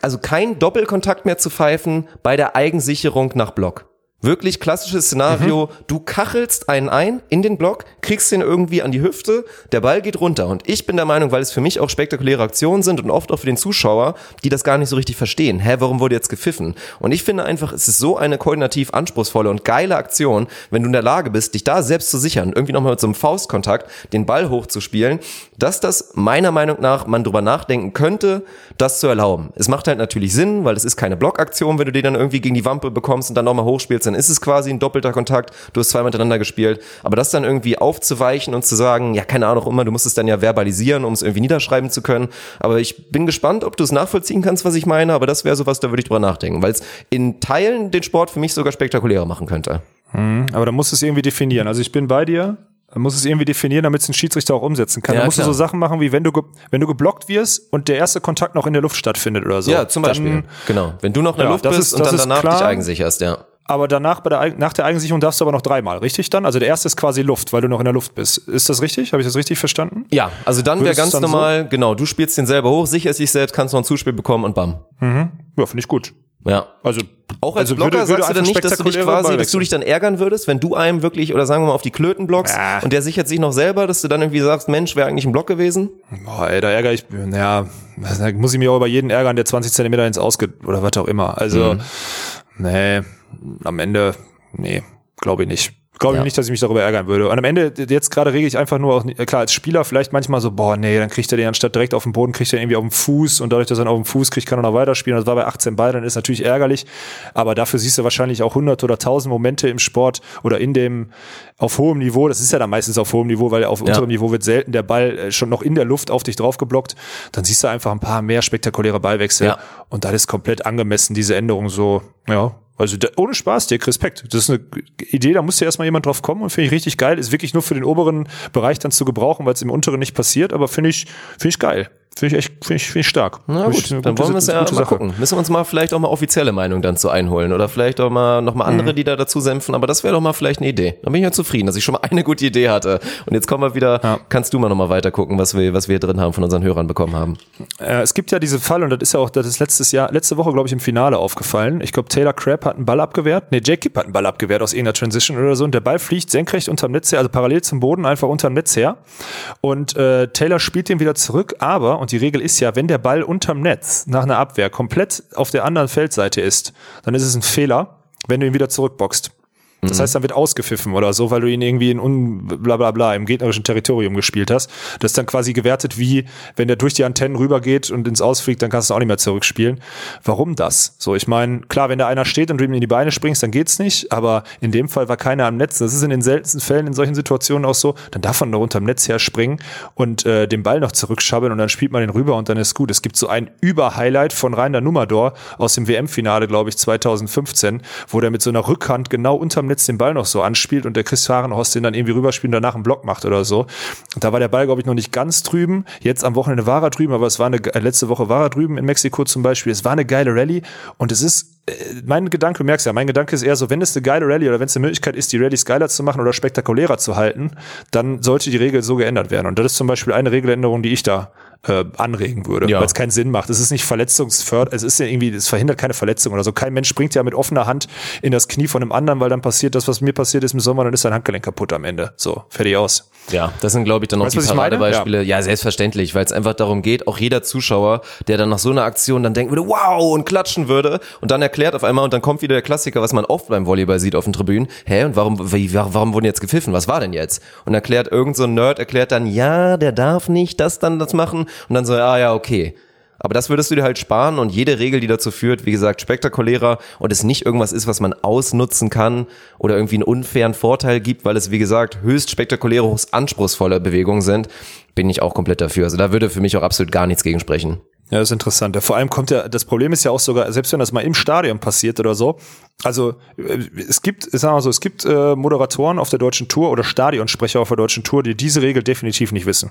also kein Doppelkontakt mehr zu pfeifen bei der Eigensicherung nach Block. Wirklich klassisches Szenario, du kachelst einen ein in den Block, kriegst den irgendwie an die Hüfte, der Ball geht runter. Und ich bin der Meinung, weil es für mich auch spektakuläre Aktionen sind und oft auch für den Zuschauer, die das gar nicht so richtig verstehen. Hä, warum wurde jetzt gepfiffen? Und ich finde einfach, es ist so eine koordinativ anspruchsvolle und geile Aktion, wenn du in der Lage bist, dich da selbst zu sichern, irgendwie nochmal mit so einem Faustkontakt den Ball hochzuspielen, dass das meiner Meinung nach man drüber nachdenken könnte, das zu erlauben. Es macht halt natürlich Sinn, weil es ist keine Blockaktion, wenn du den dann irgendwie gegen die Wampe bekommst und dann nochmal hochspielst, dann ist es quasi ein doppelter Kontakt, du hast zwei miteinander gespielt, aber das dann irgendwie aufzuweichen und zu sagen, ja, keine Ahnung immer, du musst es dann ja verbalisieren, um es irgendwie niederschreiben zu können, aber ich bin gespannt, ob du es nachvollziehen kannst, was ich meine, aber das wäre sowas, da würde ich drüber nachdenken, weil es in Teilen den Sport für mich sogar spektakulärer machen könnte. Aber da musst du es irgendwie definieren. Also ich bin bei dir. Man muss es irgendwie definieren, damit es ein Schiedsrichter auch umsetzen kann. Ja, da musst klar. du so Sachen machen, wie wenn du, wenn du geblockt wirst und der erste Kontakt noch in der Luft stattfindet oder so. Ja, zum Beispiel. Dann, genau. Wenn du noch in der Ja, Luft bist ist- und dann danach klar. dich eigensicherst, ja. aber danach bei der, nach der Eigensicherung darfst du aber noch dreimal, richtig dann? Also der erste ist quasi Luft, weil du noch in der Luft bist. Ist das richtig? Habe ich das richtig verstanden? Ja, also dann wäre ganz dann normal, genau, du spielst den selber hoch, sicherst dich selbst, kannst noch ein Zuspiel bekommen und bam. Ja, finde ich gut. Ja. Also Auch als also Blocker würde- würde sagst du dann nicht, dass du dich quasi, dass du dich dann ärgern würdest, wenn du einem wirklich, oder sagen wir mal auf die Klöten blockst Ja. und der sichert sich noch selber, dass du dann irgendwie sagst, Mensch, wäre eigentlich ein Block gewesen? Boah, ey, da ärgere ich, ja, da muss ich mich auch über jeden ärgern, der 20 Zentimeter ins Ausge, oder was auch immer. Also, Mhm. nee, am Ende, nee, glaube ich nicht. Glaube Ja. ich nicht, dass ich mich darüber ärgern würde. Und am Ende, jetzt gerade rege ich einfach nur auch, klar, als Spieler vielleicht manchmal so, boah, nee, dann kriegt er den anstatt direkt auf den Boden, kriegt er irgendwie auf den Fuß und dadurch, dass er ihn auf den Fuß kriegt, kann er noch weiterspielen. Das war bei 18 Ball, dann ist natürlich ärgerlich. Aber dafür siehst du wahrscheinlich auch hundert oder tausend Momente im Sport oder in dem, auf hohem Niveau. Das ist ja dann meistens auf hohem Niveau, weil auf unterem Niveau wird selten der Ball äh, schon noch in der Luft auf dich drauf geblockt. Dann siehst du einfach ein paar mehr spektakuläre Ballwechsel. Ja. Und das ist komplett angemessen, diese Änderung so, ja, Also da, ohne Spaß, Dick, Respekt. Das ist eine Idee, da musste erstmal jemand drauf kommen und finde ich richtig geil. Ist wirklich nur für den oberen Bereich dann zu gebrauchen, weil es im unteren nicht passiert, aber finde ich, finde ich geil. Finde ich echt, finde ich, finde ich stark. Na gut, dann gute- wollen wir es ja mal Sache. gucken. Müssen wir uns mal vielleicht auch mal offizielle Meinung dann zu einholen oder vielleicht auch mal nochmal andere, Mhm. die da dazu senfen, aber das wäre doch mal vielleicht eine Idee. Da bin ich ja zufrieden, dass ich schon mal eine gute Idee hatte. Und jetzt kommen wir wieder, Ja. kannst du mal nochmal weiter gucken, was wir, was wir drin haben, von unseren Hörern bekommen haben. Äh, es gibt ja diesen Fall, und das ist ja auch, das ist letztes Jahr, letzte Woche, glaube ich, im Finale aufgefallen. Ich glaube, Taylor Crabb hat einen Ball abgewehrt. Nee, Jake Kipp hat einen Ball abgewehrt aus irgendeiner Transition oder so. Und der Ball fliegt senkrecht unterm Netz her, also parallel zum Boden, einfach unterm Netz her. Und äh, Taylor spielt den wieder zurück, aber, und die Regel ist ja, wenn der Ball unterm Netz nach einer Abwehr komplett auf der anderen Feldseite ist, dann ist es ein Fehler, wenn du ihn wieder zurückboxt. Das heißt, dann wird ausgepfiffen oder so, weil du ihn irgendwie in un bla bla bla im gegnerischen Territorium gespielt hast. Das ist dann quasi gewertet wie, wenn der durch die Antennen rübergeht und ins Ausfliegt, dann kannst du auch nicht mehr zurückspielen. Warum das? So, ich meine, klar, wenn da einer steht und du ihm in die Beine springst, dann geht's nicht, aber in dem Fall war keiner am Netz. Das ist in den seltensten Fällen in solchen Situationen auch so. Dann darf man da unterm Netz her springen und äh, den Ball noch zurückschabbeln und dann spielt man den rüber und dann ist gut. Es gibt so ein Über-Highlight von Rainer Nummerdor aus dem WM-Finale, glaube ich, 2015, wo der mit so einer Rückhand genau unterm Netz den Ball noch so anspielt und der Chris Fahrenhorst den dann irgendwie rüberspielt und danach einen Block macht oder so. Und da war der Ball, glaube ich, noch nicht ganz drüben. Jetzt am Wochenende war er drüben, aber es war eine, äh, letzte Woche war er drüben in Mexiko zum Beispiel. Es war eine geile Rallye und es ist, mein Gedanke, du merkst ja, mein Gedanke ist eher so, wenn es eine geile Rallye oder wenn es eine Möglichkeit ist, die Rallyes geiler zu machen oder spektakulärer zu halten, dann sollte die Regel so geändert werden. Und das ist zum Beispiel eine Regeländerung, die ich da äh, anregen würde, Ja. weil es keinen Sinn macht. Es ist nicht verletzungsfördernd, es ist ja irgendwie, es verhindert keine Verletzung oder so. Kein Mensch springt ja mit offener Hand in das Knie von einem anderen, weil dann passiert das, was mir passiert ist im Sommer, dann ist sein Handgelenk kaputt am Ende. So, fertig aus. Ja, das sind, glaube ich, dann auch Weißt die? Paradebeispiele. Ja. selbstverständlich, weil es einfach darum geht, auch jeder Zuschauer, der dann nach so einer Aktion dann denken würde, wow, und klatschen würde und dann erklärt auf einmal und dann kommt wieder der Klassiker, was man oft beim Volleyball sieht auf den Tribünen. Hä, und warum, wie, warum wurden jetzt gepfiffen? Was war denn jetzt? Und erklärt irgend so ein Nerd, erklärt dann, ja, der darf nicht das dann das machen und dann so, ah ja, okay. Aber das würdest du dir halt sparen und jede Regel, die dazu führt, wie gesagt, spektakulärer und es nicht irgendwas ist, was man ausnutzen kann oder irgendwie einen unfairen Vorteil gibt, weil es, wie gesagt, höchst spektakuläre, höchst anspruchsvolle Bewegungen sind, bin ich auch komplett dafür. Also da würde für mich auch absolut gar nichts gegen sprechen. Ja, das ist interessant. Vor allem kommt ja, das Problem ist ja auch sogar, selbst wenn das mal im Stadion passiert oder so, also äh, es gibt, ich sag mal so, es gibt äh, Moderatoren auf der deutschen Tour oder Stadionsprecher auf der deutschen Tour, die diese Regel definitiv nicht wissen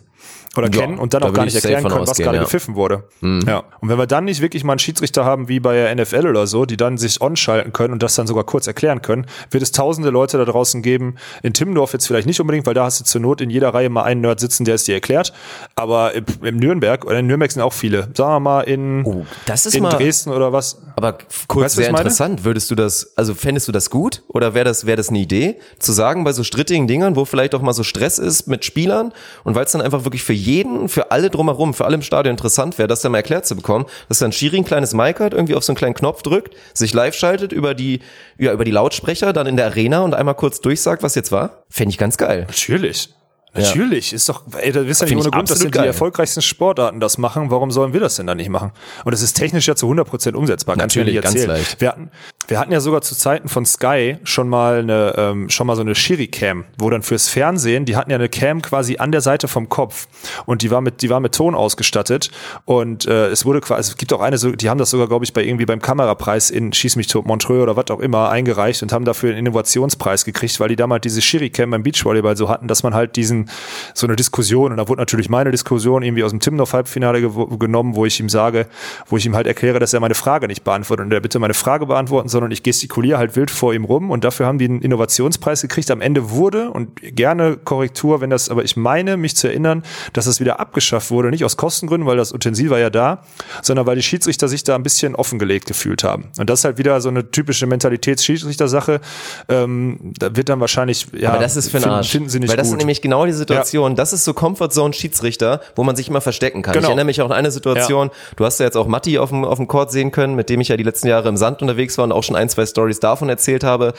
oder Ja, kennen und dann da auch gar nicht erklären können, was gerade ja. Mhm. gepfiffen wurde. Ja. Und wenn wir dann nicht wirklich mal einen Schiedsrichter haben wie bei der NFL oder so, die dann sich on schalten können und das dann sogar kurz erklären können, wird es tausende Leute da draußen geben. In Timmendorf jetzt vielleicht nicht unbedingt, weil da hast du zur Not in jeder Reihe mal einen Nerd sitzen, der es dir erklärt. Aber im, im Nürnberg oder in Nürnberg sind auch viele. Sagen wir mal in Oh, das ist in mal- Dresden oder was. Aber kurz Weißt sehr interessant. Würdest du das, also fändest du das gut? Oder wäre das, wäre das eine Idee? Zu sagen, bei so strittigen Dingern, wo vielleicht auch mal so Stress ist mit Spielern und weil es dann einfach wirklich für jeden, für alle drumherum, für alle im Stadion interessant wäre, das dann mal erklärt zu bekommen, dass dann Schiri ein kleines Mic hat, irgendwie auf so einen kleinen Knopf drückt, sich live schaltet über die, ja, über die Lautsprecher, dann in der Arena und einmal kurz durchsagt, was jetzt war? Fände ich ganz geil. Natürlich. Natürlich, ist doch, ey, da wisst ihr nicht ohne Grund, dass die geil. erfolgreichsten Sportarten das machen. Warum sollen wir das denn dann nicht machen? Und es ist technisch ja zu 100% umsetzbar. Kannst du mir Natürlich, ganz leicht. Wir hatten, wir hatten ja sogar zu Zeiten von Sky schon mal eine, ähm, schon mal so eine Shiri-Cam, wo dann fürs Fernsehen, die hatten ja eine Cam quasi an der Seite vom Kopf und die war mit, die war mit Ton ausgestattet und äh, es wurde quasi, es gibt auch eine, so, die haben das sogar, glaube ich, bei irgendwie beim Kamerapreis in Schieß mich tot Montreux oder was auch immer eingereicht und haben dafür einen Innovationspreis gekriegt, weil die damals diese Shiri-Cam beim Beachvolleyball so hatten, dass man halt diesen, so eine Diskussion, und da wurde natürlich meine Diskussion irgendwie aus dem Timmendorf-Halbfinale gew- genommen, wo ich ihm sage, wo ich ihm halt erkläre, dass er meine Frage nicht beantwortet und er bitte meine Frage beantworten, sondern ich gestikuliere halt wild vor ihm rum und dafür haben die einen Innovationspreis gekriegt. Am Ende wurde und gerne Korrektur, wenn das, aber ich meine, mich zu erinnern, dass es wieder abgeschafft wurde, nicht aus Kostengründen, weil das Utensil war ja da, sondern weil die Schiedsrichter sich da ein bisschen offengelegt gefühlt haben. Und das ist halt wieder so eine typische Mentalitäts-Schiedsrichter-Sache. Ähm, da wird dann wahrscheinlich, ja, Aber das ist für einen finden, Arsch. finden sie nicht Weil das gut. ist nämlich genau die Situation. Das ist so Comfortzone Schiedsrichter, wo man sich immer verstecken kann. Genau. Ich erinnere mich auch an eine Situation. Du hast ja jetzt auch Matti auf dem, auf dem Court sehen können, mit dem ich ja die letzten Jahre im Sand unterwegs war und auch schon ein, zwei Stories davon erzählt habe.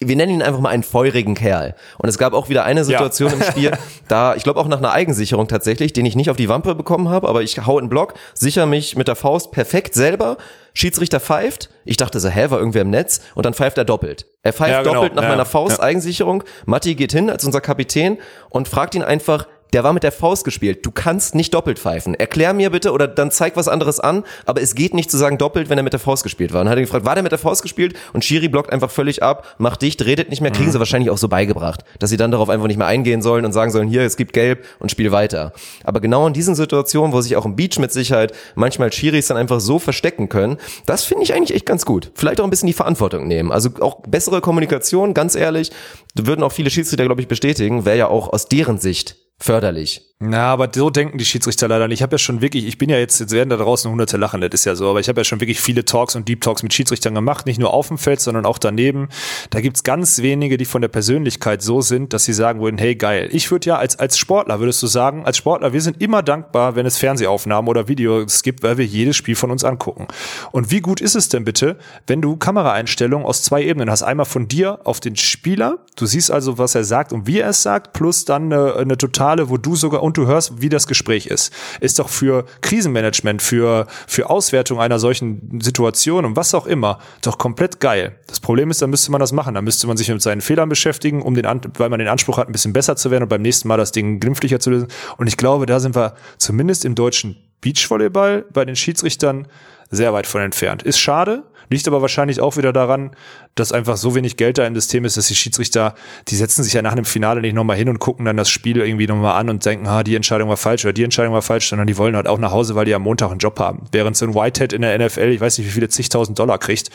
Wir nennen ihn einfach mal einen feurigen Kerl. Und es gab auch wieder eine Situation im Spiel, da, ich glaube auch nach einer Eigensicherung tatsächlich, den ich nicht auf die Wampe bekommen habe, aber ich hau in den Block, sicher mich mit der Faust perfekt selber. Schiedsrichter pfeift. Ich dachte so, hä, war irgendwer im Netz? Und dann pfeift er doppelt. Er pfeift Ja, genau. doppelt nach Ja, meiner ja. Faust, Eigensicherung. Matti geht hin als unser Kapitän und fragt ihn einfach der war mit der Faust gespielt. Du kannst nicht doppelt pfeifen. Erklär mir bitte oder dann zeig was anderes an, aber es geht nicht zu sagen doppelt, wenn er mit der Faust gespielt war. Und hat er gefragt, war der mit der Faust gespielt? Und Schiri blockt einfach völlig ab, macht dicht, redet nicht mehr, kriegen sie wahrscheinlich auch so beigebracht, dass sie dann darauf einfach nicht mehr eingehen sollen und sagen sollen, hier, es gibt gelb und spiel weiter. Aber genau in diesen Situationen, wo sich auch im Beach mit Sicherheit manchmal Schiris dann einfach so verstecken können, das finde ich eigentlich echt ganz gut. Vielleicht auch ein bisschen die Verantwortung nehmen. Also auch bessere Kommunikation, ganz ehrlich, würden auch viele Schiedsrichter, glaube ich, bestätigen, wäre ja auch aus deren Sicht förderlich. Na, aber so denken die Schiedsrichter leider nicht. Ich habe ja schon wirklich, ich bin ja jetzt, jetzt werden da draußen hunderte lachen, das ist ja so, aber ich habe ja schon wirklich viele Talks und Deep Talks mit Schiedsrichtern gemacht, nicht nur auf dem Feld, sondern auch daneben. Da gibt's ganz wenige, die von der Persönlichkeit so sind, dass sie sagen würden, hey geil. Ich würde ja als, als Sportler, würdest du sagen, als Sportler, wir sind immer dankbar, wenn es Fernsehaufnahmen oder Videos gibt, weil wir jedes Spiel von uns angucken. Und wie gut ist es denn bitte, wenn du Kameraeinstellungen aus zwei Ebenen hast? Einmal von dir auf den Spieler, du siehst also, was er sagt und wie er es sagt, plus dann eine, eine totale, wo du sogar und du hörst, wie das Gespräch ist. Ist doch für Krisenmanagement, für, für Auswertung einer solchen Situation und was auch immer, doch komplett geil. Das Problem ist, dann müsste man das machen. Dann müsste man sich mit seinen Fehlern beschäftigen, um den, weil man den Anspruch hat, ein bisschen besser zu werden und beim nächsten Mal das Ding glimpflicher zu lösen. Und ich glaube, da sind wir zumindest im deutschen Beachvolleyball bei den Schiedsrichtern sehr weit von entfernt. Ist schade, liegt aber wahrscheinlich auch wieder daran, dass einfach so wenig Geld da im System ist, dass die Schiedsrichter, die setzen sich ja nach einem Finale nicht nochmal hin und gucken dann das Spiel irgendwie nochmal an und denken, ah, die Entscheidung war falsch oder die Entscheidung war falsch, sondern die wollen halt auch nach Hause, weil die am Montag einen Job haben. Während so ein Whitehead in der NFL, ich weiß nicht, wie viele zigtausend Dollar kriegt,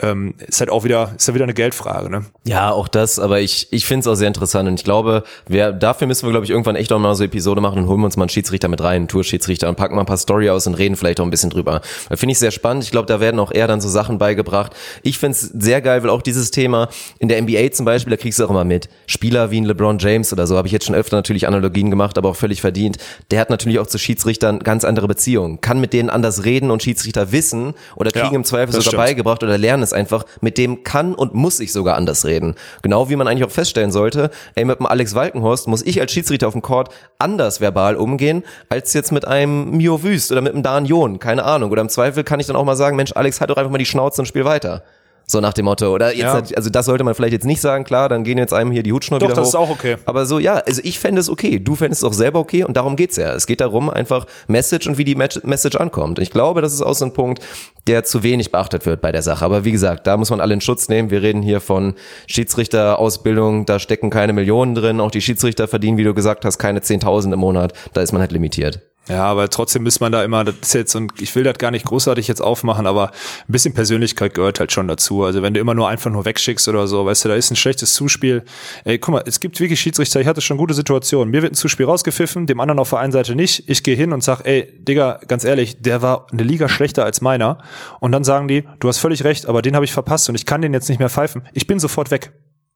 ähm, ist halt auch wieder, ist ja wieder eine Geldfrage, ne? Ja, auch das, aber ich, ich finde es auch sehr interessant und ich glaube, wir, dafür müssen wir, glaube ich, irgendwann echt auch mal so Episode machen und holen uns mal einen Schiedsrichter mit rein, einen Tourschiedsrichter und packen mal ein paar Story aus und reden vielleicht auch ein bisschen drüber. Finde ich sehr spannend. Ich glaube, da werden auch eher dann so Sachen beigebracht. Ich finde es sehr geil, weil auch dieses Thema in der NBA zum Beispiel, da kriegst du auch immer mit. Spieler wie ein LeBron James oder so, habe ich jetzt schon öfter natürlich Analogien gemacht, aber auch völlig verdient. Der hat natürlich auch zu Schiedsrichtern ganz andere Beziehungen, kann mit denen anders reden und Schiedsrichter wissen oder kriegen ja, im Zweifel sogar stimmt. beigebracht oder lernen es einfach. Mit dem kann und muss ich sogar anders reden. Genau wie man eigentlich auch feststellen sollte, ey, mit dem Alex Walkenhorst muss ich als Schiedsrichter auf dem Court anders verbal umgehen, als jetzt mit einem Mio Wüst oder mit einem Dan John, keine Ahnung. Oder im Zweifel kann ich dann auch mal sagen, Mensch, Alex, halt doch einfach mal die Schnauze und spiel weiter. So nach dem Motto. Oder jetzt, ja. also das sollte man vielleicht jetzt nicht sagen, klar, dann gehen jetzt einem hier die Hutschnur Doch, wieder das hoch. ist auch okay. Aber so, ja, also ich fände es okay. Du fändest es auch selber okay und darum geht's ja. Es geht darum, einfach Message und wie die Message ankommt. Ich glaube, das ist auch so ein Punkt, der zu wenig beachtet wird bei der Sache. Aber wie gesagt, da muss man alle in Schutz nehmen. Wir reden hier von Schiedsrichterausbildung, da stecken keine Millionen drin. Auch die Schiedsrichter verdienen, wie du gesagt hast, keine 10.000 im Monat. Da ist man halt limitiert. Ja, aber trotzdem muss man da immer, das ist jetzt, und ich will das gar nicht großartig jetzt aufmachen, aber ein bisschen Persönlichkeit gehört halt schon dazu. Also wenn du immer nur einfach nur wegschickst oder so, weißt du, da ist ein schlechtes Zuspiel. Ey, guck mal, es gibt wirklich Schiedsrichter, ich hatte schon gute Situationen. Mir wird ein Zuspiel rausgepfiffen, dem anderen auf der einen Seite nicht. Ich gehe hin und sag, ey, Digga, ganz ehrlich, der war eine Liga schlechter als meiner. Und dann sagen die, du hast völlig recht, aber den habe ich verpasst und ich kann den jetzt nicht mehr pfeifen. Ich bin sofort weg.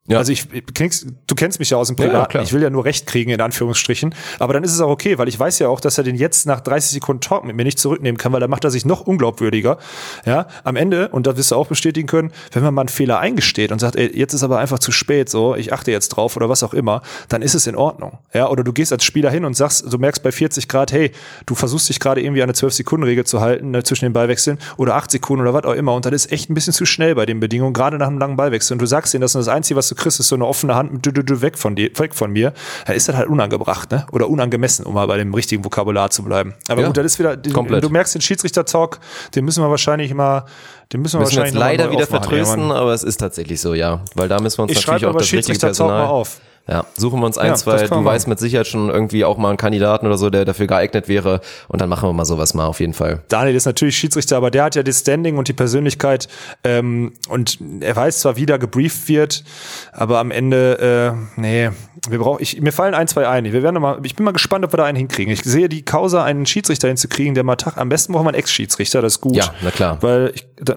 Ja. Also ich, kriegst, du kennst mich ja aus dem Privat. Ja, ich will ja nur Recht kriegen, in Anführungsstrichen. Aber dann ist es auch okay, weil ich weiß ja auch, dass er den jetzt nach 30 Sekunden Talk mit mir nicht zurücknehmen kann, weil dann macht er sich noch unglaubwürdiger. Ja, am Ende, und da wirst du auch bestätigen können, wenn man mal einen Fehler eingesteht und sagt, ey, jetzt ist aber einfach zu spät, so, ich achte jetzt drauf oder was auch immer, dann ist es in Ordnung. Ja, oder du gehst als Spieler hin und sagst, du merkst bei 40 Grad, hey, du versuchst dich gerade irgendwie an eine 12-Sekunden-Regel zu halten, ne, zwischen den Ballwechseln oder 8 Sekunden oder was auch immer. Und dann ist echt ein bisschen zu schnell bei den Bedingungen, gerade nach einem langen Ballwechsel. Und du sagst ihnen, das ist das Einzige, was du kriegst, ist so eine offene Hand weg von dir, weg von mir, dann ist das halt unangebracht, ne? Oder unangemessen, um mal bei dem richtigen Vokabular zu bleiben. Aber ja, gut, das ist wieder, den, du merkst den Schiedsrichter-Talk, den müssen wir wahrscheinlich mal, den müssen wir müssen wahrscheinlich jetzt leider wieder vertrösten, aber es ist tatsächlich so, ja. Weil da müssen wir uns ich natürlich auch das richtige Personal. Mal auf. Ja, suchen wir uns ein, ja, zwei, du weißt mit Sicherheit schon irgendwie auch mal einen Kandidaten oder so, der dafür geeignet wäre und dann machen wir mal sowas mal auf jeden Fall. Daniel ist natürlich Schiedsrichter, aber der hat ja das Standing und die Persönlichkeit ähm, und er weiß zwar, wie da gebrieft wird, aber am Ende, äh, nee, wir brauchen, ich, mir fallen ein, zwei ein. Wir werden mal, ich bin mal gespannt, ob wir da einen hinkriegen. Ich sehe die Causa, einen Schiedsrichter hinzukriegen, der mal Tag, am besten brauchen wir einen Ex-Schiedsrichter, das ist gut. Ja, na klar. Weil ich, da,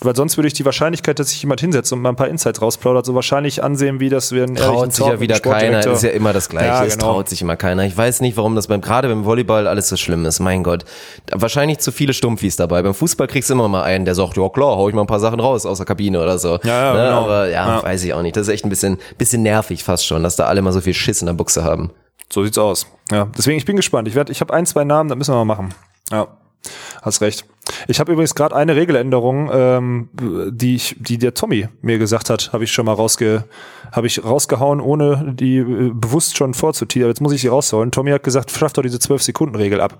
weil sonst würde ich die Wahrscheinlichkeit, dass sich jemand hinsetzt und mal ein paar Insights rausplaudert, so wahrscheinlich ansehen, wie das wir Traut sich ja wieder keiner, ist ja immer das Gleiche, ja, genau. es traut sich immer keiner. Ich weiß nicht, warum das beim, gerade beim Volleyball alles so schlimm ist, mein Gott. Wahrscheinlich zu viele Stumpfis dabei. Beim Fußball kriegst du immer mal einen, der sagt, ja klar, hau ich mal ein paar Sachen raus aus der Kabine oder so. Ja, ja, ne? genau. Aber ja, ja, weiß ich auch nicht. Das ist echt ein bisschen, bisschen nervig fast schon, dass da alle mal so viel Schiss in der Buchse haben. So sieht's aus. Ja, deswegen, ich bin gespannt. Ich werde, ich habe ein, zwei Namen, das müssen wir mal machen. Ja. Hast recht. Ich habe übrigens gerade eine Regeländerung, ähm, die ich, die der Tommy mir gesagt hat, habe ich schon mal rausge, habe ich rausgehauen, ohne die äh, bewusst schon vorzutieren. Jetzt muss ich sie rausholen. Tommy hat gesagt, schaff doch diese 12-Sekunden-Regel ab.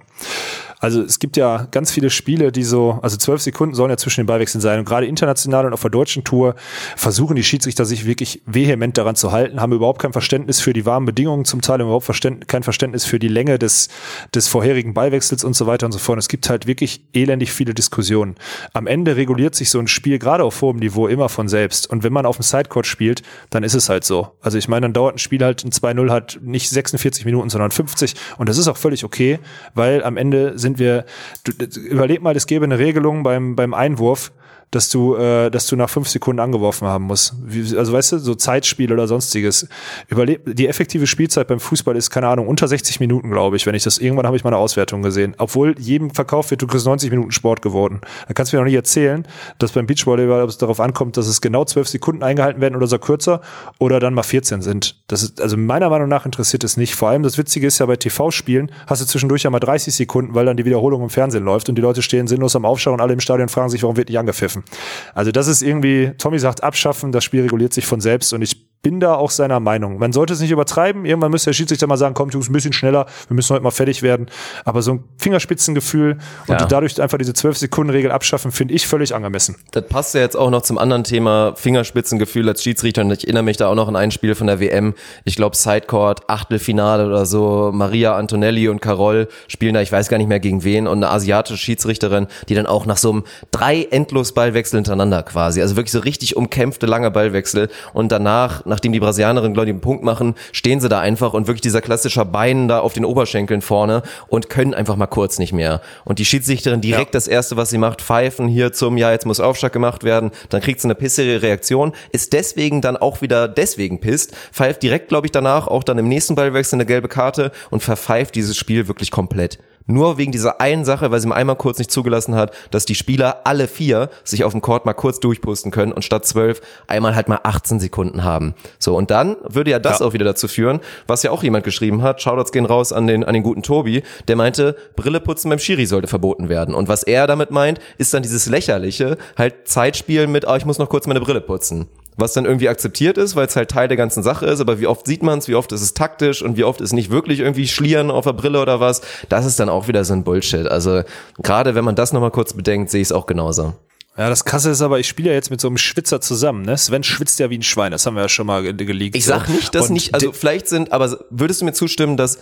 Also es gibt ja ganz viele Spiele, die so, also zwölf Sekunden sollen ja zwischen den Ballwechseln sein. Und gerade international und auf der deutschen Tour versuchen die Schiedsrichter sich wirklich vehement daran zu halten, haben überhaupt kein Verständnis für die warmen Bedingungen zum Teil, überhaupt kein Verständnis für die Länge des, des vorherigen Ballwechsels und so weiter und so fort. Und es gibt halt wirklich elendig viele Diskussionen. Am Ende reguliert sich so ein Spiel gerade auf hohem Niveau immer von selbst. Und wenn man auf dem Sidecourt spielt, dann ist es halt so. Also ich meine, dann dauert ein Spiel halt ein 2-0 halt nicht 46 Minuten, sondern 50. Und das ist auch völlig okay, weil am Ende sind sind wir, überleg mal, es gäbe eine Regelung beim, beim Einwurf, dass du, äh, dass du nach fünf Sekunden angeworfen haben musst. Wie, also weißt du, so Zeitspiel oder sonstiges. Überleb die effektive Spielzeit beim Fußball ist, keine Ahnung, unter 60 Minuten, glaube ich. Wenn ich das, irgendwann habe ich mal eine Auswertung gesehen. Obwohl jedem Verkauf wird, du kriegst 90 Minuten Sport geworden. Da kannst du mir noch nicht erzählen, dass beim Beachvolleyball es darauf ankommt, dass es genau zwölf Sekunden eingehalten werden oder so kürzer oder dann mal 14 sind. Das ist, also meiner Meinung nach interessiert es nicht. Vor allem das Witzige ist ja bei TV-Spielen hast du zwischendurch ja mal 30 Sekunden, weil dann die Wiederholung im Fernsehen läuft und die Leute stehen sinnlos am Aufschauen und alle im Stadion fragen sich, warum wird nicht angepfiffen Also das ist irgendwie, Tommy sagt abschaffen, das Spiel reguliert sich von selbst und ich bin da auch seiner Meinung. Man sollte es nicht übertreiben. Irgendwann müsste der Schiedsrichter mal sagen, komm, Jungs, ein bisschen schneller, wir müssen heute mal fertig werden. Aber so ein Fingerspitzengefühl und ja. dadurch einfach diese 12-Sekunden-Regel abschaffen, finde ich völlig angemessen. Das passt ja jetzt auch noch zum anderen Thema Fingerspitzengefühl als Schiedsrichter. Und ich erinnere mich da auch noch an ein Spiel von der WM. Ich glaube, Sidecourt, Achtelfinale oder so. Maria Antonelli und Carol spielen da, ich weiß gar nicht mehr gegen wen. Und eine asiatische Schiedsrichterin, die dann auch nach so einem drei Endlosballwechsel hintereinander quasi. Also wirklich so richtig umkämpfte lange Ballwechsel. Und danach nachdem die Brasilianerinnen, glaube ich, einen Punkt machen, stehen sie da einfach und wirklich dieser klassische Bein da auf den Oberschenkeln vorne und können einfach mal kurz nicht mehr. Und die Schiedsrichterin direkt ja. das erste, was sie macht, pfeifen hier zum, ja, jetzt muss Aufschlag gemacht werden, dann kriegt sie eine pissere Reaktion, ist deswegen dann auch wieder deswegen pisst, pfeift direkt, glaube ich, danach auch dann im nächsten Ballwechsel eine gelbe Karte und verpfeift dieses Spiel wirklich komplett. Nur wegen dieser einen Sache, weil sie mir einmal kurz nicht zugelassen hat, dass die Spieler alle vier sich auf dem Court mal kurz durchpusten können und statt zwölf einmal halt mal 18 Sekunden haben. So, und dann würde ja das ja. auch wieder dazu führen, was ja auch jemand geschrieben hat, Shoutouts gehen raus an den, an den guten Tobi, der meinte, Brille putzen beim Schiri sollte verboten werden. Und was er damit meint, ist dann dieses lächerliche, halt Zeitspielen mit, oh, ich muss noch kurz meine Brille putzen was dann irgendwie akzeptiert ist, weil es halt Teil der ganzen Sache ist, aber wie oft sieht man es, wie oft ist es taktisch und wie oft ist nicht wirklich irgendwie Schlieren auf der Brille oder was, das ist dann auch wieder so ein Bullshit. Also gerade wenn man das nochmal kurz bedenkt, sehe ich es auch genauso. Ja, das Krasse ist aber, ich spiele ja jetzt mit so einem Schwitzer zusammen, ne? Sven schwitzt ja wie ein Schwein, das haben wir ja schon mal geleakt. Ich sag nicht, dass und nicht, also vielleicht sind, aber würdest du mir zustimmen, dass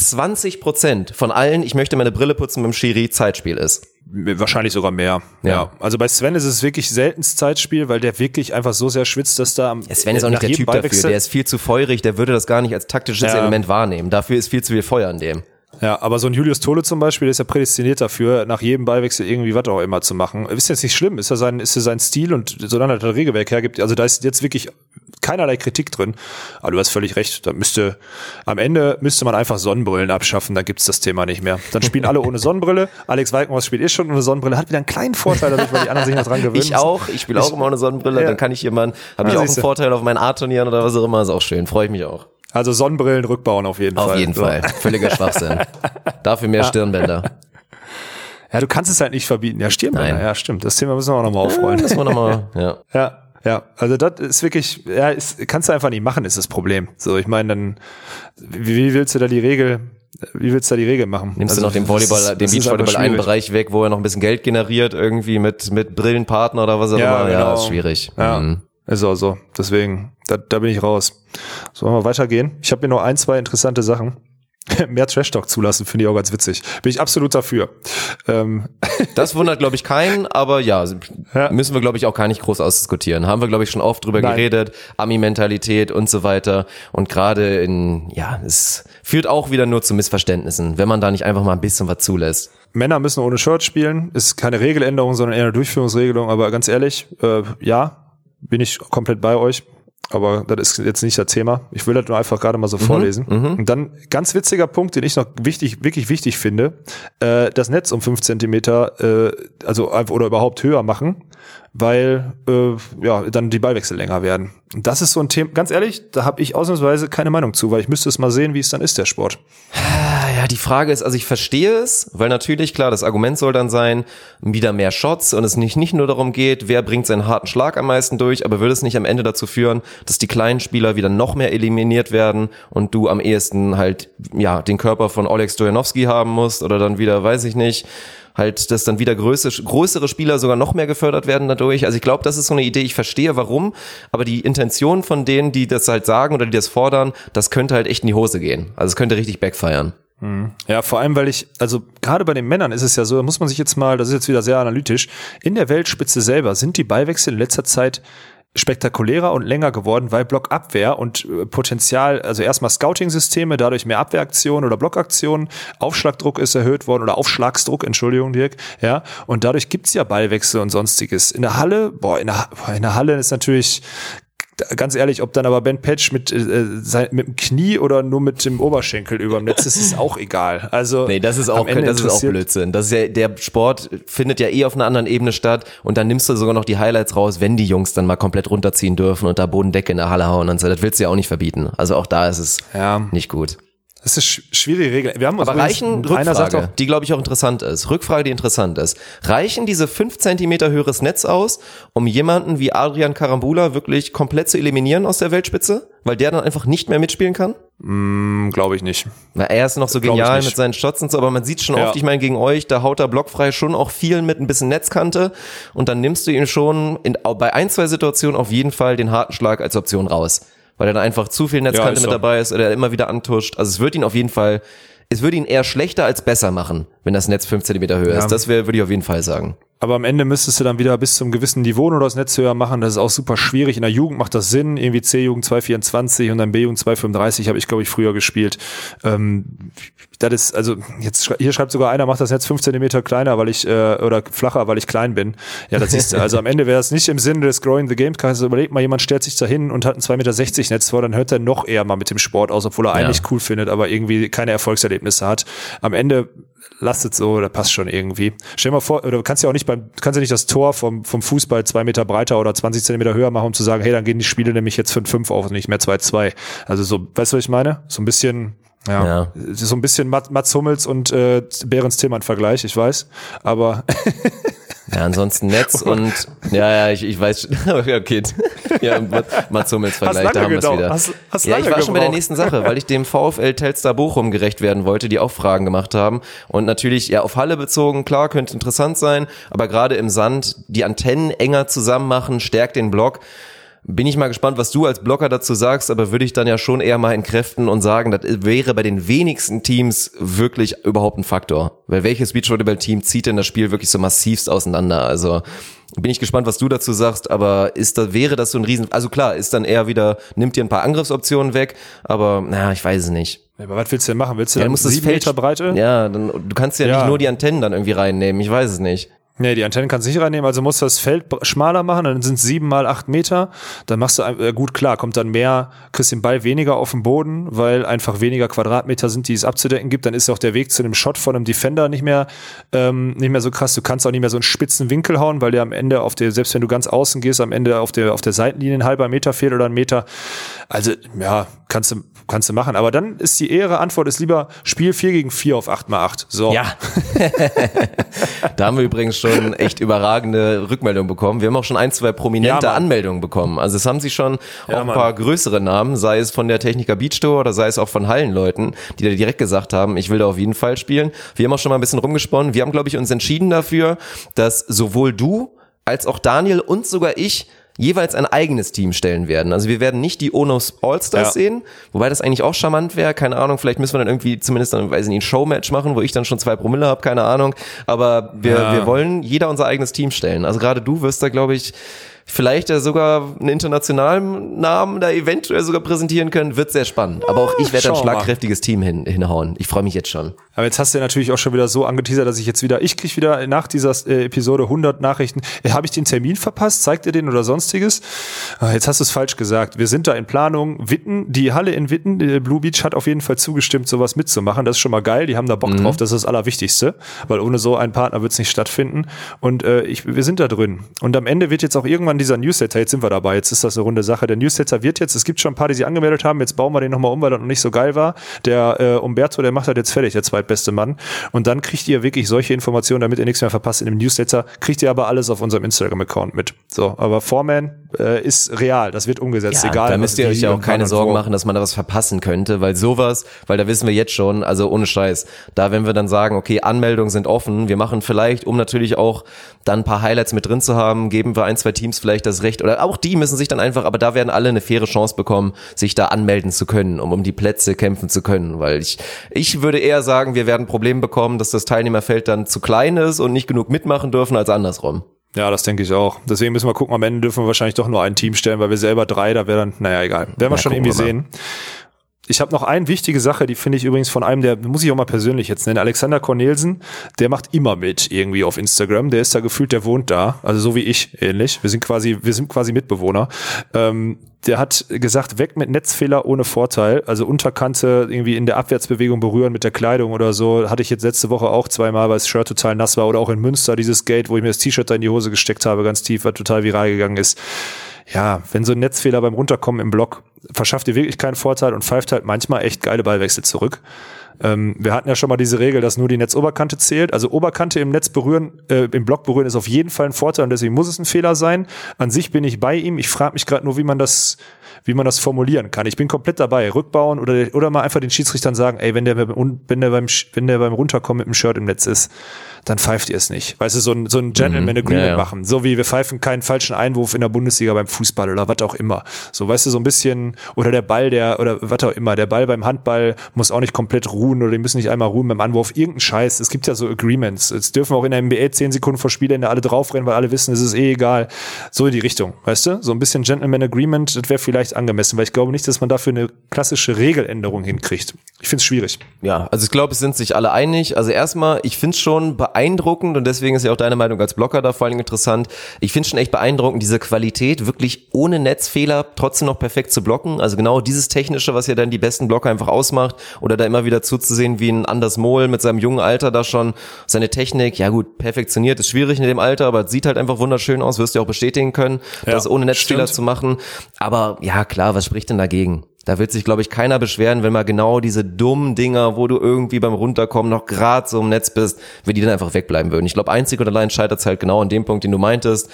20 Prozent von allen, ich möchte meine Brille putzen mit dem Schiri, Zeitspiel ist? Wahrscheinlich sogar mehr. Ja. ja. Also bei Sven ist es wirklich seltens Zeitspiel, weil der wirklich einfach so sehr schwitzt, dass da am ja, Sven ist auch nicht der Typ dafür. Der ist viel zu feurig, der würde das gar nicht als taktisches ja. Element wahrnehmen. Dafür ist viel zu viel Feuer an dem. Ja, aber so ein Julius Tole zum Beispiel, der ist ja prädestiniert dafür, nach jedem Ballwechsel irgendwie was auch immer zu machen. Ist jetzt nicht schlimm, ist ja sein, ist ja sein Stil und solange er das Regelwerk hergibt, also da ist jetzt wirklich keinerlei Kritik drin. Aber du hast völlig recht, da müsste, am Ende müsste man einfach Sonnenbrillen abschaffen, dann gibt's das Thema nicht mehr. Dann spielen alle ohne Sonnenbrille. Alex Walkenhaus spielt eh schon ohne Sonnenbrille, hat wieder einen kleinen Vorteil dadurch, weil die anderen sich noch dran gewöhnen. Ich auch, ich spiele auch immer ohne Sonnenbrille, ja. dann kann ich jemanden, habe ja, ich auch einen Vorteil auf meinen A-Turnieren oder was auch immer, ist auch schön, freue ich mich auch. Also Sonnenbrillen rückbauen auf jeden auf Fall. Auf jeden so. Fall. Völliger Schwachsinn. Dafür mehr Stirnbänder. Ja, du kannst es halt nicht verbieten. Ja, Stirnbänder, Nein. ja, stimmt. Das Thema müssen wir auch nochmal aufrollen. Ja, müssen wir nochmal, ja. ja. Ja, also das ist wirklich, ja, ist, kannst du einfach nicht machen, ist das Problem. So, ich meine, dann, wie, wie willst du da die Regel, wie willst du da die Regel machen? Nimmst also, du noch den Volleyball, den Beachvolleyball einen Bereich weg, wo er noch ein bisschen Geld generiert, irgendwie mit, mit Brillenpartner oder was auch ja, immer? Genau. Ja, ist schwierig. Ja. Mhm. Ist auch so. Deswegen, da, da bin ich raus. Sollen wir weitergehen? Ich habe hier noch ein, zwei interessante Sachen. Mehr Trash-Talk zulassen, finde ich auch ganz witzig. Bin ich absolut dafür. Ähm. Das wundert, glaube ich, keinen, aber ja, ja. müssen wir, glaube ich, auch gar nicht groß ausdiskutieren. Haben wir, glaube ich, schon oft drüber Nein. geredet. Ami-Mentalität und so weiter. Und gerade in, ja, es führt auch wieder nur zu Missverständnissen, wenn man da nicht einfach mal ein bisschen was zulässt. Männer müssen ohne Shirt spielen. Ist keine Regeländerung, sondern eher eine Durchführungsregelung. Aber ganz ehrlich, äh, ja, bin ich komplett bei euch. Aber das ist jetzt nicht das Thema. Ich will das nur einfach gerade mal so mhm, vorlesen. Mhm. Und dann ganz witziger Punkt, den ich noch wichtig, wirklich wichtig finde, äh, das Netz um fünf Zentimeter, äh, also oder überhaupt höher machen, weil äh, ja dann die Ballwechsel länger werden. Und das ist so ein Thema. Ganz ehrlich, da habe ich ausnahmsweise keine Meinung zu, weil ich müsste es mal sehen, wie es dann ist der Sport. Die Frage ist, also ich verstehe es, weil natürlich, klar, das Argument soll dann sein, wieder mehr Shots und es nicht, nicht nur darum geht, wer bringt seinen harten Schlag am meisten durch, aber würde es nicht am Ende dazu führen, dass die kleinen Spieler wieder noch mehr eliminiert werden und du am ehesten halt, ja, den Körper von Oleg Stojanowski haben musst oder dann wieder, weiß ich nicht, halt, dass dann wieder größere, größere Spieler sogar noch mehr gefördert werden dadurch. Also ich glaube, das ist so eine Idee, ich verstehe warum, aber die Intention von denen, die das halt sagen oder die das fordern, das könnte halt echt in die Hose gehen. Also es könnte richtig backfeiern. Ja, vor allem, weil ich, also gerade bei den Männern ist es ja so, da muss man sich jetzt mal, das ist jetzt wieder sehr analytisch, in der Weltspitze selber sind die Ballwechsel in letzter Zeit spektakulärer und länger geworden, weil Blockabwehr und äh, Potenzial, also erstmal Scouting-Systeme, dadurch mehr Abwehraktionen oder Blockaktionen, Aufschlagdruck ist erhöht worden oder Aufschlagsdruck, Entschuldigung, Dirk, ja, und dadurch gibt's ja Ballwechsel und sonstiges. In der Halle, boah, in der, in der Halle ist natürlich ganz ehrlich, ob dann aber Ben Patch mit, äh, sein, mit dem Knie oder nur mit dem Oberschenkel über dem Netz ist, ist auch egal. Also Nee, das ist auch, das ist auch Blödsinn. Das ist ja, der Sport findet ja eh auf einer anderen Ebene statt und dann nimmst du sogar noch die Highlights raus, wenn die Jungs dann mal komplett runterziehen dürfen und da Bodendecke in der Halle hauen und so. Das willst du ja auch nicht verbieten. Also auch da ist es Ja. nicht gut. Das ist sch- schwierige Regel. Wir haben uns Aber reichen Rückfrage, die glaube ich auch interessant ist. Rückfrage, die interessant ist. Reichen diese fünf Zentimeter höheres Netz aus, um jemanden wie Adrian Karambula wirklich komplett zu eliminieren aus der Weltspitze? Weil der dann einfach nicht mehr mitspielen kann? glaube ich nicht. Weil er ist noch so Glaub genial mit seinen Shots und so, aber man sieht schon Ja. oft, ich meine, gegen euch, da haut er blockfrei schon auch viel mit ein bisschen Netzkante und dann nimmst du ihn schon in, bei ein, zwei Situationen auf jeden Fall den harten Schlag als Option raus. Weil er dann einfach zu viel Netzkante ist mit dabei ist oder er immer wieder antuscht. Also es wird ihn auf jeden Fall, es würde ihn eher schlechter als besser machen, wenn das Netz fünf Zentimeter höher ist. Das wäre, würde ich auf jeden Fall sagen. Aber am Ende müsstest du dann wieder bis zum gewissen Niveau nur das Netz höher machen. Das ist auch super schwierig. In der Jugend macht das Sinn. Irgendwie C-Jugend 224 und dann B-Jugend 235 habe ich, glaube ich, früher gespielt. Ähm, das ist, also jetzt hier schreibt sogar einer, macht das Netz fünf Zentimeter kleiner, weil ich, äh, oder flacher, weil ich klein bin. Ja, das siehst du. Also am Ende wäre es nicht im Sinne des Growing the Game. Also überleg mal, jemand stellt sich da hin und hat ein 2,60 Meter Netz vor, dann hört er noch eher mal mit dem Sport aus, obwohl er eigentlich cool findet, aber irgendwie keine Erfolgserlebnisse hat. Am Ende lastet so, das passt schon irgendwie. Stell dir mal vor, oder du kannst ja auch nicht beim, kannst ja nicht das Tor vom, vom Fußball zwei Meter breiter oder 20 Zentimeter höher machen, um zu sagen, hey, dann gehen die Spiele nämlich jetzt 5-5 auf und nicht mehr 2-2. Also so, weißt du, was ich meine? So ein bisschen, ja, Ja. so ein bisschen Mat- Mats Hummels und äh, Behrens Tillmann Vergleich, ich weiß. Aber Ja, ansonsten Netz und, ja, ja, ich, ich weiß, okay. Ja, Mats Hummels Vergleich, da haben wir es wieder. Hast- hast ja, ich war schon bei der gebraucht. nächsten Sache, weil ich dem VfL Telstar Bochum gerecht werden wollte, die auch Fragen gemacht haben. Und natürlich, ja, auf Halle bezogen, klar, könnte interessant sein, aber gerade im Sand die Antennen enger zusammen machen, stärkt den Block. Bin ich mal gespannt, was du als Blocker dazu sagst, aber würde ich dann ja schon eher mal entkräften und sagen, das wäre bei den wenigsten Teams wirklich überhaupt ein Faktor. Weil welches Beachvolleyball-Team zieht denn das Spiel wirklich so massivst auseinander? Also bin ich gespannt, was du dazu sagst, aber ist da, wäre das so ein Riesen, also klar, ist dann eher wieder, nimmt dir ein paar Angriffsoptionen weg, aber na, ich weiß es nicht. aber was willst du denn machen? Willst du Ja, dann musst das sieben Feld, Meter Breite? Ja, dann, du kannst ja, Ja. nicht nur die Antennen dann irgendwie reinnehmen, ich weiß es nicht. Nee, die Antennen kannst du nicht reinnehmen, also musst du das Feld schmaler machen, dann sind es sieben mal acht Meter. Dann machst du, äh, gut, klar, kommt dann mehr, kriegst den Ball weniger auf den Boden, weil einfach weniger Quadratmeter sind, die es abzudecken gibt. Dann ist auch der Weg zu einem Shot von einem Defender nicht mehr, ähm, nicht mehr so krass. Du kannst auch nicht mehr so einen spitzen Winkel hauen, weil der am Ende auf der, selbst wenn du ganz außen gehst, am Ende auf der, auf der Seitenlinie ein halber Meter fehlt oder ein Meter. Also, ja, kannst du, kannst du machen. Aber dann ist die ehre Antwort ist lieber Spiel 4 gegen 4 auf 8 mal 8. So. Ja. da haben wir übrigens schon echt überragende Rückmeldungen bekommen. Wir haben auch schon ein, zwei prominente Ja. Anmeldungen bekommen. Also es haben sie schon Ja, auch ein Mann. paar größere Namen, sei es von der Techniker Beach Tour oder sei es auch von Hallenleuten, die da direkt gesagt haben, ich will da auf jeden Fall spielen. Wir haben auch schon mal ein bisschen rumgesponnen. Wir haben, glaube ich, uns entschieden dafür, dass sowohl du als auch Daniel und sogar ich jeweils ein eigenes Team stellen werden. Also wir werden nicht die Onos All-Stars Ja. sehen, wobei das eigentlich auch charmant wäre. Keine Ahnung, vielleicht müssen wir dann irgendwie zumindest dann, weiß ich nicht, ein Showmatch machen, wo ich dann schon zwei Promille habe, keine Ahnung. Aber wir, Ja. wir wollen jeder unser eigenes Team stellen. Also gerade du wirst da, glaube ich, vielleicht ja sogar einen internationalen Namen da eventuell sogar präsentieren können. Wird sehr spannend. Aber auch ich werde ein wir mal. schlagkräftiges Team hin, hinhauen. Ich freue mich jetzt schon. Aber jetzt hast du ja natürlich auch schon wieder so angeteasert, dass ich jetzt wieder, ich krieg wieder nach dieser äh, Episode 100 Nachrichten. Äh, Habe ich den Termin verpasst? Zeigt ihr den oder sonstiges? Ah, jetzt hast du es falsch gesagt. Wir sind da in Planung. Witten, die Halle in Witten, die Blue Beach hat auf jeden Fall zugestimmt, sowas mitzumachen. Das ist schon mal geil. Die haben da Bock drauf. Das ist das Allerwichtigste, weil ohne so einen Partner wird es nicht stattfinden. Und äh, ich, wir sind da drin. Und am Ende wird jetzt auch irgendwann dieser Newsletter, jetzt sind wir dabei, jetzt ist das eine runde Sache. Der Newsletter wird jetzt, es gibt schon ein paar, die sich angemeldet haben, jetzt bauen wir den nochmal um, weil das noch nicht so geil war. Der äh, Umberto, der macht das jetzt fertig, der zweitbeste Mann. Und dann kriegt ihr wirklich solche Informationen, damit ihr nichts mehr verpasst in dem Newsletter, kriegt ihr aber alles auf unserem Instagram-Account mit. So, aber Foreman äh, ist real, das wird umgesetzt, Ja, egal. da müsst ihr euch ja auch keine Sorgen machen, dass man da was verpassen könnte, weil sowas, weil da wissen wir jetzt schon, also ohne Scheiß, da wenn wir dann sagen, okay, Anmeldungen sind offen, wir machen vielleicht, um natürlich auch dann ein paar Highlights mit drin zu haben, geben wir ein, zwei Teams vielleicht das Recht, oder auch die müssen sich dann einfach, aber da werden alle eine faire Chance bekommen, sich da anmelden zu können, um um die Plätze kämpfen zu können, weil ich, ich würde eher sagen, wir werden Probleme bekommen, dass das Teilnehmerfeld dann zu klein ist und nicht genug mitmachen dürfen als andersrum. Ja, das denke ich auch. Deswegen müssen wir gucken, am Ende dürfen wir wahrscheinlich doch nur ein Team stellen, weil wir selber drei, da wäre dann, naja, egal. Werden wir Ja, schon irgendwie wir sehen. Ich habe noch eine wichtige Sache, die finde ich übrigens von einem, der muss ich auch mal persönlich jetzt nennen, Alexander Cornelsen, der macht immer mit irgendwie auf Instagram. Der ist da gefühlt, der wohnt da, also so wie ich ähnlich. Wir sind quasi, wir sind quasi Mitbewohner. Ähm, der hat gesagt, weg mit Netzfehler ohne Vorteil, also Unterkante irgendwie in der Abwärtsbewegung berühren mit der Kleidung oder so. Hatte ich jetzt letzte Woche auch zweimal, weil das Shirt total nass war oder auch in Münster dieses Gate, wo ich mir das T-Shirt da in die Hose gesteckt habe, ganz tief, was total viral gegangen ist. Ja, wenn so ein Netzfehler beim Runterkommen im Block verschafft dir wirklich keinen Vorteil und pfeift halt manchmal echt geile Ballwechsel zurück. Ähm, wir hatten ja schon mal diese Regel, dass nur die Netzoberkante zählt. Also Oberkante im Netz berühren, äh, im Block berühren ist auf jeden Fall ein Vorteil und deswegen muss es ein Fehler sein. An sich bin ich bei ihm. Ich frage mich gerade nur, wie man das, wie man das formulieren kann. Ich bin komplett dabei. Rückbauen oder, oder mal einfach den Schiedsrichtern sagen, ey, wenn der, wenn der beim, wenn der beim Runterkommen mit dem Shirt im Netz ist, dann pfeift ihr es nicht. Weißt du, so ein, so ein Gentleman Agreement ja, ja. machen. So wie wir pfeifen keinen falschen Einwurf in der Bundesliga beim Fußball oder was auch immer. So, weißt du, so ein bisschen, oder der Ball, der, oder was auch immer, der Ball beim Handball muss auch nicht komplett ruhen oder die müssen nicht einmal ruhen beim Anwurf. Irgendein Scheiß. Es gibt ja so Agreements. Es dürfen auch in der NBA 10 Sekunden vor Spielende alle draufrennen, weil alle wissen, es ist eh egal. So in die Richtung, weißt du? So ein bisschen Gentleman Agreement, das wäre vielleicht angemessen, weil ich glaube nicht, dass man dafür eine klassische Regeländerung hinkriegt. Ich finde es schwierig. Ja, also ich glaube, es sind sich alle einig. Also erstmal, ich finde es schon beeindruckend und deswegen ist ja auch deine Meinung als Blocker da vor allen Dingen interessant. Ich finde schon echt beeindruckend, diese Qualität wirklich ohne Netzfehler trotzdem noch perfekt zu blocken. Also genau dieses Technische, was ja dann die besten Blocker einfach ausmacht oder da immer wieder zuzusehen, wie ein Anders Mohl mit seinem jungen Alter da schon seine Technik, ja gut, perfektioniert, ist schwierig in dem Alter, aber es sieht halt einfach wunderschön aus, wirst du auch bestätigen können, Ja, das ohne Netzfehler stimmt. zu machen. Aber ja, klar, was spricht denn dagegen? Da wird sich, glaube ich, keiner beschweren, wenn mal genau diese dummen Dinger, wo du irgendwie beim Runterkommen noch gerade so im Netz bist, wenn die dann einfach wegbleiben würden. Ich glaube, einzig und allein scheitert es halt genau an dem Punkt, den du meintest.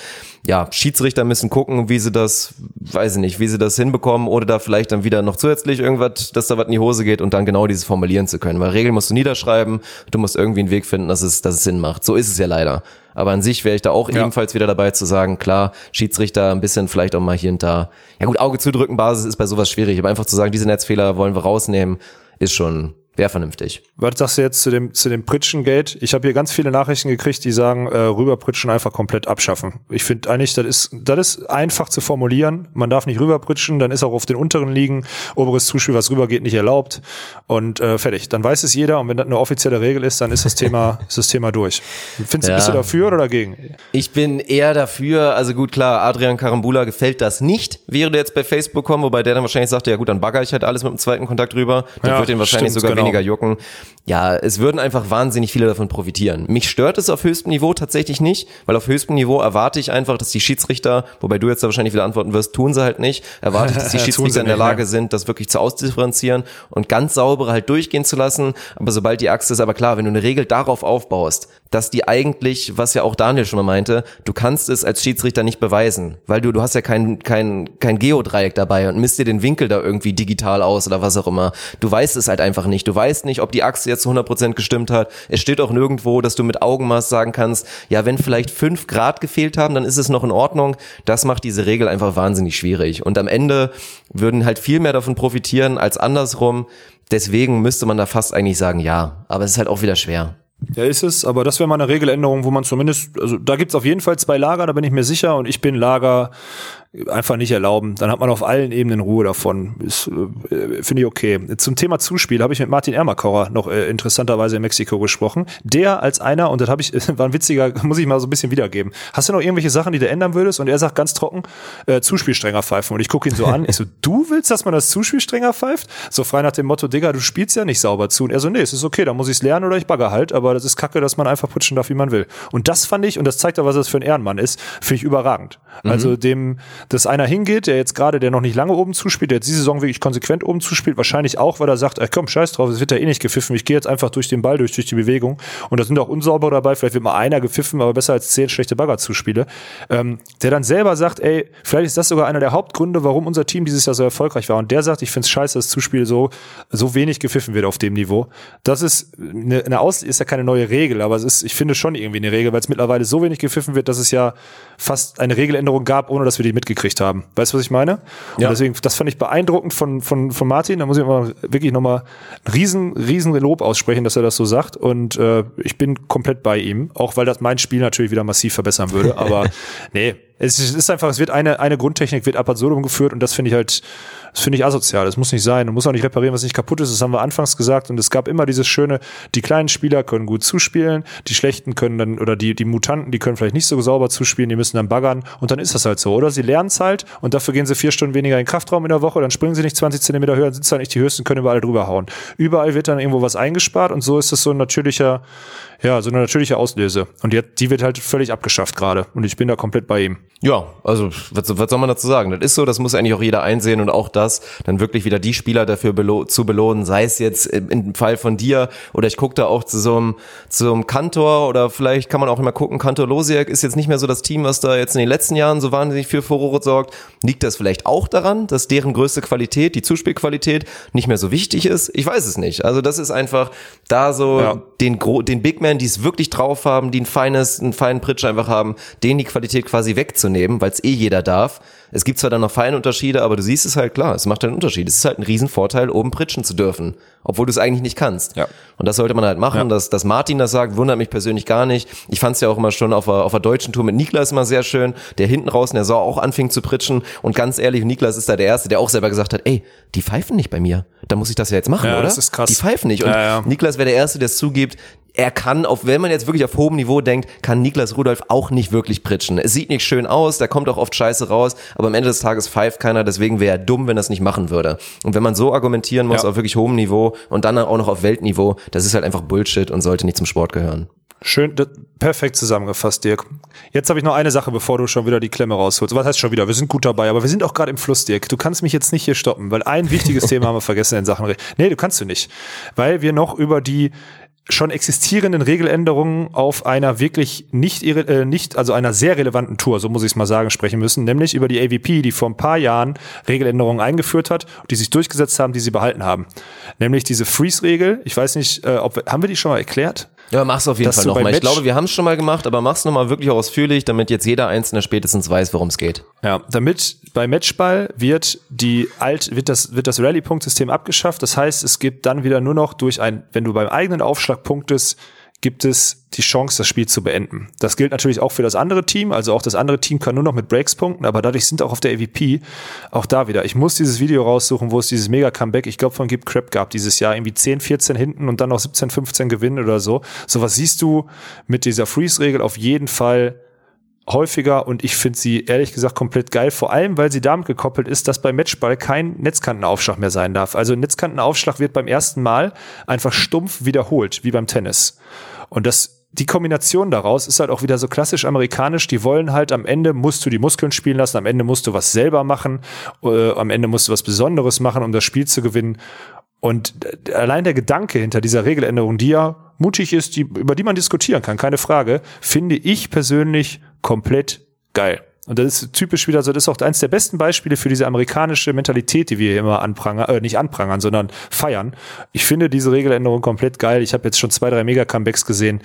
Ja, Schiedsrichter müssen gucken, wie sie das, weiß ich nicht, wie sie das hinbekommen oder da vielleicht dann wieder noch zusätzlich irgendwas, dass da was in die Hose geht und dann genau dieses formulieren zu können. Weil Regeln musst du niederschreiben, du musst irgendwie einen Weg finden, dass es, dass es Sinn macht. So ist es ja leider. Aber an sich wäre ich da auch Ja. ebenfalls wieder dabei zu sagen, klar, Schiedsrichter ein bisschen vielleicht auch mal hier und da. Ja gut, Auge zudrücken Basis ist bei sowas schwierig, aber einfach zu sagen, diese Netzfehler wollen wir rausnehmen, ist schon, wäre vernünftig. Was sagst du jetzt zu dem, zu dem Pritschen-Gate? Ich habe hier ganz viele Nachrichten gekriegt, die sagen, äh, rüberpritschen einfach komplett abschaffen. Ich finde eigentlich, das ist, das ist einfach zu formulieren. Man darf nicht rüberpritschen, dann ist auch auf den unteren Ligen oberes Zuspiel, was rübergeht, nicht erlaubt. Und äh, fertig. Dann weiß es jeder und wenn das eine offizielle Regel ist, dann ist das Thema, ist das Thema durch. Findest du, Ja. bist du dafür oder dagegen? Ich bin eher dafür, also gut, klar, Adrian Karambula gefällt das nicht, wäre der jetzt bei Facebook kommen, wobei der dann wahrscheinlich sagte, ja gut, dann bagger ich halt alles mit dem zweiten Kontakt rüber, dann Ja, wird ihn wahrscheinlich sogar genau. Weniger jucken. Ja, es würden einfach wahnsinnig viele davon profitieren. Mich stört es auf höchstem Niveau tatsächlich nicht, weil auf höchstem Niveau erwarte ich einfach, dass die Schiedsrichter, wobei du jetzt da wahrscheinlich wieder antworten wirst, tun sie halt nicht, erwarte ich, dass die Schiedsrichter in der Lage sind, das wirklich zu ausdifferenzieren und ganz sauber halt durchgehen zu lassen. Aber sobald die Achse ist, aber klar, wenn du eine Regel darauf aufbaust, dass die eigentlich, was ja auch Daniel schon mal meinte, du kannst es als Schiedsrichter nicht beweisen, weil du, du hast ja kein, kein, kein Geodreieck dabei und misst dir den Winkel da irgendwie digital aus oder was auch immer. Du weißt es halt einfach nicht. Du weißt nicht, ob die Achse jetzt zu 100% gestimmt hat. Es steht auch nirgendwo, dass du mit Augenmaß sagen kannst, ja, wenn vielleicht fünf Grad gefehlt haben, dann ist es noch in Ordnung. Das macht diese Regel einfach wahnsinnig schwierig. Und am Ende würden halt viel mehr davon profitieren als andersrum. Deswegen müsste man da fast eigentlich sagen, ja. Aber es ist halt auch wieder schwer. Ja, ist es, aber das wäre mal eine Regeländerung, wo man zumindest, also da gibt's auf jeden Fall zwei Lager, da bin ich mir sicher und ich bin Lager, einfach nicht erlauben. Dann hat man auf allen Ebenen Ruhe davon. Ist, äh, Finde ich okay. Zum Thema Zuspiel habe ich mit Martin Ermakauer noch äh, interessanterweise in Mexiko gesprochen. Der als einer, und das habe ich, war ein witziger, muss ich mal so ein bisschen wiedergeben. Hast du noch irgendwelche Sachen, die du ändern würdest? Und er sagt ganz trocken, äh, Zuspiel strenger pfeifen. Und ich gucke ihn so an. Ich so, du willst, dass man das Zuspiel strenger pfeift? So frei nach dem Motto, Digga, du spielst ja nicht sauber zu. Und er so, nee, es ist okay, dann muss ich es lernen oder ich bagger halt. Aber das ist kacke, dass man einfach putschen darf, wie man will. Und das fand ich, und das zeigt ja, was das für ein Ehrenmann ist, finde ich überragend. Mhm. Also dem, dass einer hingeht, der jetzt gerade, der noch nicht lange oben zuspielt, der jetzt diese Saison wirklich konsequent oben zuspielt, wahrscheinlich auch, weil er sagt, ey, komm, scheiß drauf, es wird ja eh nicht gepfiffen, ich gehe jetzt einfach durch den Ball durch, durch die Bewegung. Und da sind auch unsaubere dabei, vielleicht wird mal einer gepfiffen, aber besser als zehn schlechte Bagger-Zuspiele. Ähm, der dann selber sagt, ey, vielleicht ist das sogar einer der Hauptgründe, warum unser Team dieses Jahr so erfolgreich war. Und der sagt, ich finde es scheiße, dass das Zuspiel so, so wenig gepfiffen wird auf dem Niveau. Das ist eine, eine Aus, ist ja keine neue Regel, aber es ist, ich finde schon irgendwie eine Regel, weil es mittlerweile so wenig gepfiffen wird, dass es ja fast eine Regeländerung gab, ohne dass wir die mitgekriegt haben. Weißt du, was ich meine? Ja. Und deswegen, das fand ich beeindruckend von, von, von Martin. Da muss ich mal wirklich nochmal ein riesen, riesen Lob aussprechen, dass er das so sagt. Und äh, ich bin komplett bei ihm, auch weil das mein Spiel natürlich wieder massiv verbessern würde. Aber nee, es ist einfach, es wird eine, eine Grundtechnik wird ab absurdum geführt und das finde ich halt, das finde ich asozial. Das muss nicht sein. Du musst auch nicht reparieren, was nicht kaputt ist. Das haben wir anfangs gesagt. Und es gab immer dieses schöne, die kleinen Spieler können gut zuspielen, die schlechten können dann, oder die, die Mutanten, die können vielleicht nicht so sauber zuspielen, die müssen dann baggern und dann ist das halt so. Oder sie lernen es halt und dafür gehen sie vier Stunden weniger in den Kraftraum in der Woche, dann springen sie nicht 20 Zentimeter höher, sitzen dann nicht die höchsten, können überall drüber hauen. Überall wird dann irgendwo was eingespart und so ist das so ein natürlicher, ja, so eine natürliche Auslöse. Und jetzt, die wird halt völlig abgeschafft gerade. Und ich bin da komplett bei ihm. Ja, also was, was soll man dazu sagen? Das ist so, das muss eigentlich auch jeder einsehen und auch das, dann wirklich wieder die Spieler dafür belo zu belohnen, sei es jetzt im, Fall von dir oder ich gucke da auch zu so einem, zu einem Kantor oder vielleicht kann man auch immer gucken, Kantor Losiak ist jetzt nicht mehr so das Team, was da jetzt in den letzten Jahren so wahnsinnig für Furore sorgt. Liegt das vielleicht auch daran, dass deren größte Qualität, die Zuspielqualität, nicht mehr so wichtig ist? Ich weiß es nicht. Also das ist einfach da so Ja. den, Gro den Big Men, die es wirklich drauf haben, die ein feines, einen feinen Pritsch einfach haben, denen die Qualität quasi wegzunehmen, weil es eh jeder darf. Es gibt zwar dann noch feine Unterschiede, aber du siehst es halt klar, es macht einen Unterschied. Es ist halt ein Riesenvorteil, oben pritschen zu dürfen, obwohl du es eigentlich nicht kannst. Ja. Und das sollte man halt machen. Ja. Dass, dass Martin das sagt, wundert mich persönlich gar nicht. Ich fand es ja auch immer schon auf der, auf der deutschen Tour mit Niklas immer sehr schön, der hinten raus in der Sau auch anfing zu pritschen. Und ganz ehrlich, Niklas ist da der Erste, der auch selber gesagt hat, ey, die pfeifen nicht bei mir. Da muss ich das ja jetzt machen, Ja, oder? das ist krass. Die pfeifen nicht. Und. Niklas wäre der Erste, der es zugibt, er kann, auf, wenn man jetzt wirklich auf hohem Niveau denkt, kann Niklas Rudolph auch nicht wirklich pritschen. Es sieht nicht schön aus, da kommt auch oft Scheiße raus, aber am Ende des Tages pfeift keiner, deswegen wäre er dumm, wenn er es nicht machen würde. Und wenn man so argumentieren muss, Ja. auf wirklich hohem Niveau und dann auch noch auf Weltniveau, das ist halt einfach Bullshit und sollte nicht zum Sport gehören. Schön, perfekt zusammengefasst, Dirk. Jetzt habe ich noch eine Sache, bevor du schon wieder die Klemme rausholst. Was heißt schon wieder? Wir sind gut dabei, aber wir sind auch gerade im Fluss, Dirk. Du kannst mich jetzt nicht hier stoppen, weil ein wichtiges Thema haben wir vergessen in Sachen. Re nee, du kannst du nicht. Weil wir noch über die schon existierenden Regeländerungen auf einer wirklich nicht, äh, nicht also einer sehr relevanten Tour, so muss ich es mal sagen, sprechen müssen, nämlich über die AVP, die vor ein paar Jahren Regeländerungen eingeführt hat, die sich durchgesetzt haben, die sie behalten haben. Nämlich diese Freeze-Regel. Ich weiß nicht, äh, ob haben wir die schon mal erklärt? Ja, mach's auf jeden Fall nochmal. Ich glaube, wir haben es schon mal gemacht, aber mach's nochmal wirklich ausführlich, damit jetzt jeder Einzelne spätestens weiß, worum es geht. Ja, damit bei Matchball wird die alt wird das wird das Rallye-Punktsystem abgeschafft. Das heißt, es gibt dann wieder nur noch durch ein, wenn du beim eigenen Aufschlag punktest, gibt es die Chance, das Spiel zu beenden. Das gilt natürlich auch für das andere Team. Also auch das andere Team kann nur noch mit Breaks punkten, aber dadurch sind auch auf der AVP auch da wieder. Ich muss dieses Video raussuchen, wo es dieses Mega-Comeback, ich glaube von Gib Crap gab dieses Jahr, irgendwie 10, 14 hinten und dann noch 17, 15 gewinnen oder so. Sowas siehst du mit dieser Freeze-Regel auf jeden Fall häufiger und ich finde sie ehrlich gesagt komplett geil, vor allem weil sie damit gekoppelt ist, dass beim Matchball kein Netzkantenaufschlag mehr sein darf. Also Netzkantenaufschlag wird beim ersten Mal einfach stumpf wiederholt, wie beim Tennis. Und das die Kombination daraus ist halt auch wieder so klassisch amerikanisch. Die wollen halt am Ende musst du die Muskeln spielen lassen, am Ende musst du was selber machen, äh, am Ende musst du was Besonderes machen, um das Spiel zu gewinnen. Und allein der Gedanke hinter dieser Regeländerung, die ja mutig ist, die, über die man diskutieren kann, keine Frage, finde ich persönlich komplett geil. Und das ist typisch wieder so, das ist auch eines der besten Beispiele für diese amerikanische Mentalität, die wir hier immer anprangern, äh, nicht anprangern, sondern feiern. Ich finde diese Regeländerung komplett geil. Ich habe jetzt schon zwei, drei Mega-Comebacks gesehen.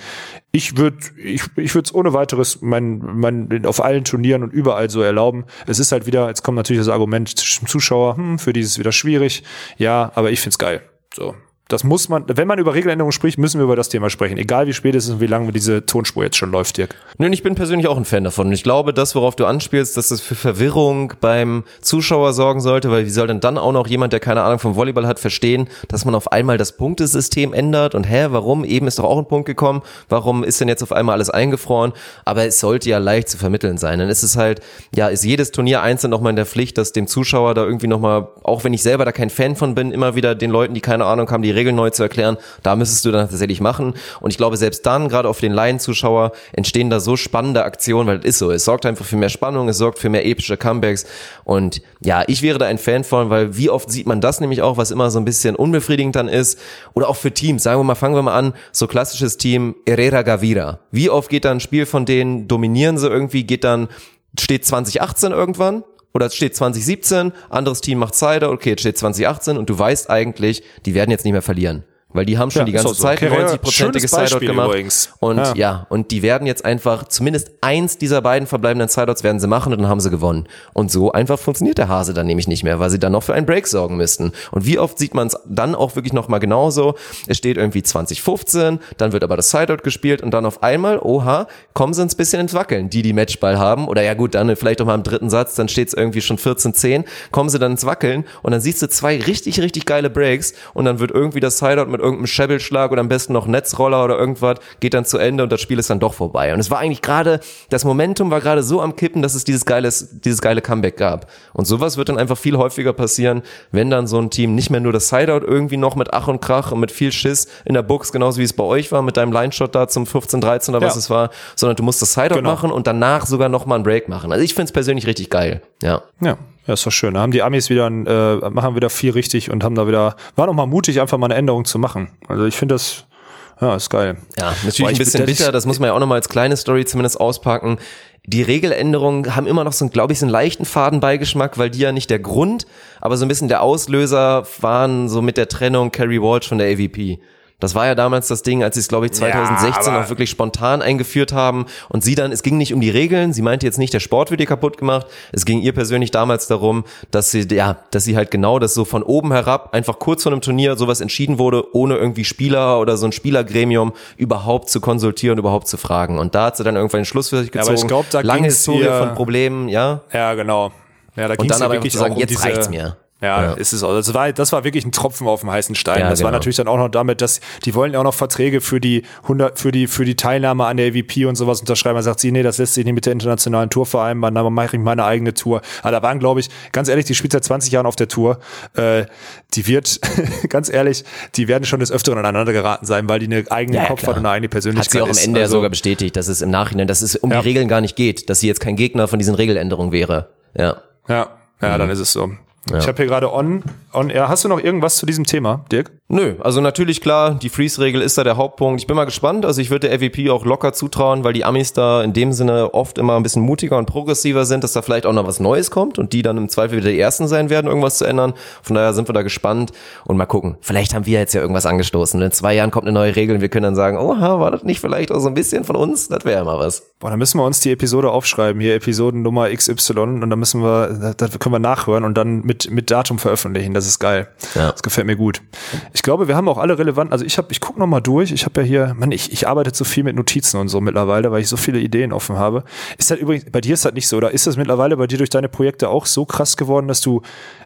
Ich würde ich, ich würde es ohne weiteres mein, mein, auf allen Turnieren und überall so erlauben. Es ist halt wieder, jetzt kommt natürlich das Argument zum Zuschauer, hm, für dieses wieder schwierig. Ja, aber ich find's geil. So. Das muss man, wenn man über Regeländerungen spricht, müssen wir über das Thema sprechen. Egal wie spät es ist und wie lange diese Tonspur jetzt schon läuft, Dirk. Nö, ich bin persönlich auch ein Fan davon. Und ich glaube, das, worauf du anspielst, dass das für Verwirrung beim Zuschauer sorgen sollte, weil wie soll denn dann auch noch jemand, der keine Ahnung vom Volleyball hat, verstehen, dass man auf einmal das Punktesystem ändert und hä, warum? Eben ist doch auch ein Punkt gekommen. Warum ist denn jetzt auf einmal alles eingefroren? Aber es sollte ja leicht zu vermitteln sein. Dann ist es halt, ja, ist jedes Turnier einzeln nochmal in der Pflicht, dass dem Zuschauer da irgendwie nochmal, auch wenn ich selber da kein Fan von bin, immer wieder den Leuten, die keine Ahnung haben, die Regeln neu zu erklären, da müsstest du dann tatsächlich machen. Und ich glaube, selbst dann, gerade auf den Laienzuschauer, entstehen da so spannende Aktionen, weil es ist so. Es sorgt einfach für mehr Spannung, es sorgt für mehr epische Comebacks. Und ja, ich wäre da ein Fan von, weil wie oft sieht man das nämlich auch, was immer so ein bisschen unbefriedigend dann ist. Oder auch für Teams. Sagen wir mal, fangen wir mal an, so klassisches Team Herrera Gavira. Wie oft geht da ein Spiel von denen, dominieren sie irgendwie, geht dann, steht 2018 irgendwann oder es steht 2017, anderes Team macht Cider, okay, es steht 2018 und du weißt eigentlich, die werden jetzt nicht mehr verlieren. Weil die haben schon Ja, die ganze so. Zeit Carrera, 90-prozentige schönes Beispiel Sideout gemacht. übrigens. Und Ja. ja. und die werden jetzt einfach, zumindest eins dieser beiden verbleibenden Sideouts werden sie machen und dann haben sie gewonnen. Und so einfach funktioniert der Hase dann nämlich nicht mehr, weil sie dann noch für einen Break sorgen müssten. Und wie oft sieht man es dann auch wirklich nochmal genauso? Es steht irgendwie 2015, dann wird aber das Sideout gespielt und dann auf einmal, oha, kommen sie ins bisschen ins Wackeln, die die Matchball haben. Oder ja gut, dann vielleicht auch mal im dritten Satz, dann steht es irgendwie schon 14-10, kommen sie dann ins Wackeln und dann siehst du zwei richtig, richtig geile Breaks und dann wird irgendwie das Sideout mit irgendeinem Schebbelschlag oder am besten noch Netzroller oder irgendwas, geht dann zu Ende und das Spiel ist dann doch vorbei. Und es war eigentlich gerade, das Momentum war gerade so am Kippen, dass es dieses geile, dieses geile Comeback gab. Und sowas wird dann einfach viel häufiger passieren, wenn dann so ein Team nicht mehr nur das Sideout irgendwie noch mit Ach und Krach und mit viel Schiss in der Box, genauso wie es bei euch war, mit deinem Line-Shot da zum 15-13 oder was Ja. es war, sondern du musst das Sideout Genau. machen und danach sogar nochmal einen Break machen. Also ich finde es persönlich richtig geil. Ja. Ja. Ja, ist doch schön. Da haben die Amis wieder, ein, äh, machen wieder viel richtig und haben da wieder, waren auch mal mutig, einfach mal eine Änderung zu machen. Also ich finde das, ja, ist geil. Ja, natürlich Boah, ein bisschen das- bitter, das muss man ja auch nochmal als kleine Story zumindest auspacken. Die Regeländerungen haben immer noch so, glaube ich, so einen leichten Fadenbeigeschmack, weil die ja nicht der Grund, aber so ein bisschen der Auslöser waren so mit der Trennung Carrie Walsh von der AVP. Das war ja damals das Ding, als sie es, glaube ich, 2016 aber- auch wirklich spontan eingeführt haben. Und sie dann, es ging nicht um die Regeln, sie meinte jetzt nicht, der Sport wird ihr kaputt gemacht. Es ging ihr persönlich damals darum, dass sie, ja, dass sie halt genau das so von oben herab, einfach kurz vor einem Turnier sowas entschieden wurde, ohne irgendwie Spieler oder so ein Spielergremium überhaupt zu konsultieren, überhaupt zu fragen. Und da hat sie dann irgendwann den Schluss für sich Ja, aber gezogen. ich glaub, da Lange Historie ihr- von Problemen, ja. Ja, genau. Ja, da Und dann ja aber wirklich zu sagen, auch um jetzt diese, reicht's mir. Ja, Ja. ist es auch. Das war, das war wirklich ein Tropfen auf dem heißen Stein. Ja, das war genau. natürlich dann auch noch damit, dass die wollen ja auch noch Verträge für die 100, für die, für die Teilnahme an der AVP und sowas unterschreiben. Da sagt sie, nee, das lässt sich nicht mit der internationalen Tour vereinbaren, dann mache ich meine eigene Tour. Aber da waren, glaube ich, ganz ehrlich, die spielt seit 20 Jahren auf der Tour. Äh, die wird, ganz ehrlich, die werden schon des Öfteren aneinander geraten sein, weil die eine eigene Ja, Kopf hat und eine eigene Persönlichkeit Hat sie auch am. Ende ja Also- sogar bestätigt, dass es im Nachhinein, dass es um die Regeln gar nicht geht, dass sie jetzt kein Gegner von diesen Regeländerungen wäre. Ja. Ja, ja, dann ist es so. Ich habe hier gerade on, on air. Hast du noch irgendwas zu diesem Thema, Dirk? Nö, also natürlich klar, die Freeze-Regel ist da der Hauptpunkt. Ich bin mal gespannt. Also ich würde der FVP auch locker zutrauen, weil die Amis da in dem Sinne oft immer ein bisschen mutiger und progressiver sind, dass da vielleicht auch noch was Neues kommt und die dann im Zweifel wieder die Ersten sein werden, irgendwas zu ändern. Von daher sind wir da gespannt und mal gucken. Vielleicht haben wir jetzt ja irgendwas angestoßen. In zwei Jahren kommt eine neue Regel und wir können dann sagen, oha, war das nicht vielleicht auch so ein bisschen von uns? Das wäre ja mal was. Boah, dann müssen wir uns die Episode aufschreiben, hier Episodennummer XY und dann müssen wir, das können wir nachhören und dann mit, mit Datum veröffentlichen. Das ist geil. Ja. Das gefällt mir gut. Ich glaube, wir haben auch alle relevanten, also ich habe, ich gucke noch mal durch. Ich habe ja hier, Mann, ich, ich arbeite zu viel mit Notizen und so mittlerweile, weil ich so viele Ideen offen habe. Ist das übrigens, bei dir ist das nicht so, oder ist das mittlerweile bei dir durch deine Projekte auch so krass geworden, dass du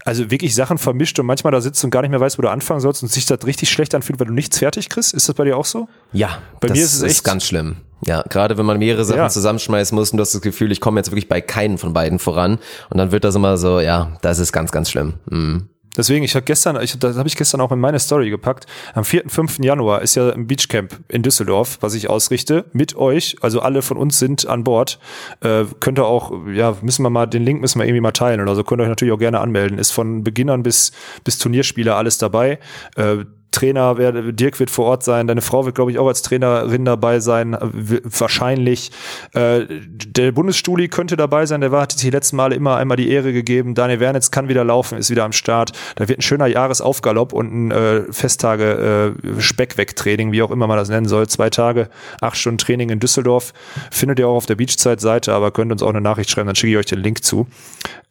also wirklich Sachen vermischt und manchmal da sitzt und gar nicht mehr weißt, wo du anfangen sollst und sich das richtig schlecht anfühlt, weil du nichts fertig kriegst? Ist das bei dir auch so? Ja, Bei das mir ist es echt- ganz schlimm. Ja, gerade wenn man mehrere Sachen Ja. zusammenschmeißen muss und du hast das Gefühl, ich komme jetzt wirklich bei keinen von beiden voran und dann wird das immer so, ja, das ist ganz, ganz schlimm. Mhm. Deswegen, ich habe gestern, ich, das habe ich gestern auch in meine Story gepackt. Am 4., 5. Januar ist ja ein Beachcamp in Düsseldorf, was ich ausrichte, mit euch. Also alle von uns sind an Bord. Äh, könnt ihr auch, ja, müssen wir mal, den Link müssen wir irgendwie mal teilen oder so. Könnt ihr euch natürlich auch gerne anmelden. Ist von Beginnern bis, bis Turnierspieler alles dabei. Äh, Trainer, wer, Dirk wird vor Ort sein, deine Frau wird, glaube ich, auch als Trainerin dabei sein, wahrscheinlich. Äh, der Bundesstuli könnte dabei sein, der war, hat die letzten Male immer einmal die Ehre gegeben. Daniel Wernitz kann wieder laufen, ist wieder am Start. Da wird ein schöner Jahresaufgalopp und ein äh, Festtage äh, Speckweg-Training, wie auch immer man das nennen soll. Zwei Tage, acht Stunden Training in Düsseldorf. Findet ihr auch auf der Beachzeit-Seite, aber könnt uns auch eine Nachricht schreiben, dann schicke ich euch den Link zu.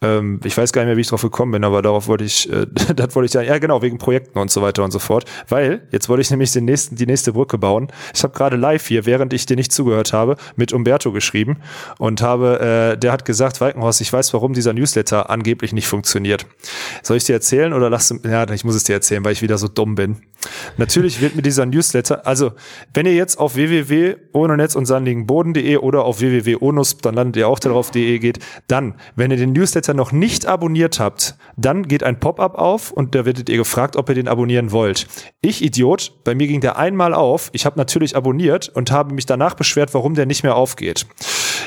Ähm, ich weiß gar nicht mehr, wie ich drauf gekommen bin, aber darauf wollte ich, äh, das wollte ich sagen. Ja, genau, wegen Projekten und so weiter und so fort. Weil, jetzt wollte ich nämlich den nächsten, die nächste Brücke bauen. Ich habe gerade live hier, während ich dir nicht zugehört habe, mit Umberto geschrieben und habe, äh, der hat gesagt, Walkenhorst, ich weiß, warum dieser Newsletter angeblich nicht funktioniert. Soll ich dir erzählen oder lass ja, ich muss es dir erzählen, weil ich wieder so dumm bin. Natürlich wird mir dieser Newsletter, also wenn ihr jetzt auf www.ohnenetz und sandigenboden.de oder auf www.onusp, dann landet ihr auch darauf.de geht, dann, wenn ihr den Newsletter noch nicht abonniert habt, dann geht ein Pop-up auf und da werdet ihr gefragt, ob ihr den abonnieren wollt. Ich, Idiot, bei mir ging der einmal auf, ich habe natürlich abonniert und habe mich danach beschwert, warum der nicht mehr aufgeht.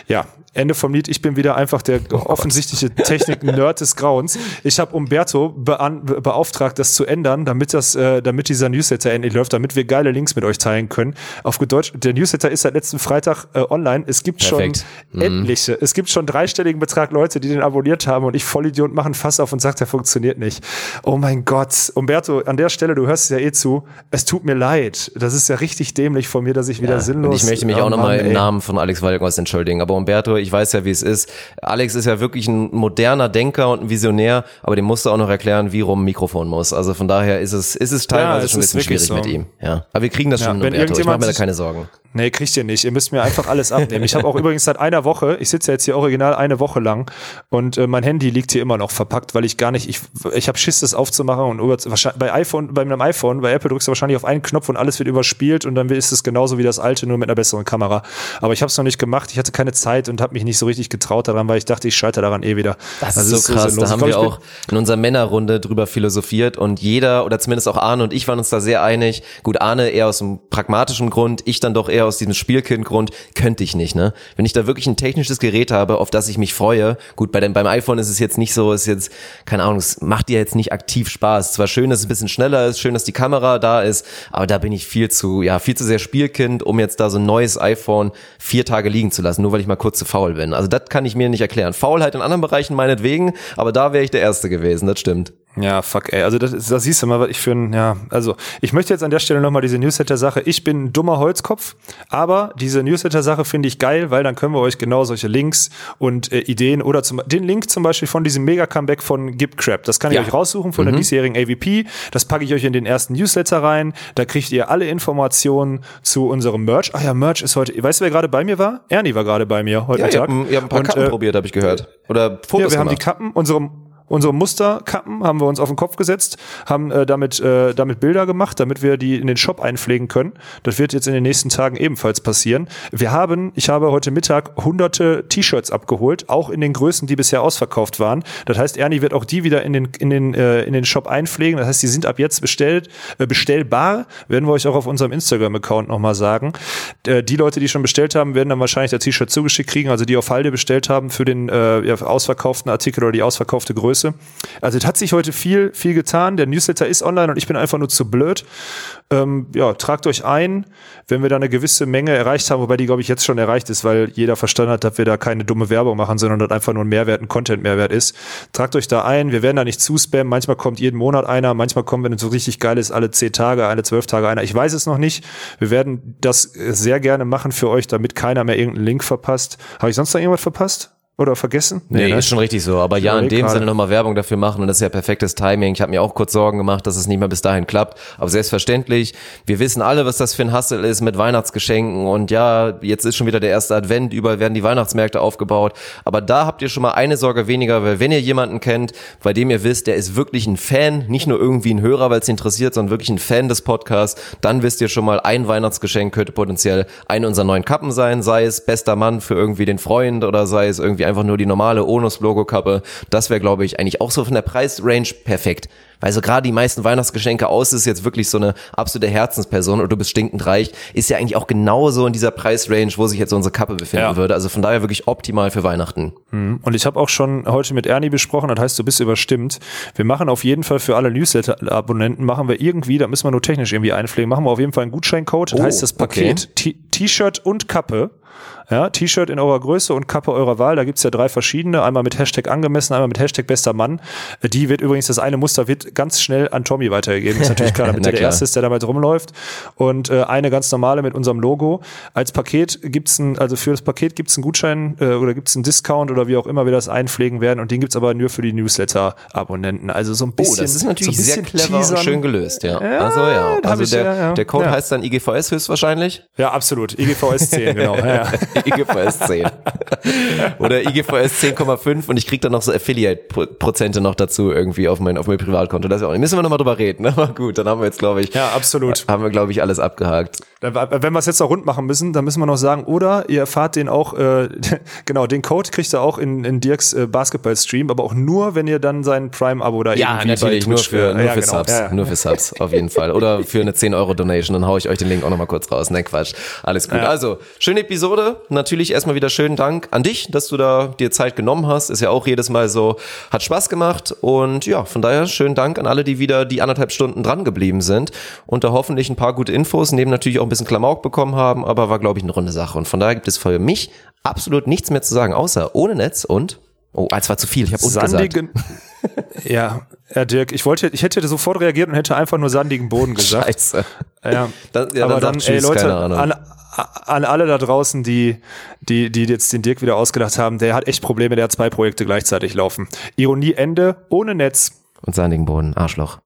Ja, Ende vom Lied, ich bin wieder einfach der oh offensichtliche Technik-Nerd des Grauens. Ich habe Umberto beauftragt, das zu ändern, damit das, äh, damit dieser Newsletter endlich läuft, damit wir geile Links mit euch teilen können. Auf Deutsch, der Newsletter ist seit letzten Freitag äh, online. Es gibt Perfekt. schon mhm. etliche, es gibt schon dreistelligen Betrag Leute, die den abonniert haben und ich Vollidiot machen Fass auf und sagt, der funktioniert nicht. Oh mein Gott. Umberto, an der Stelle, du hörst es ja eh zu, es tut mir leid. Das ist ja richtig dämlich von mir, dass ich wieder ja, sinnlos... ich möchte mich oh, auch nochmal im Namen von Alex Walgos entschuldigen, aber Umberto, ich weiß ja, wie es ist. Alex ist ja wirklich ein moderner Denker und ein Visionär, aber dem musst du auch noch erklären, wie rum ein Mikrofon muss. Also von daher ist es, ist es teilweise ja, schon ein bisschen schwierig so. mit ihm. Ja. Aber wir kriegen das schon, ja, Umberto. Ich mache mir da keine Sorgen. Nee, kriegt ihr nicht. Ihr müsst mir einfach alles abnehmen. Ich habe auch übrigens seit einer Woche, ich sitze jetzt hier original eine Woche lang und äh, mein Handy liegt hier immer noch verpackt, weil ich gar nicht, ich, ich habe Schiss, das aufzumachen und über, bei iPhone, bei einem iPhone, bei Apple drückst du wahrscheinlich auf einen Knopf und alles wird überspielt und dann ist es genauso wie das alte, nur mit einer besseren Kamera. Aber ich habe es noch nicht gemacht. Ich hatte keine Zeit und habe mich nicht so richtig getraut daran, weil ich dachte, ich scheitere daran eh wieder. Das also ist so krass. So da haben wir auch in unserer Männerrunde drüber philosophiert und jeder oder zumindest auch Arne und ich waren uns da sehr einig. Gut, Arne eher aus einem pragmatischen Grund, ich dann doch eher aus diesem Spielkind Grund könnte ich nicht, ne? Wenn ich da wirklich ein technisches Gerät habe, auf das ich mich freue, gut, bei dem, beim iPhone ist es jetzt nicht so, ist jetzt, keine Ahnung, es macht dir jetzt nicht aktiv Spaß. Zwar schön, dass es ein bisschen schneller ist, schön, dass die Kamera da ist, aber da bin ich viel zu, ja, viel zu sehr Spielkind, um jetzt da so ein neues iPhone vier Tage liegen zu lassen, nur weil ich mal kurz zu faul bin. Also das kann ich mir nicht erklären. Faulheit in anderen Bereichen meinetwegen, aber da wäre ich der Erste gewesen, das stimmt. Ja, fuck, ey. Also das, das siehst du mal, was ich für ein, ja, also ich möchte jetzt an der Stelle nochmal diese Newsletter-Sache, ich bin ein dummer Holzkopf, aber diese Newsletter-Sache finde ich geil, weil dann können wir euch genau solche Links und äh, Ideen oder zum, den Link zum Beispiel von diesem Mega-Comeback von Gib Crap, das kann ich ja. euch raussuchen von mhm. der diesjährigen AVP, das packe ich euch in den ersten Newsletter rein, da kriegt ihr alle Informationen zu unserem Merch. Ach ja, Merch ist heute, weißt du, wer gerade bei mir war? Ernie war gerade bei mir heute ja, Mittag. Ihr habt, ihr habt ein paar und, Kappen äh, probiert, habe ich gehört. Oder Fotos Ja, wir gemacht. haben die Kappen, unsere unsere Musterkappen haben wir uns auf den Kopf gesetzt, haben äh, damit, äh, damit Bilder gemacht, damit wir die in den Shop einpflegen können. Das wird jetzt in den nächsten Tagen ebenfalls passieren. Wir haben, ich habe heute Mittag hunderte T-Shirts abgeholt, auch in den Größen, die bisher ausverkauft waren. Das heißt, Ernie wird auch die wieder in den, in den, äh, in den Shop einpflegen. Das heißt, die sind ab jetzt bestellt, äh, bestellbar. Werden wir euch auch auf unserem Instagram-Account nochmal sagen. Äh, die Leute, die schon bestellt haben, werden dann wahrscheinlich das T-Shirt zugeschickt kriegen. Also die auf Halde bestellt haben für den äh, ja, ausverkauften Artikel oder die ausverkaufte Größe Größe. Also es hat sich heute viel, viel getan. Der Newsletter ist online und ich bin einfach nur zu blöd. Ähm, ja, tragt euch ein, wenn wir da eine gewisse Menge erreicht haben, wobei die, glaube ich, jetzt schon erreicht ist, weil jeder verstanden hat, dass wir da keine dumme Werbung machen, sondern dass einfach nur ein Mehrwert, ein Content-Mehrwert ist. Tragt euch da ein. Wir werden da nicht zuspammen. Manchmal kommt jeden Monat einer, manchmal kommen, wenn es so richtig geil ist, alle zehn Tage, alle zwölf Tage einer. Ich weiß es noch nicht. Wir werden das sehr gerne machen für euch, damit keiner mehr irgendeinen Link verpasst. Habe ich sonst noch irgendwas verpasst? Oder vergessen? Nee, nee ne? ist schon richtig so. Aber ja, in dem Sinne nochmal Werbung dafür machen und das ist ja perfektes Timing. Ich habe mir auch kurz Sorgen gemacht, dass es nicht mehr bis dahin klappt. Aber selbstverständlich, wir wissen alle, was das für ein Hassel ist mit Weihnachtsgeschenken und ja, jetzt ist schon wieder der erste Advent, überall werden die Weihnachtsmärkte aufgebaut. Aber da habt ihr schon mal eine Sorge weniger, weil wenn ihr jemanden kennt, bei dem ihr wisst, der ist wirklich ein Fan, nicht nur irgendwie ein Hörer, weil es interessiert, sondern wirklich ein Fan des Podcasts, dann wisst ihr schon mal, ein Weihnachtsgeschenk könnte potenziell eine unserer neuen Kappen sein, sei es bester Mann für irgendwie den Freund oder sei es irgendwie einfach nur die normale Onus-Logo-Kappe. Das wäre, glaube ich, eigentlich auch so von der Preisrange perfekt. Weil so gerade die meisten Weihnachtsgeschenke aus ist jetzt wirklich so eine absolute Herzensperson und du bist stinkend reich, ist ja eigentlich auch genauso in dieser Preisrange, wo sich jetzt unsere Kappe befinden ja. würde. Also von daher wirklich optimal für Weihnachten. Mhm. Und ich habe auch schon heute mit Ernie besprochen, das heißt, du bist überstimmt. Wir machen auf jeden Fall für alle Newsletter-Abonnenten, machen wir irgendwie, da müssen wir nur technisch irgendwie einpflegen, machen wir auf jeden Fall einen Gutscheincode. Das oh, heißt, das Paket okay. T-Shirt und Kappe ja, T-Shirt in eurer Größe und Kappe eurer Wahl. Da gibt's ja drei verschiedene. Einmal mit Hashtag angemessen, einmal mit Hashtag bester Mann. Die wird übrigens, das eine Muster wird ganz schnell an Tommy weitergegeben. Ist natürlich klar, damit er der klar. Erste ist, der damit rumläuft. Und äh, eine ganz normale mit unserem Logo. Als Paket gibt's ein, also für das Paket gibt's einen Gutschein äh, oder gibt's einen Discount oder wie auch immer wir das einpflegen werden. Und den gibt's aber nur für die Newsletter-Abonnenten. Also so ein Oh, bisschen. das ist natürlich so sehr clever und teasern. schön gelöst, ja. Ja, also ja, also der, ja, ja. der Code heißt dann IGVS höchstwahrscheinlich. Ja, absolut. IGVS 10, genau. Ja. IGVS 10. Oder IGVS 10,5 und ich krieg dann noch so Affiliate-Prozente noch dazu irgendwie auf mein, auf mein Privatkonto. Das ist ja auch nicht. Müssen wir nochmal drüber reden. Aber gut, dann haben wir jetzt, glaube ich, Ja, absolut. haben wir, glaube ich, alles abgehakt. Wenn wir es jetzt noch rund machen müssen, dann müssen wir noch sagen, oder ihr erfahrt den auch, äh, genau, den Code kriegt ihr auch in, in Dirks äh, Basketball-Stream, aber auch nur, wenn ihr dann sein Prime-Abo da Ja, irgendwie natürlich, bei nur für, nur ja, für genau. Subs. Ja, ja. Nur für Subs, auf jeden Fall. Oder für eine 10-Euro-Donation, dann hau ich euch den Link auch nochmal kurz raus. Ne, Quatsch. Alles gut. Also, schöne Episode. Natürlich erstmal wieder schönen Dank an dich, dass du da dir Zeit genommen hast. Ist ja auch jedes Mal so, hat Spaß gemacht. Und ja, von daher schönen Dank an alle, die wieder die anderthalb Stunden dran geblieben sind und da hoffentlich ein paar gute Infos, neben natürlich auch ein bisschen Klamauk bekommen haben, aber war, glaube ich, eine runde Sache. Und von daher gibt es für mich absolut nichts mehr zu sagen, außer ohne Netz und Oh, es war zu viel. Ich habe. Sandigen. ja, ja, Dirk, ich wollte, ich hätte sofort reagiert und hätte einfach nur sandigen Boden gesagt. Scheiße. Ja, Dann- ja, aber dann dann, ey Leute, an, an alle da draußen, die, die, die jetzt den Dirk wieder ausgedacht haben, der hat echt Probleme, der hat zwei Projekte gleichzeitig laufen. Ironie Ende, ohne Netz. Und sandigen Boden, Arschloch.